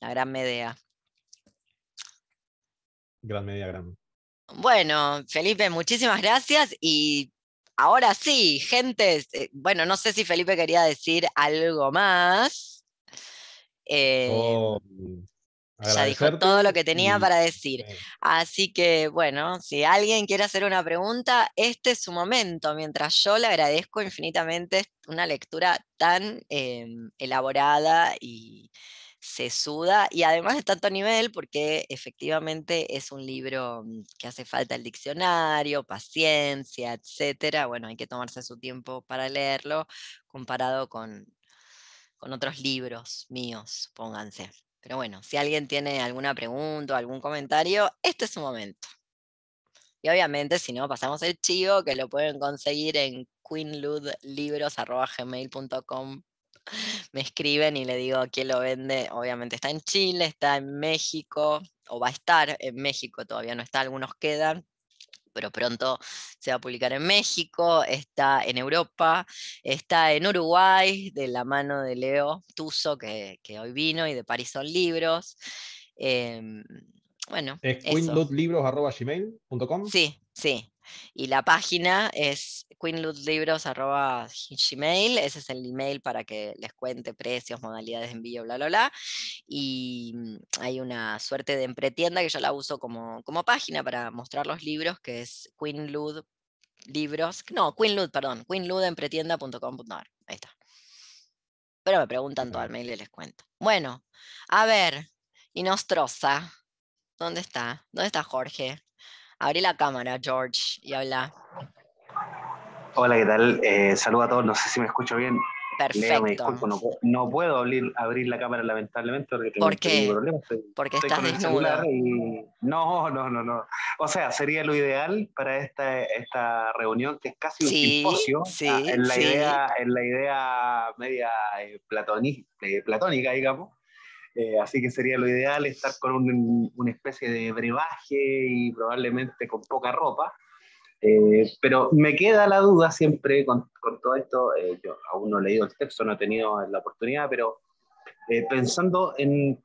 La gran Medea. Gran media gran. Bueno, Felipe, muchísimas gracias y ahora sí, gente, eh, bueno, no sé si Felipe quería decir algo más. Eh, ya dijo todo lo que tenía para decir. sí. Así que, bueno, si alguien quiere hacer una pregunta, este es su momento, mientras yo le agradezco infinitamente una lectura tan em, elaborada y sesuda, y además de tanto nivel, porque efectivamente es un libro mm, que hace falta el diccionario, paciencia, etcétera. Bueno, hay que tomarse su tiempo para leerlo, comparado con, con otros libros míos, pónganse. Pero bueno, si alguien tiene alguna pregunta o algún comentario, este es su momento. Y obviamente, si no, pasamos el chivo, que lo pueden conseguir en queenludlibros.gmail.com. Me escriben y le digo quién lo vende. Obviamente está en Chile, está en México, o va a estar en México, todavía no está, algunos quedan. Pero pronto se va a publicar en México, está en Europa, está en Uruguay, de la mano de Leo Tuso, que, que hoy vino, y de París son libros. Em, bueno, Es eso. queenlutlibros.gmail.com. Sí, sí. Y la página es queenlutlibros.gmail, ese es el email para que les cuente precios, modalidades de envío, bla, bla, bla. Y mm, hay una suerte de empretienda que yo la uso como, como página para mostrar los libros, que es queenlud libros, no, queenlud, perdón, queenludempretienda.com.ar, ahí está. Pero me preguntan todo al mail y les cuento. Bueno, a ver, y Nostroza, ¿dónde está? ¿Dónde está Jorge? Abrí la cámara, George, y habla. Hola, ¿qué tal? Eh, saludo a todos, no sé si me escucho bien. Leo, me Perfecto. disculpo, no, puedo- no puedo abrir, abrir la cámara lamentablemente porque tengo ¿Por un qué? problema. Estoy, Porque estoy estás desnudo. celular y... No, no, no, no. O sea, sería lo ideal para esta, esta reunión que es casi un Sí, simposio. sí, ah, en, la sí. idea, en la idea media eh, eh, platónica, digamos. Eh, así que sería lo ideal estar con un- una especie de brebaje y probablemente con poca ropa. Eh, pero me queda la duda siempre con, con todo esto, eh, yo aún no he leído el texto, no he tenido la oportunidad, pero eh, pensando en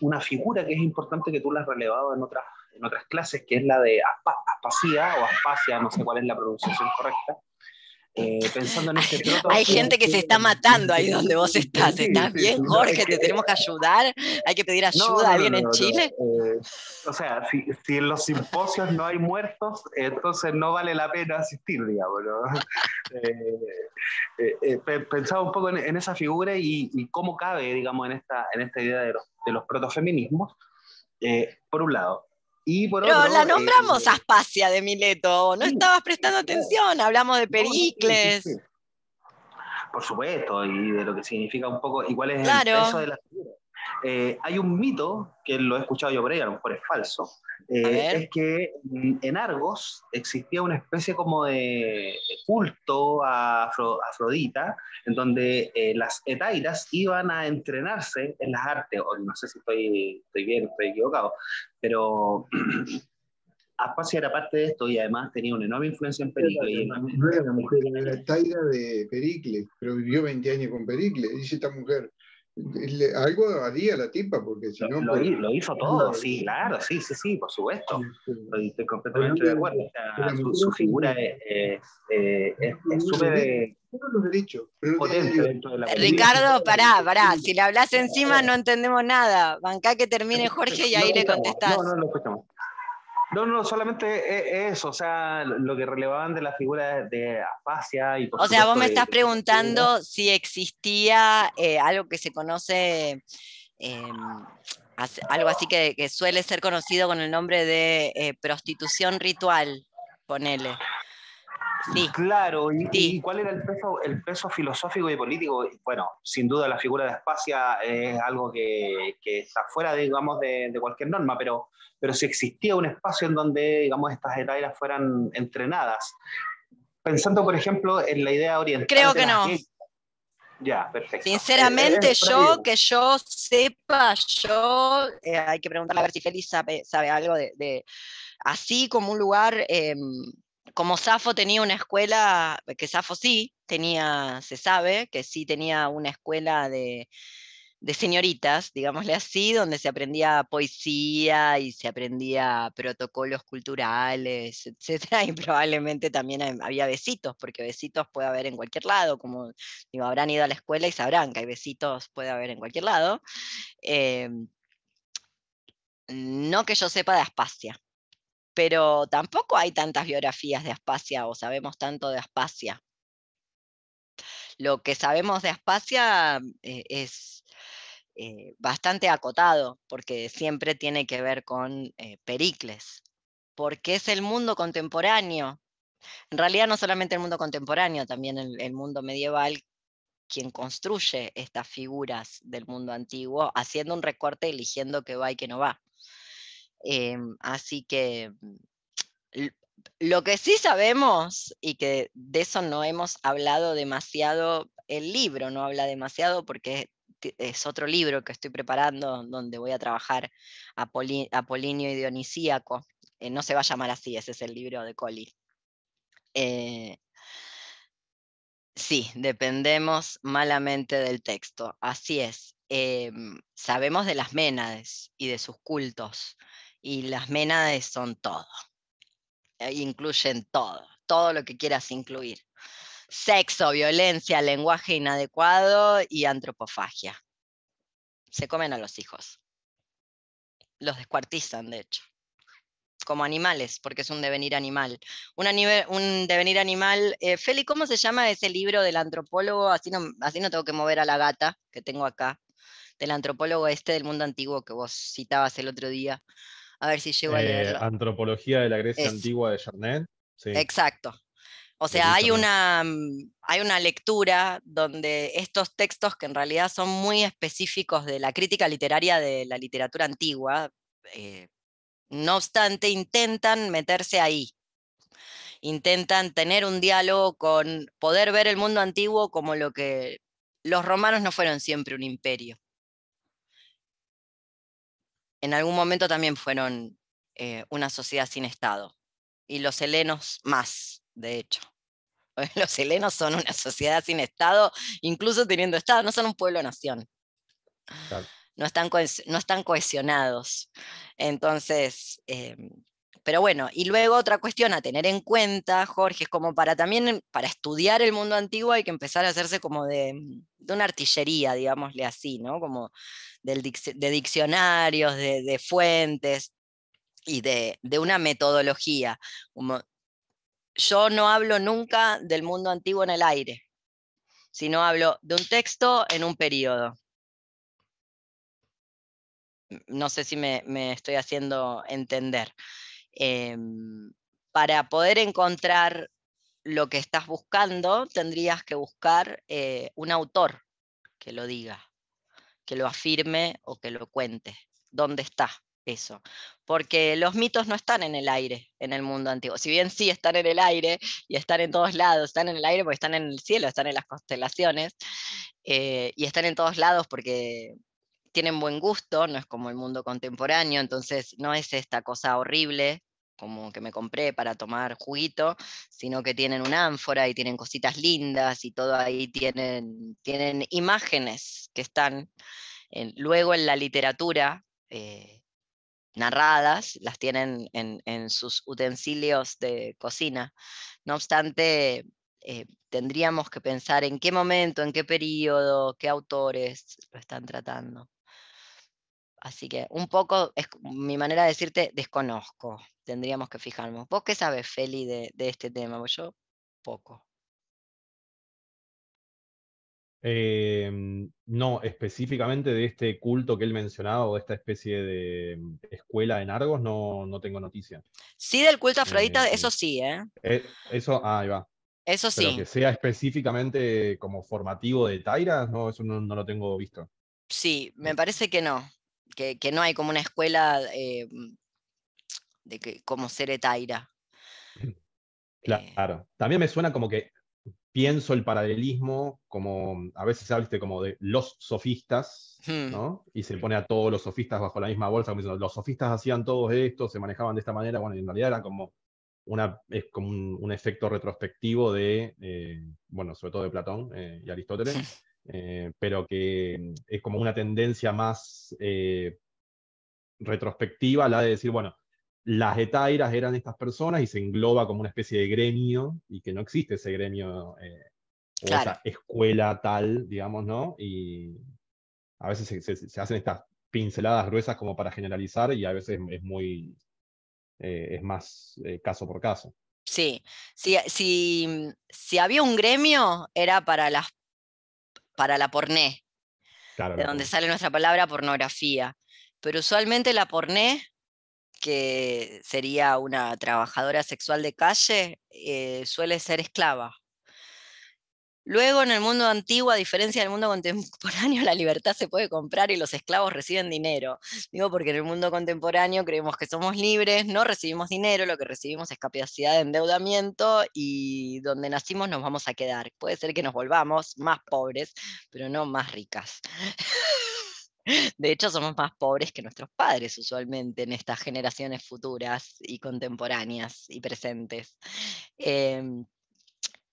una figura que es importante que tú la has relevado en otras, en otras clases, que es la de Aspa- Aspasia o Aspasia, no sé cuál es la pronunciación correcta. Eh, pensando en este Hay gente que se está matando ahí donde vos estás. Sí, ¿Estás sí, bien, sí, no, Jorge? que- ¿Te tenemos que ayudar? ¿Hay que pedir ayuda no, a alguien no, en. Chile? Eh, o sea, si, si en los simposios no hay muertos, entonces no vale la pena asistir, digamos. Eh, eh, eh, pe- pensaba un poco en, en esa figura y, y cómo cabe, digamos, en esta, en esta idea de los, de los protofeminismos, eh, por un lado. Y por Pero otro, la eh, nombramos Aspasia de Mileto. No sí, estabas prestando sí, atención. Hablamos de Pericles. sí. Por supuesto, y de lo que significa un poco, y cuál es Claro. el peso de la figura. Eh, hay un mito, que lo he escuchado yo por ahí, a lo mejor es falso, eh, es que en Argos existía una especie como de culto a Afro- Afrodita, en donde eh, las etairas iban a entrenarse en las artes, o no sé si estoy, estoy bien, estoy equivocado, pero Aspasia era parte de esto y además tenía una enorme influencia en Pericles. No era la mujer, era Taira de Pericles, pero vivió 20 años con Pericles. Dice esta mujer, le- algo haría la tipa, porque si no. Lo, pues, lo hizo todo, sí, claro, sí, sí, sí, por supuesto. Estoy, estoy completamente de acuerdo. Su, su figura es eh, es súper eh, no. Ricardo, pará, pará. Si le hablas encima no entendemos nada. Bancá que termine Jorge y ahí No le contestás. No, no lo escuchamos. No, no, solamente e- eso, o sea, lo que relevaban de la figura de Aspasia y por O sea, vos me estás de- preguntando si existía eh, algo que se conoce, em, algo así que, que suele ser conocido con el nombre de eh, prostitución ritual, ponele. Sí, Claro, y, Sí. y cuál era el peso, el peso filosófico y político? Bueno, sin duda la figura de Aspasia es algo que, que está fuera, digamos, de, de cualquier norma, pero, pero si existía un espacio en donde, digamos, estas etairas fueran entrenadas. Pensando, por ejemplo, en la idea oriental. Creo que no. Ya, perfecto. sinceramente Eh, yo, que yo sepa, yo, eh, hay que preguntarle a ver si Félix sabe, sabe algo de, de- así como un lugar, em, como Safo tenía una escuela, que Safo sí tenía, se sabe, que sí tenía una escuela de, señoritas, digámosle así, donde se aprendía poesía y se aprendía protocolos culturales, etcétera, y probablemente también había besitos, porque besitos puede haber en cualquier lado, como digo, habrán ido a la escuela y sabrán que hay besitos, puede haber en cualquier lado. em, no que yo sepa de Aspasia, pero tampoco hay tantas biografías de Aspasia o sabemos tanto de Aspasia. Lo que sabemos de Aspasia eh, es eh, bastante acotado, porque siempre tiene que ver con eh, Pericles, porque es el mundo contemporáneo. En realidad no solamente el mundo contemporáneo, también el, el mundo medieval quien construye estas figuras del mundo antiguo, haciendo un recorte, eligiendo qué va y qué no va. Em, así que mm, lo que sí sabemos, y que de eso no hemos hablado demasiado, el libro no habla demasiado porque es otro libro que estoy preparando donde voy a trabar Apoli- Apolinio y Dionisíaco, Eh, no se va a llamar así, ese es el libro de Collie. Eh, sí, dependemos malamente del texto, así es. Em, sabemos de las Ménades y de sus cultos, y las Ménades son todo, eh, incluyen todo, todo lo que quieras incluir. Sexo, violencia, lenguaje inadecuado y antropofagia. Se comen a los hijos. Los descuartizan, de hecho como animales, porque es un devenir animal. Un, devenir animal. Eh, Feli, ¿cómo se llama ese libro del antropólogo? Así no, así no tengo que mover a la gata que tengo acá, del antropólogo este del mundo antiguo que vos citabas el otro día. A ver si llego a Eh, leerlo. Antropología de la Grecia Es. Antigua de Jarnet. Sí. Exacto. O sea, hay una, mm, hay una lectura donde estos textos que en realidad son muy específicos de la crítica literaria de la literatura antigua, eh, no obstante, intentan meterse ahí. Intentan tener un diálogo con poder ver el mundo antiguo como lo que los romanos no fueron siempre un imperio. En algún momento también fueron eh, una sociedad sin Estado. Y los helenos más, de hecho. Los helenos son una sociedad sin Estado, incluso teniendo Estado, no son un pueblo-nación. Claro. No están, no están cohesionados. Entonces, eh, pero bueno, y luego otra cuestión a tener en cuenta, Jorge, es como para también, para estudiar el mundo antiguo hay que empezar a hacerse como de, de una artillería, digámosle así, ¿no? Como del de diccionarios, de, fuentes y de, una metodología. Yo no hablo nunca del mundo antiguo en el aire, sino hablo de un texto en un periodo. M- No sé si me estoy haciendo entender. Em, para poder encontrar lo que estás buscando, tendrías que buscar eh, un autor que lo diga, que lo afirme o que lo cuente. ¿Dónde está eso? Porque los mitos no están en el aire en el mundo antiguo. Si bien sí están en el aire y están en todos lados, están en el aire porque están en el cielo, están en las constelaciones eh, y están en todos lados porque tienen buen gusto, no es como el mundo contemporáneo, entonces no es esta cosa horrible como que me compré para tomar juguito, sino que tienen una ánfora y tienen cositas lindas y todo ahí tienen, tienen imágenes que están en- luego en la literatura eh, narradas, las tienen en, en sus utensilios de cocina. No obstante, eh, tendríamos que pensar en qué momento, en qué periodo, qué autores lo están tratando. Así que un poco, es mi manera de decirte, desconozco. Tendríamos que fijarnos. ¿Vos qué sabes, Feli, de, de este tema? Pues yo, poco. Eh, no, específicamente de este culto que él mencionaba o de esta especie de mm, escuela en Argos, no, no tengo noticia. Sí, del culto a Afrodita, Eh, eso sí, ¿eh? Eh, eso, ah, ahí va. Eso Pero sí. que sea específicamente como formativo de Taira, no, eso no, no lo tengo visto. Sí, me parece que no. Que, que no hay como una escuela eh, de que, como ser etaira. Eh, Claro. También me suena como que pienso el paralelismo, como a veces hablaste como de los sofistas, hmm, ¿no? Y se pone a todos los sofistas bajo la misma bolsa, como diciendo, los sofistas hacían todo esto, se manejaban de esta manera, bueno, y en realidad era como una, es como un, un efecto retrospectivo de, eh, bueno, sobre todo de Platón eh, y Aristóteles, eh, pero que mm, es como una tendencia más eh, retrospectiva, la de decir, bueno, las etairas eran estas personas y se engloba como una especie de gremio y que no existe ese gremio eh, o Claro. esa escuela tal, digamos, ¿no? Y a veces se, se- se hacen estas pinceladas gruesas como para generalizar y a veces es muy, es más caso por caso. Sí, si, si, si había un gremio, era para, las, para la porné, Claro, de donde sale nuestra palabra pornografía. Pero usualmente la porné, que sería una trabajadora sexual de calle, eh, suele ser esclava. Luego en el mundo antiguo, a diferencia del mundo contemporáneo, la libertad se puede comprar y los esclavos reciben dinero. Digo porque en el mundo contemporáneo creemos que somos libres, no recibimos dinero, lo que recibimos es capacidad de endeudamiento y donde nacimos nos vamos a quedar. Puede ser que nos volvamos más pobres, pero no más ricas. De hecho, somos más pobres que nuestros padres usualmente en estas generaciones futuras y contemporáneas y presentes. Em,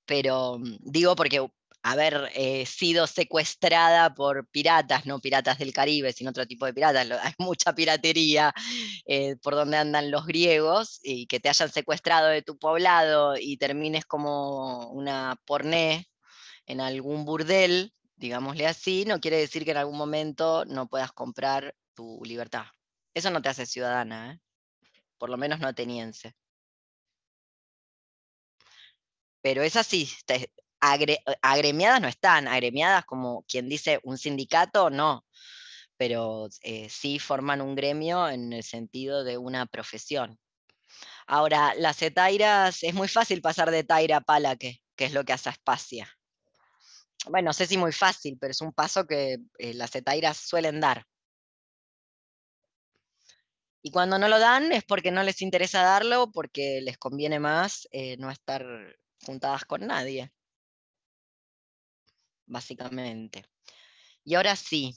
pero mm, digo porque haber eh, sido secuestrada por piratas, no piratas del Caribe, sino otro tipo de piratas, hay mucha piratería eh, por donde andan los griegos, y que te hayan secuestrado de tu poblado y termines como una porné en algún burdel, digámosle así, no quiere decir que en algún momento no puedas comprar tu libertad. Eso no te hace ciudadana, ¿eh? por lo menos no ateniense. Pero es así, agremiadas no están, agremiadas como quien dice un sindicato, no, pero eh, sí forman un gremio en el sentido de una profesión. Ahora, las etairas, es muy fácil pasar de taira a palaque, que es lo que hace Aspasia. Bueno, no sé si muy fácil, pero es un paso que eh, las etairas suelen dar. Y cuando no lo dan es porque no les interesa darlo, porque les conviene más eh, no estar juntadas con nadie básicamente. Y ahora sí,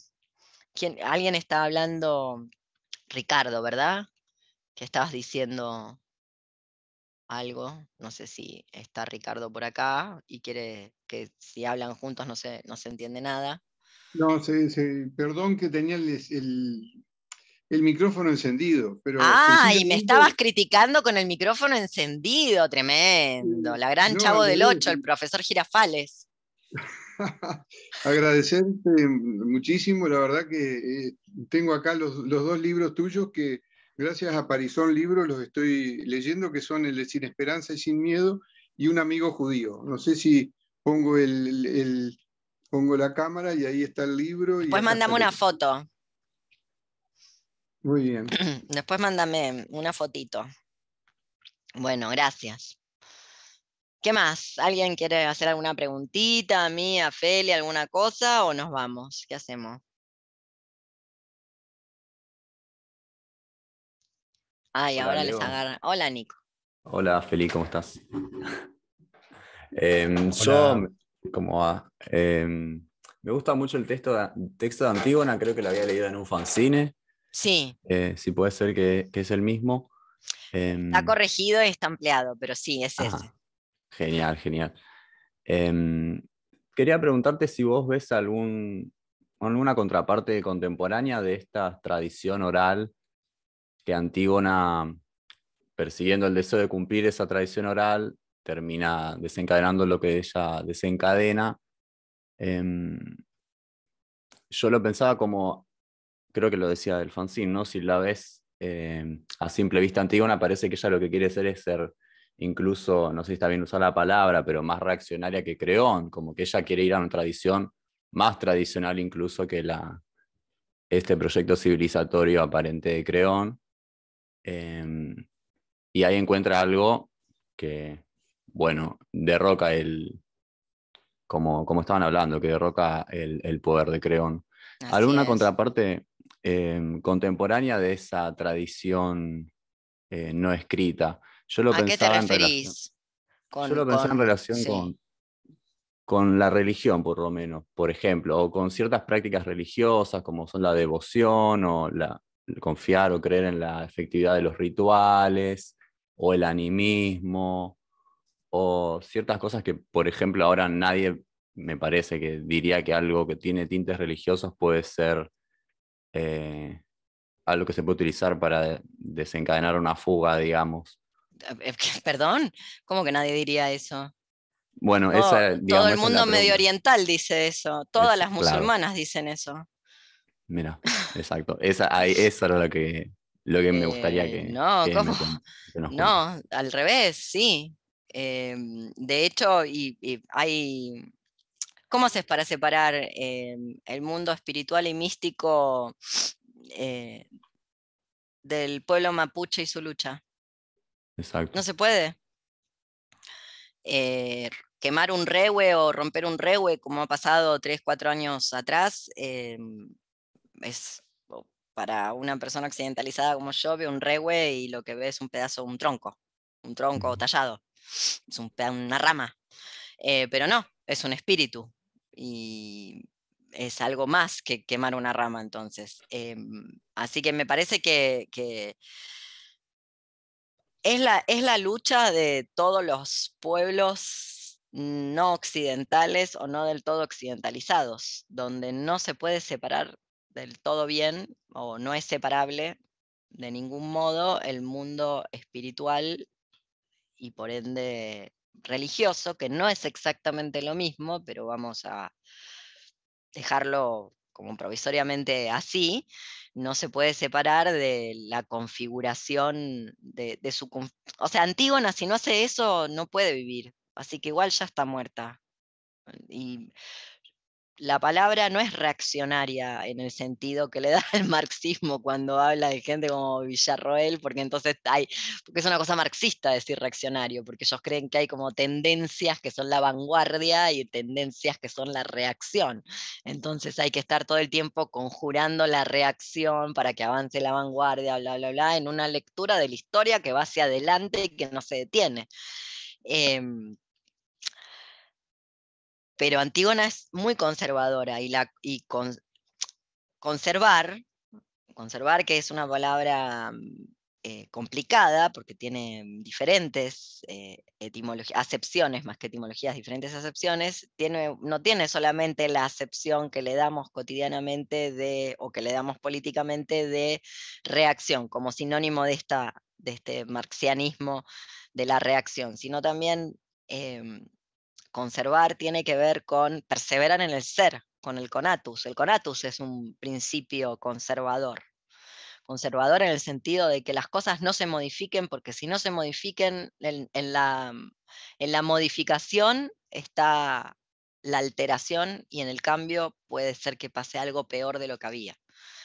¿quién, alguien está hablando, Ricardo, ¿verdad? Que estabas diciendo algo, no sé si está Ricardo por acá y quiere que si hablan juntos no se, no se entiende nada. No, perdón que tenía el, micrófono encendido. Pero ah, y me estabas criticando con el micrófono encendido, tremendo. La gran chavo del 8, el profesor Girafales. Agradecerte muchísimo, la verdad que eh, tengo acá los, dos libros tuyos que gracias a Parizón Libros los estoy leyendo, que son el de Sin Esperanza y Sin Miedo y Un Amigo Judío. No sé si pongo, el, pongo la cámara y ahí está el libro. Después mandame una foto. Muy bien. Después mándame una fotito. Bueno, gracias. ¿Qué más? ¿Alguien quiere hacer alguna preguntita a mí, a Feli, alguna cosa o nos vamos? ¿Qué hacemos? Ay, ahora les agarran. Hola, Nico. Hola, Feli, ¿cómo estás? Em, yo, ¿cómo va? Em, me gusta mucho el texto de, texto de Antígona, creo que lo había leído en un fanzine. Sí. Eh, si puede ser que, es el mismo. está em, corregido y está ampliado, pero sí, es ese. Genial, genial. Em, quería preguntarte si vos ves algún, alguna contraparte contemporánea de esta tradición oral que Antígona, persiguiendo el deseo de cumplir esa tradición oral, termina desencadenando lo que ella desencadena. Em, yo lo pensaba como, creo que lo decía del fanzine, ¿no? Si la ves em, a simple vista Antígona, parece que ella lo que quiere hacer es ser incluso, no sé si está bien usar la palabra, pero más reaccionaria que Creón, como que ella quiere ir a una tradición más tradicional incluso que la, este proyecto civilizatorio aparente de Creón. Em, y ahí encuentra algo que, bueno, derroca el, como, como estaban hablando, que derroca el, poder de Creón. ¿Alguna contraparte em, contemporánea de esa tradición eh, no escrita? Yo lo ¿A qué te referís? yo lo pensé en relación con, con la religión, por lo menos, por ejemplo, o con ciertas prácticas religiosas como son la devoción o la, confiar o creer en la efectividad de los rituales o el animismo o ciertas cosas que, por ejemplo, ahora nadie me parece que diría que algo que tiene tintes religiosos puede ser eh, algo que se puede utilizar para desencadenar una fuga, digamos. Eh, perdón, ¿cómo que nadie diría eso? Bueno, esa, todo el mundo medio oriental dice eso, todas las musulmanas dicen eso. Mira, exacto. Esa, eso era lo que, lo que me gustaría que. Eh, no, ¿cómo? no, al revés, sí. Em, de hecho, y, hay. ¿Cómo haces para separar em, el mundo espiritual y místico eh, del pueblo mapuche y su lucha? No se puede. Eh, quemar un rewe o romper un rewe, como ha pasado tres, cuatro años atrás, es para una persona occidentalizada como yo, ve un rewe y lo que ve es un pedazo, un tronco, un tronco tallado, es un, una rama. Eh, pero no, es un espíritu. Y es algo más que quemar una rama entonces. Em, así que me parece que, que es, la, es la lucha de todos los pueblos no occidentales o no del todo occidentalizados, donde no se puede separar del todo bien o no es separable de ningún modo el mundo espiritual y por ende religioso, que no es exactamente lo mismo, pero vamos a dejarlo como provisoriamente así, no se puede separar de la configuración de, su... O sea, Antígona si no hace eso no puede vivir, así que igual ya está muerta. Y la palabra no es reaccionaria en el sentido que le da el marxismo cuando habla de gente como Villarroel, porque entonces hay, porque es una cosa marxista decir reaccionario, porque ellos creen que hay como tendencias que son la vanguardia y tendencias que son la reacción. Entonces hay que estar todo el tiempo conjurando la reacción para que avance la vanguardia, bla, bla, bla, en una lectura de la historia que va hacia adelante y que no se detiene. Em, pero Antígona es muy conservadora y, la, y conservar, conservar que es una palabra eh, complicada porque tiene diferentes eh, acepciones más que etimologías, diferentes acepciones, tiene, no tiene solamente la acepción que le damos cotidianamente de, o que le damos políticamente de reacción, como sinónimo de, esta, de este marxianismo de la reacción, sino también em, conservar tiene que ver con perseverar en el ser, con el conatus. El conatus es un principio conservador. Conservador en el sentido de que las cosas no se modifiquen, porque si no se modifiquen, en, la, en la modificación está la alteración y en el cambio puede ser que pase algo peor de lo que había.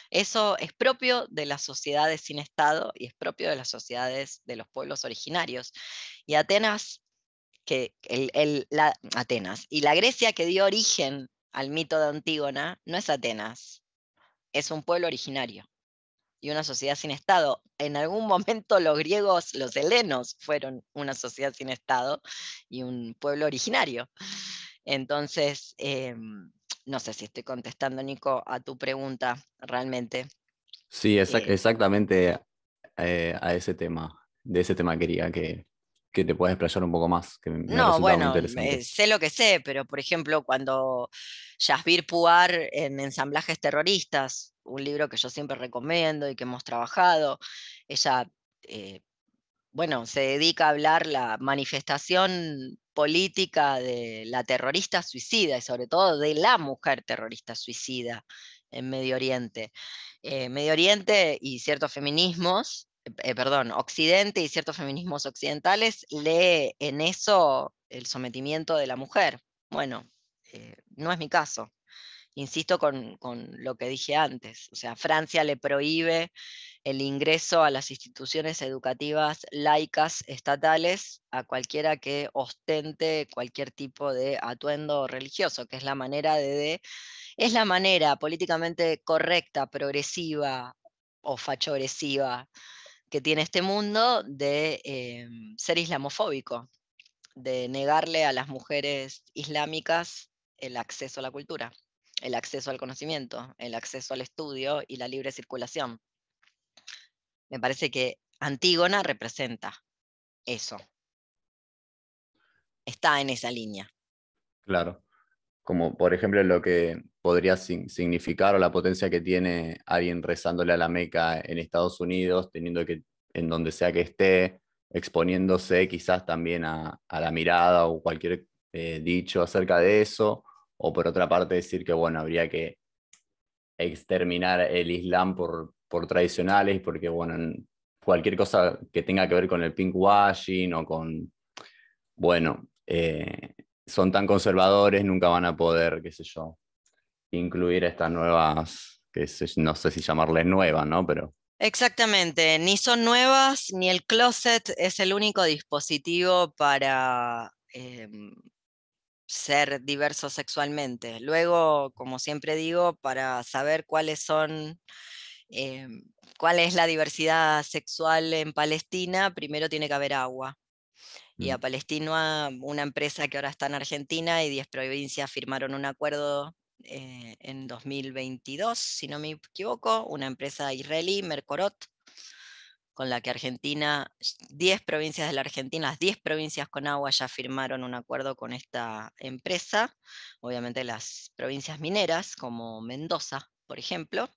Eso es propio de las sociedades sin Estado y es propio de las sociedades de los pueblos originarios. Y Atenas que el, la, Atenas. Y la Grecia que dio origen al mito de Antígona no es Atenas, es un pueblo originario y una sociedad sin Estado. En algún momento los griegos, los helenos, fueron una sociedad sin Estado y un pueblo originario. Entonces, em, no sé si estoy contestando, Nico, a tu pregunta realmente. Sí, eh exactamente eh, a ese tema. De ese tema quería que, que te puedes explayar un poco más. Que no, bueno, sé lo que sé, pero por ejemplo, cuando Yasbir Puar en Ensamblajes Terroristas, un libro que yo siempre recomiendo y que hemos trabajado, ella, eh, bueno, se dedica a hablar la manifestación política de la terrorista suicida y sobre todo de la mujer terrorista suicida en Medio Oriente. Eh, Medio Oriente y ciertos feminismos eh, perdón, Occidente y ciertos feminismos occidentales lee en eso el sometimiento de la mujer. Bueno, eh, no es mi caso. Insisto con, lo que dije antes. O sea, Francia le prohíbe el ingreso a las instituciones educativas laicas estatales a cualquiera que ostente cualquier tipo de atuendo religioso, que es la manera de es la manera políticamente correcta, progresiva o fachogresiva que tiene este mundo de em, ser islamofóbico, de negarle a las mujeres islámicas el acceso a la cultura, el acceso al conocimiento, el acceso al estudio y la libre circulación. Me parece que Antígona representa eso. Está en esa línea. Claro. Como por ejemplo lo que podría significar o la potencia que tiene alguien rezándole a la Meca en Estados Unidos, teniendo que, en donde sea que esté, exponiéndose quizás también a, la mirada o cualquier eh, dicho acerca de eso, o por otra parte decir que, bueno, habría que exterminar el Islam por, por tradicionales, porque, bueno, cualquier cosa que tenga que ver con el pinkwashing o con, bueno, eh, son tan conservadores, nunca van a poder, qué sé yo, incluir estas nuevas, que no sé si llamarles nuevas, ¿no? Pero... Exactamente, ni son nuevas, ni el closet es el único dispositivo para em, ser diverso sexualmente. Luego, como siempre digo, para saber cuáles son, em, cuál es la diversidad sexual en Palestina, primero tiene que haber agua. Y a mm. Palestina, una empresa que ahora está en Argentina y 10 provincias firmaron un acuerdo eh, en 2022, si no me equivoco, una empresa israelí, Mercorot, con la que Argentina, 10 provincias de la Argentina, las 10 provincias con agua ya firmaron un acuerdo con esta empresa, obviamente las provincias mineras como Mendoza, por ejemplo,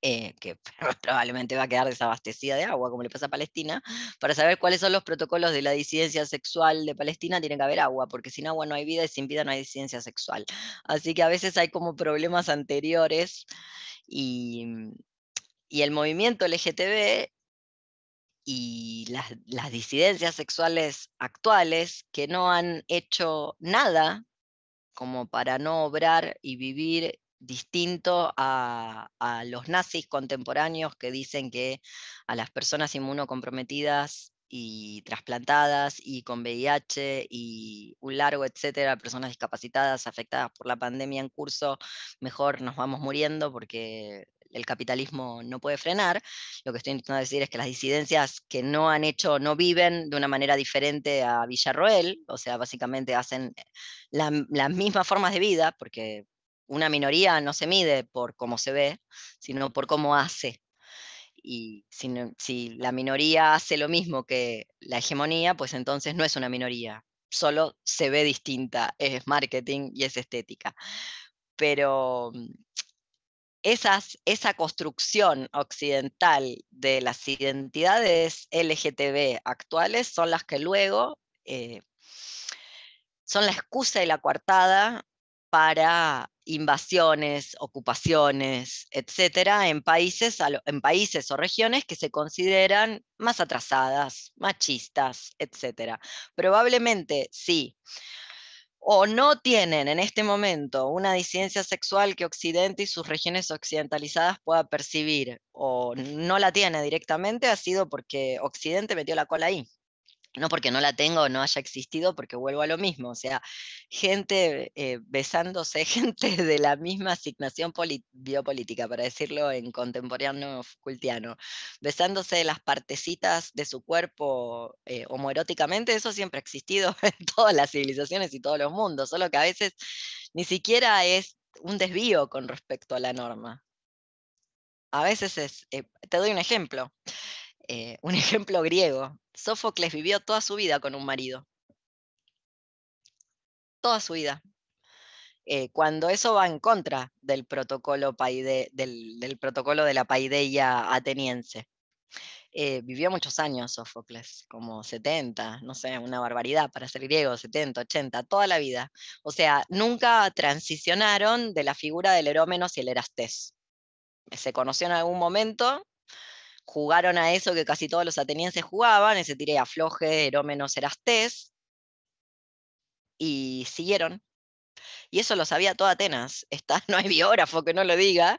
eh, que probablemente va a quedar desabastecida de agua, como le pasa a Palestina, para saber cuáles son los protocolos de la disidencia sexual de Palestina, tiene que haber agua, porque sin agua no hay vida y sin vida no hay disidencia sexual. Así que a veces hay como problemas anteriores y, y el movimiento LGTB y las, las disidencias sexuales actuales que no han hecho nada como para no obrar y vivir distinto a, los nazis contemporáneos que dicen que a las personas inmunocomprometidas y trasplantadas y con VIH y un largo etcétera, personas discapacitadas afectadas por la pandemia en curso, mejor nos vamos muriendo porque el capitalismo no puede frenar. Lo que estoy intentando decir es que las disidencias que no han hecho, no viven de una manera diferente a Villarroel, o sea, básicamente hacen la, las mismas formas de vida, porque una minoría no se mide por cómo se ve, sino por cómo hace. Y si, la minoría hace lo mismo que la hegemonía, pues entonces no es una minoría, solo se ve distinta, es marketing y es estética. Pero mm, esas, esa construcción occidental de las identidades LGTB actuales son las que luego eh, son la excusa y la coartada para invasiones, ocupaciones, etcétera, en países, en países o regiones que se consideran más atrasadas, machistas, etcétera. Probablemente sí. O no tienen en este momento una disidencia sexual que Occidente y sus regiones occidentalizadas pueda percibir, o no la tiene directamente, ha sido porque Occidente metió la cola ahí no porque no la tengo o no haya existido, porque vuelvo a lo mismo, o sea, gente eh, besándose, gente de la misma asignación biopolítica, para decirlo en contemporáneo cultiano, besándose las partecitas de su cuerpo eh, homoeróticamente, eso siempre ha existido en todas las civilizaciones y todos los mundos, solo que a veces ni siquiera es un desvío con respecto a la norma. A veces es, eh, te doy un ejemplo. Eh, un ejemplo griego. Sófocles vivió toda su vida con un marido. Toda su vida. Eh, cuando eso va en contra del protocolo, de la paideia ateniense. Eh, vivió muchos años Sófocles, como 70, no sé, una barbaridad para ser griego, 70, 80, toda la vida. O sea, nunca transicionaron de la figura del Herómenos y el Erastés. Se conoció en algún momento, jugaron a eso que casi todos los atenienses jugaban, ese tiré afloje, Herómenos, Erastés, y siguieron. Y eso lo sabía toda Atenas. Está, no hay biógrafo que no lo diga.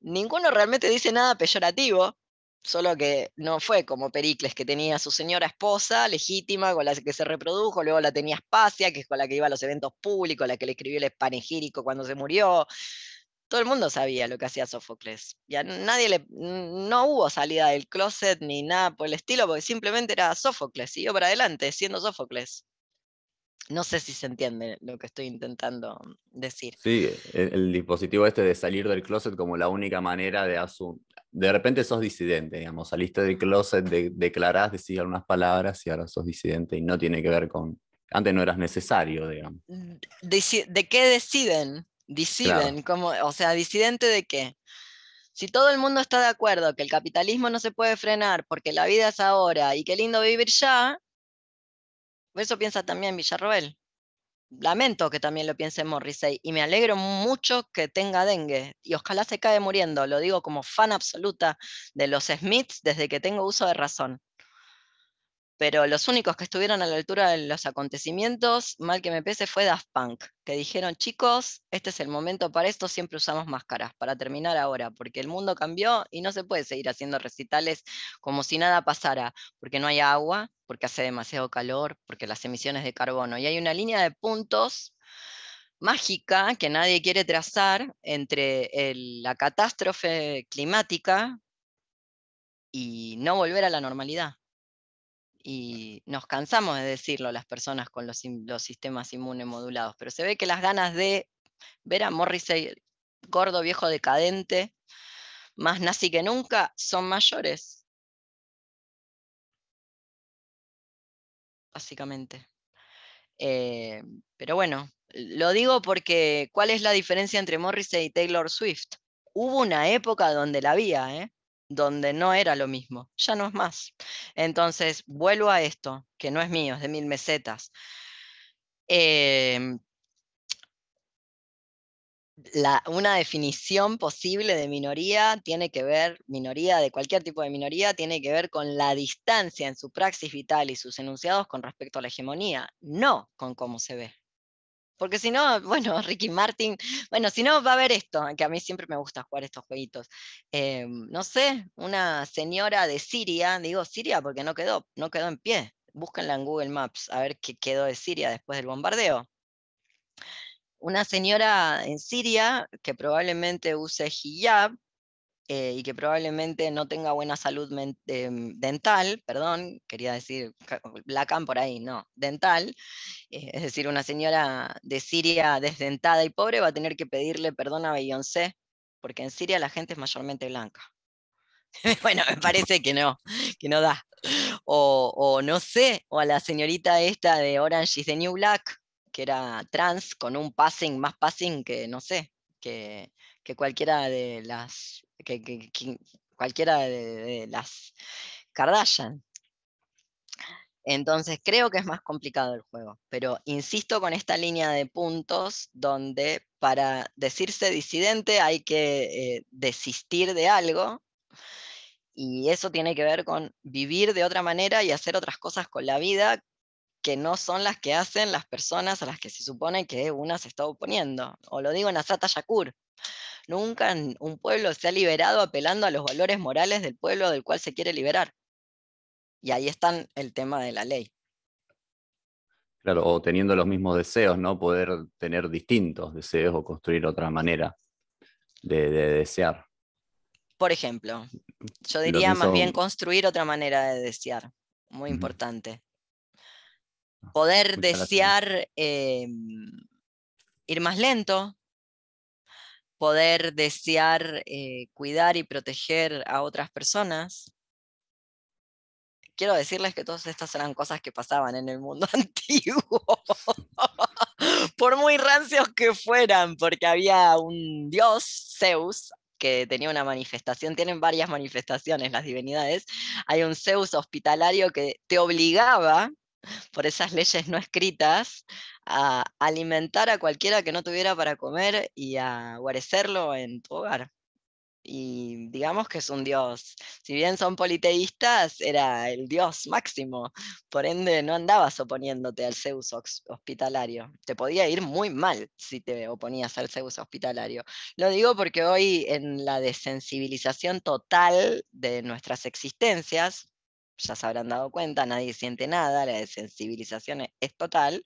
Ninguno realmente dice nada peyorativo, solo que no fue como Pericles, que tenía a su señora esposa legítima con la que se reprodujo, luego la tenía Espacia, que es con la que iba a los eventos públicos, la que le escribió el panegírico cuando se murió todo el mundo sabía lo que hacía Sófocles. Ya nadie le, no hubo salida del closet ni nada por el estilo, porque simplemente era Sófocles, siguió para adelante siendo Sófocles. No sé si se entiende lo que estoy intentando decir. Sí, el, el dispositivo este de salir del closet como la única manera de asumir. De repente sos disidente, digamos, saliste del closet, de, declarás, decís algunas palabras y ahora sos disidente y no tiene que ver con. Antes no eras necesario, digamos. ¿De qué deciden? Disiden, como, o sea, disidente de qué? Si todo el mundo está de acuerdo que el capitalismo no se puede frenar porque la vida es ahora y qué lindo vivir ya, eso piensa también Villarroel. Lamento que también lo piense Morrissey y me alegro mucho que tenga dengue y ojalá se cae muriendo, lo digo como fan absoluta de los Smiths desde que tengo uso de razón pero los únicos que estuvieron a la altura de los acontecimientos, mal que me pese, fue Daft Punk, que dijeron, chicos, este es el momento para esto, siempre usamos máscaras, para terminar ahora, porque el mundo cambió y no se puede seguir haciendo recitales como si nada pasara, porque no hay agua, porque hace demasiado calor, porque las emisiones de carbono, y hay una línea de puntos mágica que nadie quiere trazar entre la catástrofe climática y no volver a la normalidad y nos cansamos de decirlo las personas con los, sistemas inmunes modulados, pero se ve que las ganas de ver a Morrissey gordo, viejo, decadente, más nazi que nunca, son mayores. Básicamente. Eh, pero bueno, lo digo porque, ¿cuál es la diferencia entre Morrissey y Taylor Swift? Hubo una época donde la había, ¿eh? Donde no era lo mismo, ya no es más. Entonces, vuelvo a esto, que no es mío, es de mil mesetas. Em, la, una definición posible de minoría tiene que ver, minoría de cualquier tipo de minoría, tiene que ver con la distancia en su praxis vital y sus enunciados con respecto a la hegemonía, no con cómo se ve. Porque si no, bueno, Ricky Martin, bueno, si no va a haber esto, que a mí siempre me gusta jugar estos jueguitos. Em, no sé, una señora de Siria, digo Siria porque no quedó, no quedó en pie. Búsquenla en Google Maps a ver qué quedó de Siria después del bombardeo una señora en Siria que probablemente use hijab eh, y que probablemente no tenga buena salud em, dental, perdón, quería decir Lacan por ahí, no, dental, eh, es decir, una señora de Siria desdentada y pobre va a tener que pedirle perdón a Beyoncé, porque en Siria la gente es mayormente blanca. bueno, me parece que no, que no da. O, no sé, o a la señorita esta de Orange is the New Black, que era trans, con un passing, más passing que, no sé, que, cualquiera de las, que, cualquiera de, las Kardashian. Entonces creo que es más complicado el juego, pero insisto con esta línea de puntos donde para decirse disidente hay que eh, desistir de algo y eso tiene que ver con vivir de otra manera y hacer otras cosas con la vida que no son las que hacen las personas a las que se supone que una se está oponiendo. O lo digo en Asata Yakur. Nunca un pueblo se ha liberado apelando a los valores morales del pueblo del cual se quiere liberar. Y ahí está el tema de la ley. Claro, o teniendo los mismos deseos, ¿no? Poder tener distintos deseos o construir otra manera de, desear. Por ejemplo, yo diría más bien construir otra manera de desear. Muy importante. Poder desear em, ir más lento, poder desear eh, cuidar y proteger a otras personas. Quiero decirles que todas estas eran cosas que pasaban en el mundo antiguo, por muy rancios que fueran, porque había un dios, Zeus, que tenía una manifestación, tienen varias manifestaciones las divinidades, hay un Zeus hospitalario que te obligaba por esas leyes no escritas, a alimentar a cualquiera que no tuviera para comer y a guarecerlo en tu hogar. Y digamos que es un dios. Si bien son politeístas, era el dios máximo. Por ende, no andabas oponiéndote al Zeus hospitalario. Te podía ir muy mal si te oponías al Zeus hospitalario. Lo digo porque hoy en la desensibilización total de nuestras existencias, ya se habrán dado cuenta, nadie siente nada, la desensibilización e-, es, total,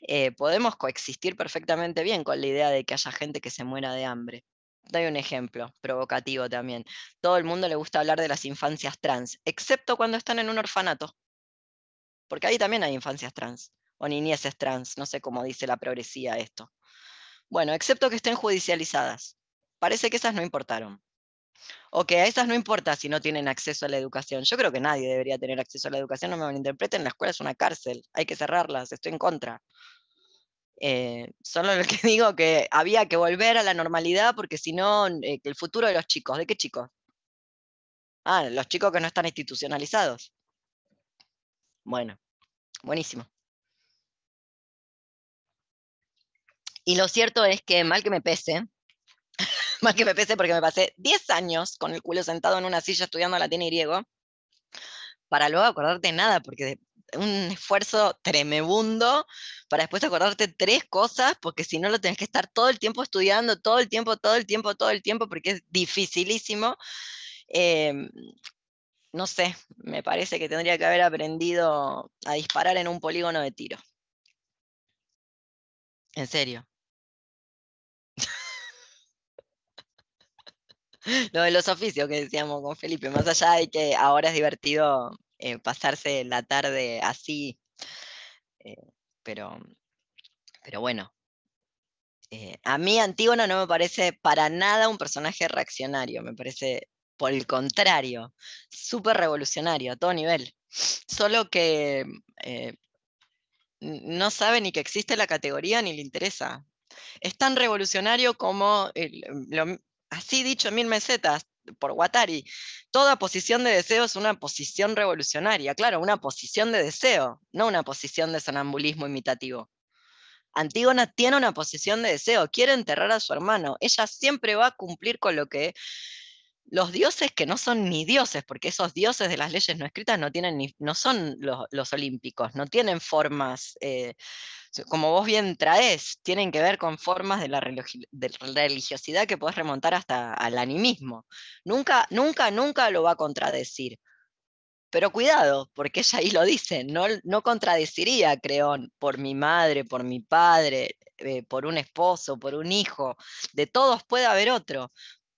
eh, podemos coexistir perfectamente bien con la idea de que haya gente que se muera de hambre. Doy un ejemplo provocativo también. Todo el mundo le gusta hablar de las infancias trans, excepto cuando están en un orfanato. Porque ahí también hay infancias trans, o niñeces trans, no sé cómo dice la progresía esto. Bueno, excepto que estén judicializadas. Parece que esas no importaron o que a esas no importa si no tienen acceso a la educación. Yo creo que nadie debería tener acceso a la educación, no me malinterpreten, la escuela es una cárcel, hay que cerrarlas, estoy en contra. Eh, solo lo que digo que había que volver a la normalidad porque si no, eh, el futuro de los chicos, ¿de qué chicos? Ah, los chicos que no están institucionalizados. Bueno, buenísimo. Y lo cierto es que, mal que me pese, más que me pese porque me pasé 10 años con el culo sentado en una silla estudiando latín y griego, para luego acordarte nada, porque un esfuerzo tremebundo para después acordarte tres cosas, porque si no lo tenés que estar todo el tiempo estudiando, todo el tiempo, todo el tiempo, todo el tiempo, porque es dificilísimo. Em, no sé, me parece que tendría que haber aprendido a disparar en un polígono de tiro. En serio. lo de los oficios que decíamos con Felipe, más allá de que ahora es divertido eh, pasarse la tarde así, eh, pero, pero bueno, eh, a mí Antígona no me parece para nada un personaje reaccionario, me parece por el contrario, súper revolucionario a todo nivel. Solo que no sabe ni que existe la categoría ni le interesa. Es tan revolucionario como, el- lo- así dicho mil mesetas por Guattari, toda posición de deseo es una posición revolucionaria, claro, una posición de deseo, no una posición de sonambulismo imitativo. Antígona tiene una posición de deseo, quiere enterrar a su hermano. Ella siempre va a cumplir con lo que los dioses que no son ni dioses, porque esos dioses de las leyes no escritas no, tienen ni, no son los, olímpicos, no tienen formas, eh, como vos bien traes, tienen que ver con formas de la religiosidad que podés remontar hasta al animismo. Nunca, nunca, nunca lo va a contradecir. Pero cuidado, porque ella ahí lo dice, no, no contradeciría a Creón por mi madre, por mi padre, eh, por un esposo, por un hijo. De todos puede haber otro,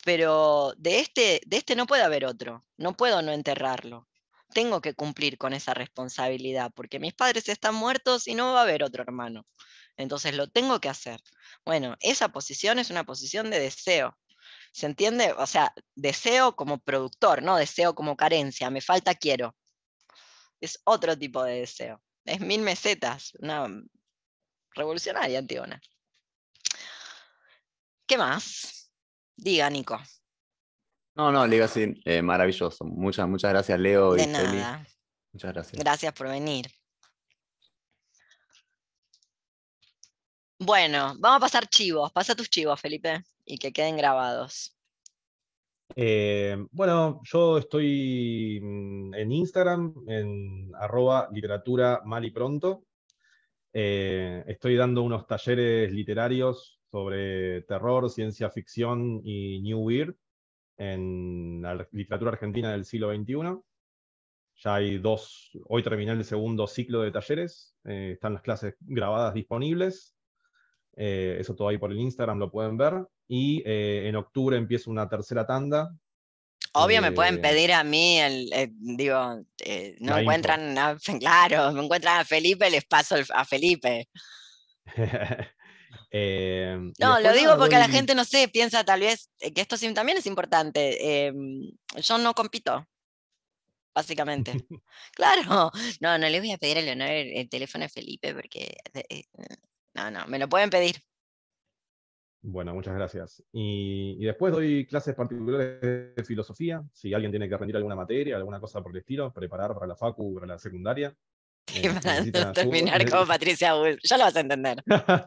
pero de este, de este no puede haber otro. No puedo no enterrarlo. Tengo que cumplir con esa responsabilidad, porque mis padres están muertos y no va a haber otro hermano. Entonces lo tengo que hacer. Bueno, esa posición es una posición de deseo. ¿Se entiende? O sea, deseo como productor, no deseo como carencia, me falta quiero. Es otro tipo de deseo. Es mil mesetas, una revolucionaria Antígona. ¿Qué más? Diga, Nico. No, no, le digo así, eh, maravilloso. Muchas, muchas gracias, Leo De y Feli. nada. Muchas gracias. Gracias por venir. Bueno, vamos a pasar chivos. Pasa tus chivos, Felipe, y que queden grabados. Eh, bueno, yo estoy mm, en Instagram, en arroba literatura mal y pronto. Eh, estoy dando unos talleres literarios sobre terror, ciencia ficción y New Weird en la literatura argentina del siglo XXI. Ya hay dos, hoy terminé el segundo ciclo de talleres, eh, están las clases grabadas disponibles. Eh, eso todo ahí por el Instagram lo pueden ver. Y eh, en octubre empieza una tercera tanda. Obvio me pueden Eh, pedir a mí, el, eh, digo, no info. encuentran a, claro, me encuentran a Felipe, les paso el- a Felipe. Eh, No, lo digo porque la gente, no sé, piensa tal vez eh, que esto también es importante. em, yo no compito, básicamente. Claro, no, no le voy a pedir a Leonor el, el teléfono de Felipe porque, eh, eh, no, no, me lo pueden pedir. Bueno, muchas gracias. Y, y después doy clases particulares de filosofía. Si alguien tiene que rendir alguna materia, alguna cosa por el estilo, preparar para la facu, para la secundaria. Eh, para terminar como Patricia Bull. Ya lo vas a entender.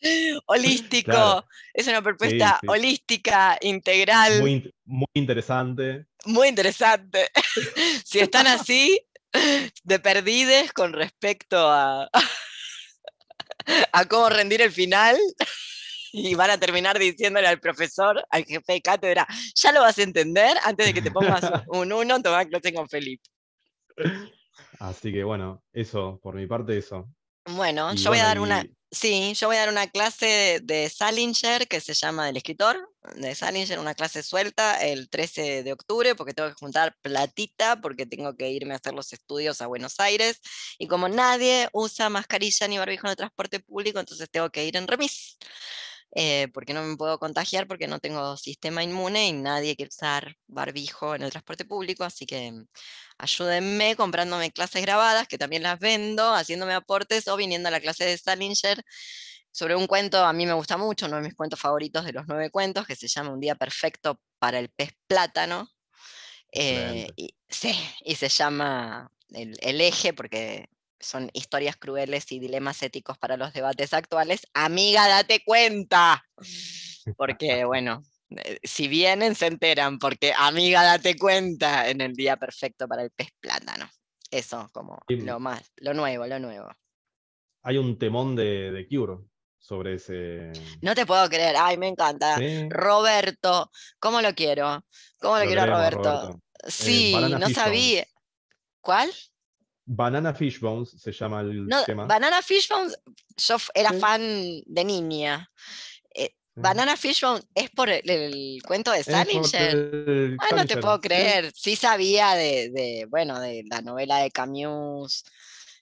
Holístico, Claro. es una propuesta sí. holística, integral, Muy, muy, in- muy interesante. interesante. si están así, de perdides con respecto a, a cómo rendir el final, y van a terminar diciéndole al profesor, al jefe de cátedra, ya lo vas a entender antes de que te pongas un uno, toma clase con Felipe. Así que bueno, eso, por mi parte, eso. Bueno, Y yo voy a dar una, y- sí, yo voy a dar una clase de, de Salinger que se llama del escritor, de Salinger, una clase suelta el 13 de octubre porque tengo que juntar platita porque tengo que irme a hacer los estudios a Buenos Aires y como nadie usa mascarilla ni barbijo en el transporte público, entonces tengo que ir en remis. Eh, porque no me puedo contagiar porque no tengo sistema inmune y nadie quiere usar barbijo en el transporte público, así que mm, ayúdenme comprándome clases grabadas, que también las vendo, haciéndome aportes o viniendo a la clase de Salinger sobre un cuento, a mí me gusta mucho, uno de mis cuentos favoritos de los nueve cuentos, que se llama Un día perfecto para el pez plátano. eh, y, sí, y se llama el, el eje, porque son historias crueles y dilemas éticos para los debates actuales. Amiga, date cuenta. Porque, bueno, eh, si vienen se enteran, porque amiga, date cuenta en el día perfecto para el pez plátano. Eso como Sí. lo más, lo nuevo, lo nuevo. Hay un temón de, de Cure sobre ese. No te puedo creer, ay, me encanta. Sí, Roberto, ¿cómo lo quiero? ¿Cómo lo, lo quiero a queremos, Roberto? Roberto. Sí, no sabía. ¿Cuál? Banana Fishbones se llama el No, tema. Banana Fishbones, yo era Sí. fan de niña. Eh. Banana Fishbone es por el, el cuento de Salinger. Ay, no te puedo creer. Sí sabía de, de, bueno, de la novela de Camus.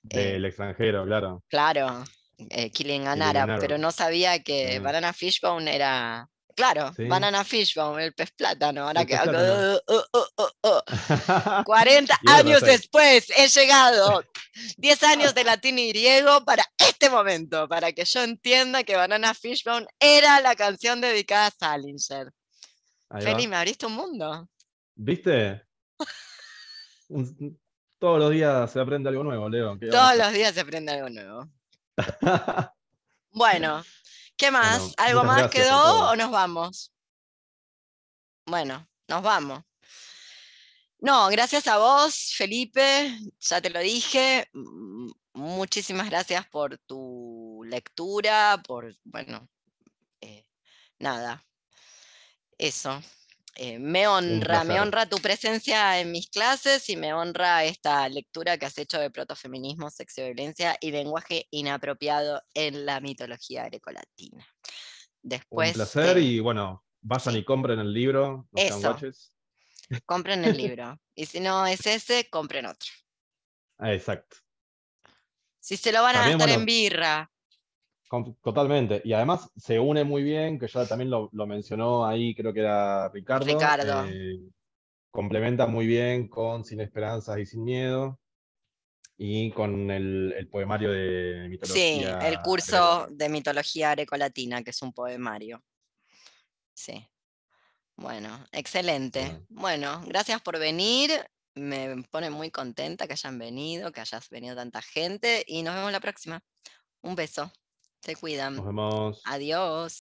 eh, Del extranjero, claro. claro. eh, Killing an Killing Arab, an Arab. pero no sabía que Mm. Banana Fishbone era. Claro, Sí. Banana Fishbone, el pez plátano. Ahora El que. pez plátano. Uh, uh, uh. 40 años después he llegado. 10 años de latín y griego para este momento, para que yo entienda que Banana Fishbone era la canción dedicada a Salinger. Feli, me abriste un mundo. ¿Viste? Todos los días se aprende algo nuevo, Leo. ¿qué Todos los días se aprende algo nuevo. Bueno, ¿qué más? Bueno, ¿Algo más quedó o nos vamos? Bueno, nos vamos. No, gracias a vos, Felipe, ya te lo dije. mm, Muchísimas gracias por tu lectura, por, bueno, eh, nada, eso. Eh, me honra, me honra tu presencia en mis clases y me honra esta lectura que has hecho de protofeminismo, sexo y violencia y lenguaje inapropiado en la mitología grecolatina. Después, Un placer eh, y bueno, vayan y compren el libro. No Eso. compren el libro. Y si no es ese, compren otro. Exacto. Si se lo van a gastar en bueno, birra, Totalmente. Y además se une muy bien, que ya también lo, lo mencionó ahí, creo que era Ricardo. Ricardo. eh, complementa muy bien con Sin Esperanzas y Sin Miedo. Y con el, el poemario de sí, mitología. el curso de mitología grecolatina, que es un poemario. Sí. Bueno, excelente. Bueno, gracias por venir. Me pone muy contenta que hayan venido, que hayas venido tanta gente y nos vemos la próxima. Un beso. Se cuidan. Nos vemos. Adiós.